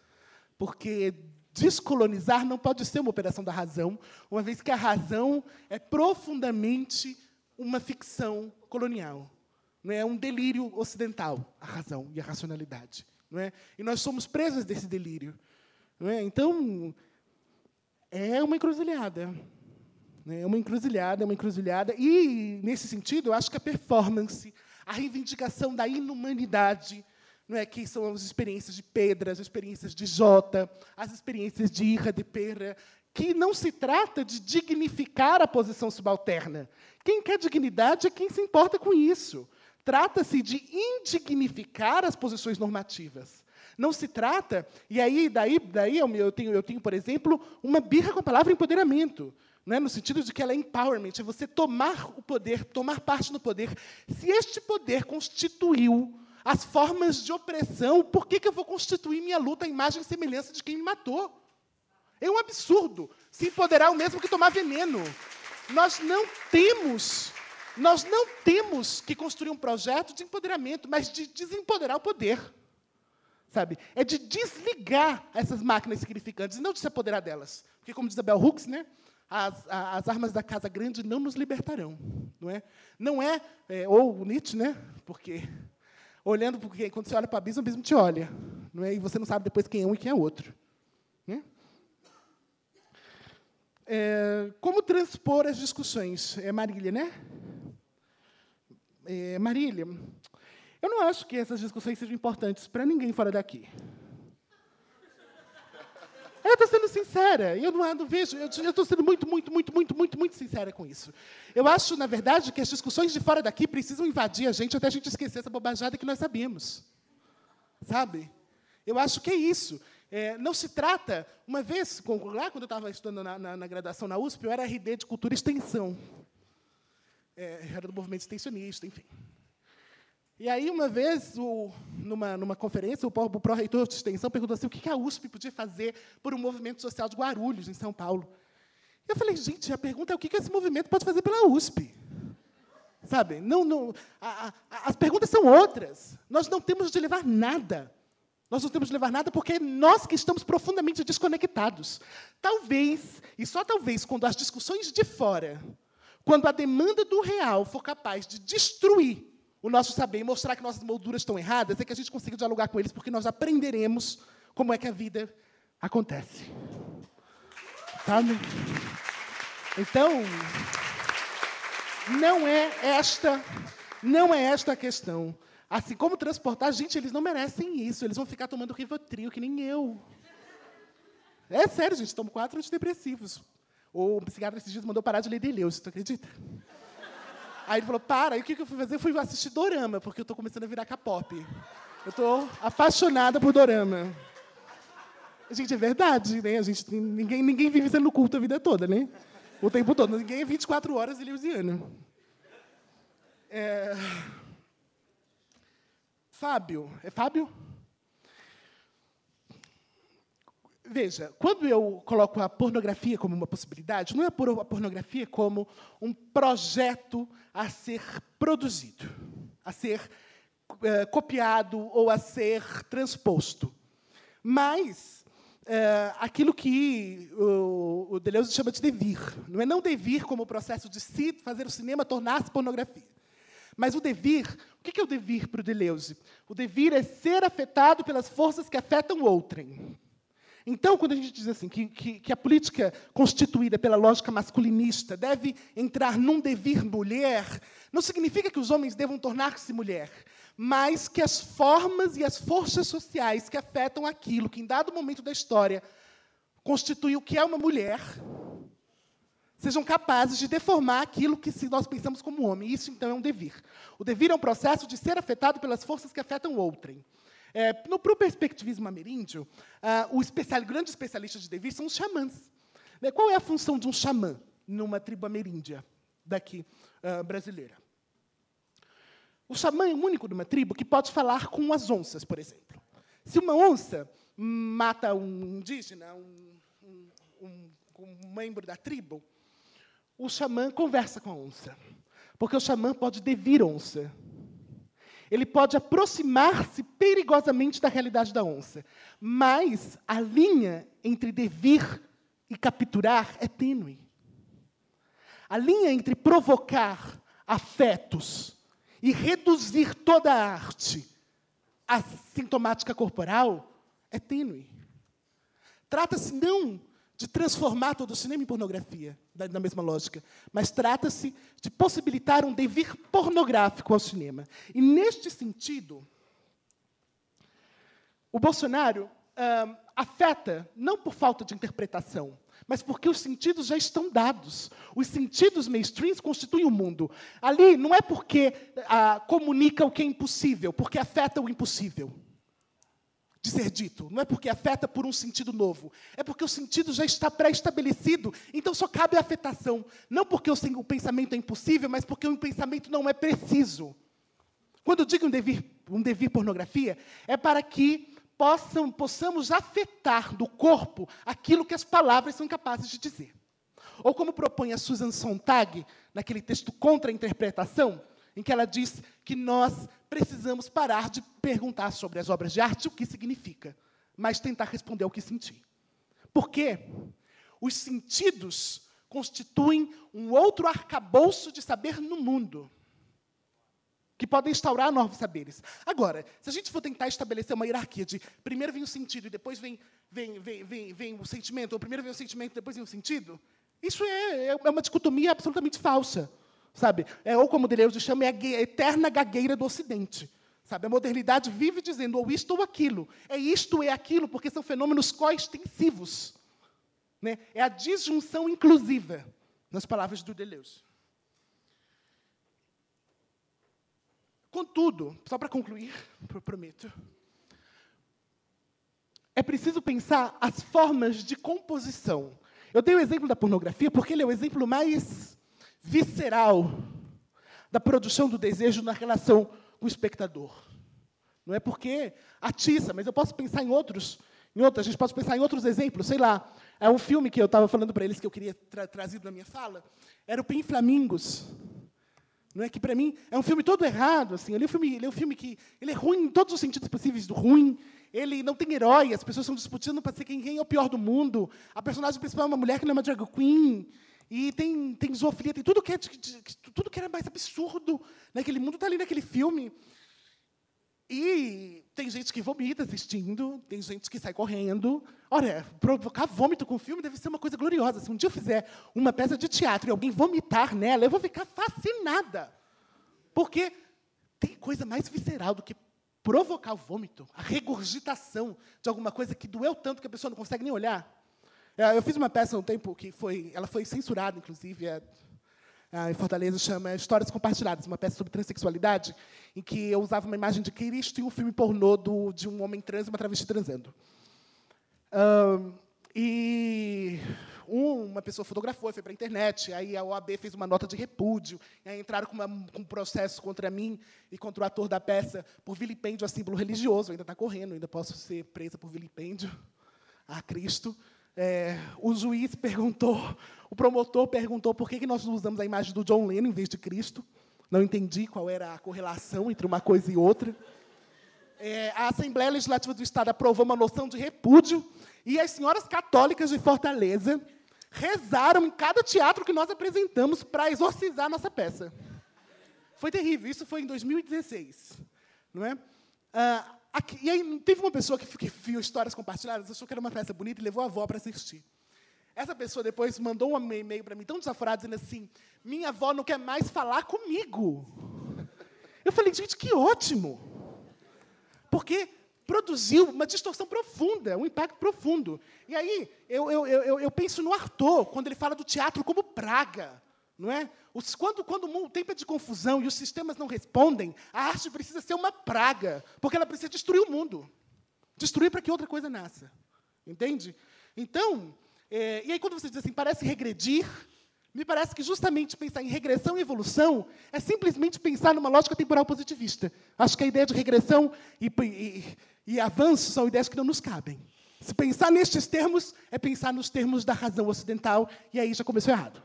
Porque descolonizar não pode ser uma operação da razão, uma vez que a razão é profundamente uma ficção colonial. Não é um delírio ocidental, a razão e a racionalidade. Não é? E nós somos presos desse delírio. Não é? Então, é uma encruzilhada. Né? É uma encruzilhada, é uma encruzilhada. E, nesse sentido, eu acho que a performance, a reivindicação da inumanidade, não é que são as experiências de Pedro, as experiências de Jota, as experiências de Irra de Pera, que não se trata de dignificar a posição subalterna. Quem quer dignidade é quem se importa com isso. Trata-se de indignificar as posições normativas. Não se trata, e aí daí, daí eu, tenho, eu tenho, por exemplo, uma birra com a palavra empoderamento. Né, no sentido de que ela é empowerment, é você tomar o poder, tomar parte no poder. Se este poder constituiu as formas de opressão, por que, que eu vou constituir minha luta à imagem e semelhança de quem me matou? É um absurdo. Se empoderar o mesmo que tomar veneno. Nós não temos nós não temos que construir um projeto de empoderamento, mas de desempoderar o poder. Sabe? É de desligar essas máquinas significantes, e não de se apoderar delas. Porque, como diz a Bell Hooks, né, as, as, armas da Casa Grande não nos libertarão. Não é? Não é, é ou Nietzsche, né, porque olhando, porque quando você olha para o abismo, o abismo te olha. Não é? E você não sabe depois quem é um e quem é outro. Né? É, como transpor as discussões? É Marília, né? É, Marília, eu não acho que essas discussões sejam importantes para ninguém fora daqui. Eu estou sendo sincera, eu não, não vejo, eu estou sendo muito, muito, muito, muito, muito, muito sincera com isso. Eu acho, na verdade, que as discussões de fora daqui precisam invadir a gente até a gente esquecer essa bobajada que nós sabemos. Sabe? Eu acho que é isso. É, não se trata, uma vez, lá quando eu estava estudando na, na, na, graduação na USP, eu era RD de Cultura e Extensão é, era do movimento extensionista, enfim. E aí, uma vez, o, numa, numa conferência, o, o pró-reitor de extensão perguntou assim, o que a USP podia fazer por um movimento social de Guarulhos, em São Paulo. Eu falei, gente, a pergunta é o que esse movimento pode fazer pela USP? Sabe? Não, não, a, a, as perguntas são outras. Nós não temos de levar nada. Nós não temos de levar nada porque nós que estamos profundamente desconectados. Talvez, e só talvez, quando as discussões de fora quando a demanda do real for capaz de destruir o nosso saber e mostrar que nossas molduras estão erradas, é que a gente consiga dialogar com eles, porque nós aprenderemos como é que a vida acontece. Sabe? Então, não é esta, não é esta a questão. Assim como transportar, gente, eles não merecem isso. Eles vão ficar tomando Rivotril, que nem eu. É sério, gente, tomo quatro antidepressivos. O psiquiatra esses dias mandou parar de ler Deleuze, tu acredita? Aí ele falou, para. Aí o que eu fui fazer? Eu fui assistir Dorama, porque eu estou começando a virar K-pop. Eu estou apaixonada por Dorama. Gente, é verdade, né? A gente, ninguém, ninguém vive sendo culto a vida toda, né? O tempo todo. Ninguém é 24 horas eleusiano. É... Fábio. É Fábio? Veja, quando eu coloco a pornografia como uma possibilidade, não é a pornografia como um projeto a ser produzido, a ser é, copiado ou a ser transposto, mas é, aquilo que o, o Deleuze chama de devir. Não é não devir como o processo de si, fazer o cinema tornar-se pornografia. Mas o devir, o que é o devir para o Deleuze? O devir é ser afetado pelas forças que afetam outrem. Então, quando a gente diz assim que, que, que, a política constituída pela lógica masculinista deve entrar num devir mulher, não significa que os homens devam tornar-se mulher, mas que as formas e as forças sociais que afetam aquilo que, em dado momento da história, constitui o que é uma mulher, sejam capazes de deformar aquilo que nós pensamos como homem. Isso, então, é um devir. O devir é um processo de ser afetado pelas forças que afetam outrem. É, no pro perspectivismo ameríndio, ah, o, especial, o grande especialista de devir são os xamãs. Né? Qual é a função de um xamã numa tribo ameríndia daqui ah, brasileira? O xamã é o único de uma tribo que pode falar com as onças, por exemplo. Se uma onça mata um indígena, um, um, um membro da tribo, o xamã conversa com a onça. Porque o xamã pode devir onça. Ele pode aproximar-se perigosamente da realidade da onça. Mas a linha entre devir e capturar é tênue. A linha entre provocar afetos e reduzir toda a arte à sintomática corporal é tênue. Trata-se não de transformar todo o cinema em pornografia, na mesma lógica, mas trata-se de possibilitar um devir pornográfico ao cinema. E, neste sentido, o Bolsonaro afeta, não por falta de interpretação, mas porque os sentidos já estão dados. Os sentidos mainstreams constituem o mundo. Ali não é porque ah, comunica o que é impossível, porque afeta o impossível de ser dito. Não é porque afeta por um sentido novo. É porque o sentido já está pré-estabelecido. Então só cabe a afetação. Não porque o pensamento é impossível, mas porque o pensamento não é preciso. Quando eu digo um devir, um devir pornografia, é para que possam, possamos afetar do corpo aquilo que as palavras são capazes de dizer. Ou como propõe a Susan Sontag, naquele texto Contra a Interpretação, em que ela diz que nós precisamos parar de perguntar sobre as obras de arte o que significa, mas tentar responder ao que sentir. Por quê? Os sentidos constituem um outro arcabouço de saber no mundo, que podem instaurar novos saberes. Agora, se a gente for tentar estabelecer uma hierarquia de primeiro vem o sentido e depois vem, vem, vem, vem, vem o sentimento, ou primeiro vem o sentimento e depois vem o sentido, isso é, é uma dicotomia absolutamente falsa sabe? É, ou como Deleuze chama, é a eterna gagueira do Ocidente. Sabe? A modernidade vive dizendo ou isto ou aquilo. É isto ou é aquilo, porque são fenômenos coextensivos. Né? É a disjunção inclusiva, nas palavras do Deleuze. Contudo, só para concluir, prometo, é preciso pensar as formas de composição. Eu dei o exemplo da pornografia porque ele é o exemplo mais visceral da produção do desejo na relação com o espectador. Não é porque atiça, mas eu posso pensar em outros, em outros, a gente pode pensar em outros exemplos, sei lá. É um filme que eu estava falando para eles que eu queria tra trazer na minha fala, era o Pim Flamingos. Não é que para mim é um filme todo errado, assim. Ele é um filme, ele é um filme que ele é ruim em todos os sentidos possíveis do ruim. Ele não tem herói, as pessoas estão disputando para ser quem, quem é o pior do mundo. A personagem principal é uma mulher que não é uma drag queen. E tem, tem zoofilia, tem tudo que, é, tudo que era mais absurdo naquele mundo está ali naquele filme. E tem gente que vomita assistindo, tem gente que sai correndo. Olha, provocar vômito com filme deve ser uma coisa gloriosa. Se um dia eu fizer uma peça de teatro e alguém vomitar nela, eu vou ficar fascinada. Porque tem coisa mais visceral do que provocar o vômito, a regurgitação de alguma coisa que doeu tanto que a pessoa não consegue nem olhar. É, eu fiz uma peça há um tempo que foi, ela foi censurada, inclusive, é, é, em Fortaleza, chama Histórias Compartilhadas, uma peça sobre transexualidade, em que eu usava uma imagem de Cristo e um filme pornô do, de um homem trans e uma travesti transando. Um, e uma pessoa fotografou, foi para a internet, aí a OAB fez uma nota de repúdio, entraram com, uma, com, um processo contra mim e contra o ator da peça por vilipêndio a símbolo religioso, ainda está correndo, ainda posso ser presa por vilipêndio a Cristo. É, o juiz perguntou, o promotor perguntou por que, que nós usamos a imagem do John Lennon em vez de Cristo. Não entendi qual era a correlação entre uma coisa e outra. É, a Assembleia Legislativa do Estado aprovou uma noção de repúdio e as senhoras católicas de Fortaleza rezaram em cada teatro que nós apresentamos para exorcizar a nossa peça. Foi terrível. Isso foi em 2016. Não é? Ah, Aqui, e aí teve uma pessoa que, que viu histórias compartilhadas, achou que era uma peça bonita e levou a avó para assistir. Essa pessoa depois mandou um e-mail para mim tão desaforado, dizendo assim: minha avó não quer mais falar comigo. Eu falei, gente, que ótimo! Porque produziu uma distorção profunda, um impacto profundo. E aí, eu, eu, eu, eu penso no Arthur, quando ele fala do teatro como praga. Não é? Os, quando, quando o tempo é de confusão e os sistemas não respondem, a arte precisa ser uma praga, porque ela precisa destruir o mundo. Destruir para que outra coisa nasça. Entende? Então, é, e aí quando você diz assim, parece regredir, me parece que justamente pensar em regressão e evolução é simplesmente pensar numa lógica temporal positivista. Acho que a ideia de regressão e, e, e avanço são ideias que não nos cabem. Se pensar nestes termos, é pensar nos termos da razão ocidental, e aí já começou errado.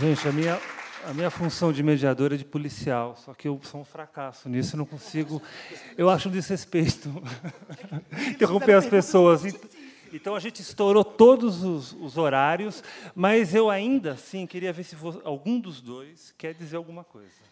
Gente, a minha, a minha função de mediador é de policial, só que eu sou um fracasso nisso, não consigo. Eu acho um desrespeito interromper as pessoas. Então a gente estourou todos os, os, horários, mas eu ainda assim queria ver se algum dos dois quer dizer alguma coisa.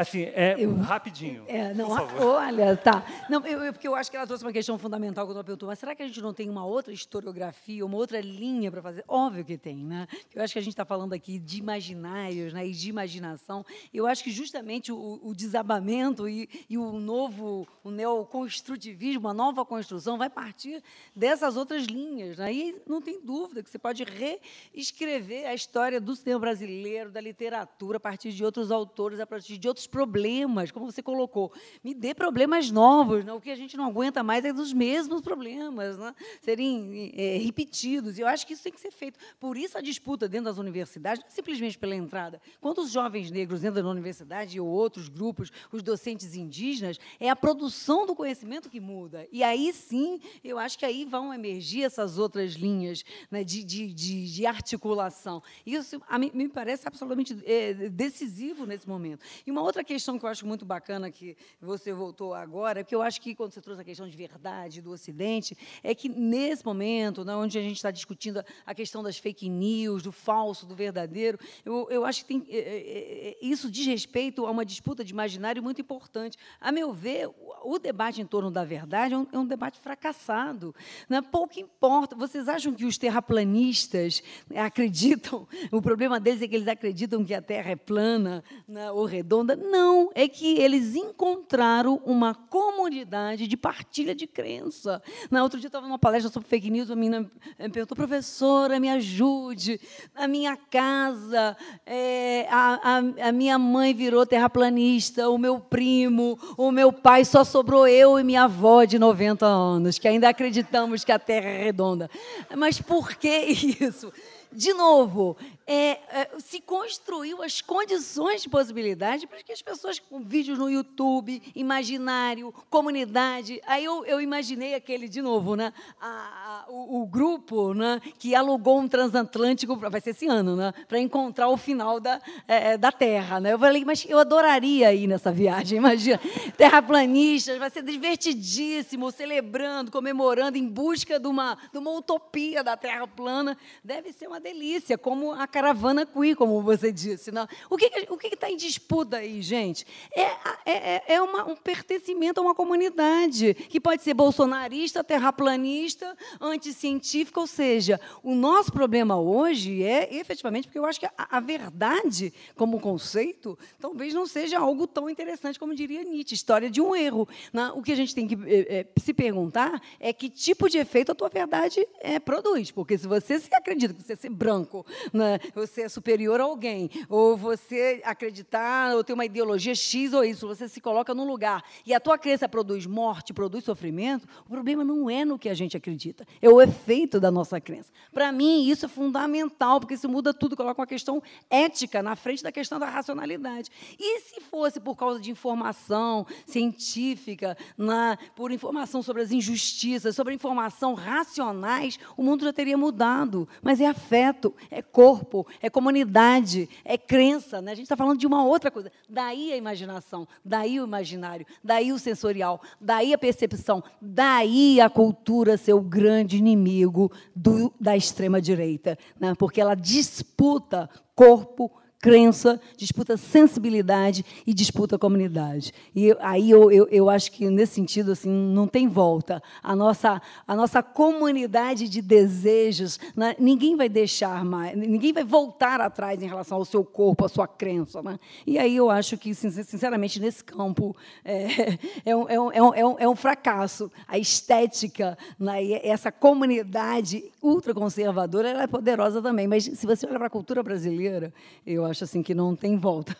Assim, é eu, rapidinho. É, não, olha, tá. Não, eu, eu, porque eu acho que ela trouxe uma questão fundamental quando ela perguntou, mas será que a gente não tem uma outra historiografia, uma outra linha para fazer? Óbvio que tem, né? Eu acho que a gente está falando aqui de imaginários né, e de imaginação. Eu acho que justamente o, o desabamento e, e, o novo, o neoconstrutivismo, a nova construção, vai partir dessas outras linhas. Né? E não tem dúvida que você pode reescrever a história do cinema brasileiro, da literatura, a partir de outros autores, a partir de outros problemas, como você colocou. Me dê problemas novos. Né? O que a gente não aguenta mais é dos mesmos problemas né? serem é, repetidos. E eu acho que isso tem que ser feito. Por isso a disputa dentro das universidades, não é simplesmente pela entrada. Quando os jovens negros entram na universidade ou outros grupos, os docentes indígenas, é a produção do conhecimento que muda. E aí sim, eu acho que aí vão emergir essas outras linhas né, de, de, de, de, articulação. Isso a me parece absolutamente é, decisivo nesse momento. E uma outra outra questão que eu acho muito bacana que você voltou agora, que eu acho que quando você trouxe a questão de verdade do Ocidente, é que nesse momento, né, onde a gente está discutindo a questão das fake news, do falso, do verdadeiro, eu, eu acho que tem, é, é, é isso diz respeito a uma disputa de imaginário muito importante. A meu ver, o, o debate em torno da verdade é um, é um debate fracassado. Né? Pouco importa. Vocês acham que os terraplanistas acreditam, o problema deles é que eles acreditam que a Terra é plana né, ou redonda? Não, é que eles encontraram uma comunidade de partilha de crença. Na outro dia estava numa palestra sobre fake news, a menina me perguntou, professora, me ajude. Na minha casa, é, a, a, a minha mãe virou terraplanista, o meu primo, o meu pai, só sobrou eu e minha avó de 90 anos, que ainda acreditamos que a Terra é redonda. Mas por que isso? de novo, é, é, se construiu as condições de possibilidade para que as pessoas com vídeos no YouTube, imaginário, comunidade. Aí eu, eu imaginei aquele, de novo, né? A, a, o, o, grupo né? que alugou um transatlântico, vai ser esse ano, né? para encontrar o final da, é, é, da Terra. Né? Eu falei, mas eu adoraria ir nessa viagem, imagina. Terraplanistas, vai ser divertidíssimo, celebrando, comemorando, em busca de uma, de uma utopia da Terra plana. Deve ser uma delícia, como a caravana queer, como você disse. Não? O que o está em disputa aí, gente? É, é, é, é uma, um pertencimento a uma comunidade, que pode ser bolsonarista, terraplanista, anticientífica, ou seja, o nosso problema hoje é, efetivamente, porque eu acho que a, a verdade, como conceito, talvez não seja algo tão interessante como diria Nietzsche, história de um erro. Né? O que a gente tem que é, se perguntar é que tipo de efeito a tua verdade é, produz, porque se você se acredita que você se branco, né? Você é superior a alguém, ou você acreditar ou ter uma ideologia X ou Y, você se coloca num lugar e a tua crença produz morte, produz sofrimento, o problema não é no que a gente acredita, é o efeito da nossa crença. Para mim, isso é fundamental, porque isso muda tudo, coloca uma questão ética na frente da questão da racionalidade. E se fosse por causa de informação científica, na, por informação sobre as injustiças, sobre informação racionais, o mundo já teria mudado. Mas é afeto, é corpo, é comunidade, é crença. Né? A gente está falando de uma outra coisa. Daí a imaginação, daí o imaginário, daí o sensorial, daí a percepção, daí a cultura ser o grande inimigo do, da extrema-direita. Né? Porque ela disputa corpo, crença, disputa sensibilidade e disputa comunidade. E aí eu, eu, eu, acho que, nesse sentido, assim, não tem volta. A nossa, a nossa comunidade de desejos, né? ninguém vai deixar mais, ninguém vai voltar atrás em relação ao seu corpo, à sua crença. Né? E aí eu acho que, sinceramente, nesse campo, é, é, um, é, um, é, um, é um fracasso. A estética, né? essa comunidade ultraconservadora, ela é poderosa também. Mas, se você olha para a cultura brasileira, eu acho assim que não tem volta.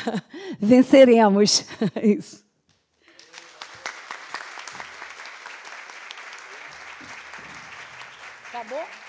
Venceremos isso. Acabou?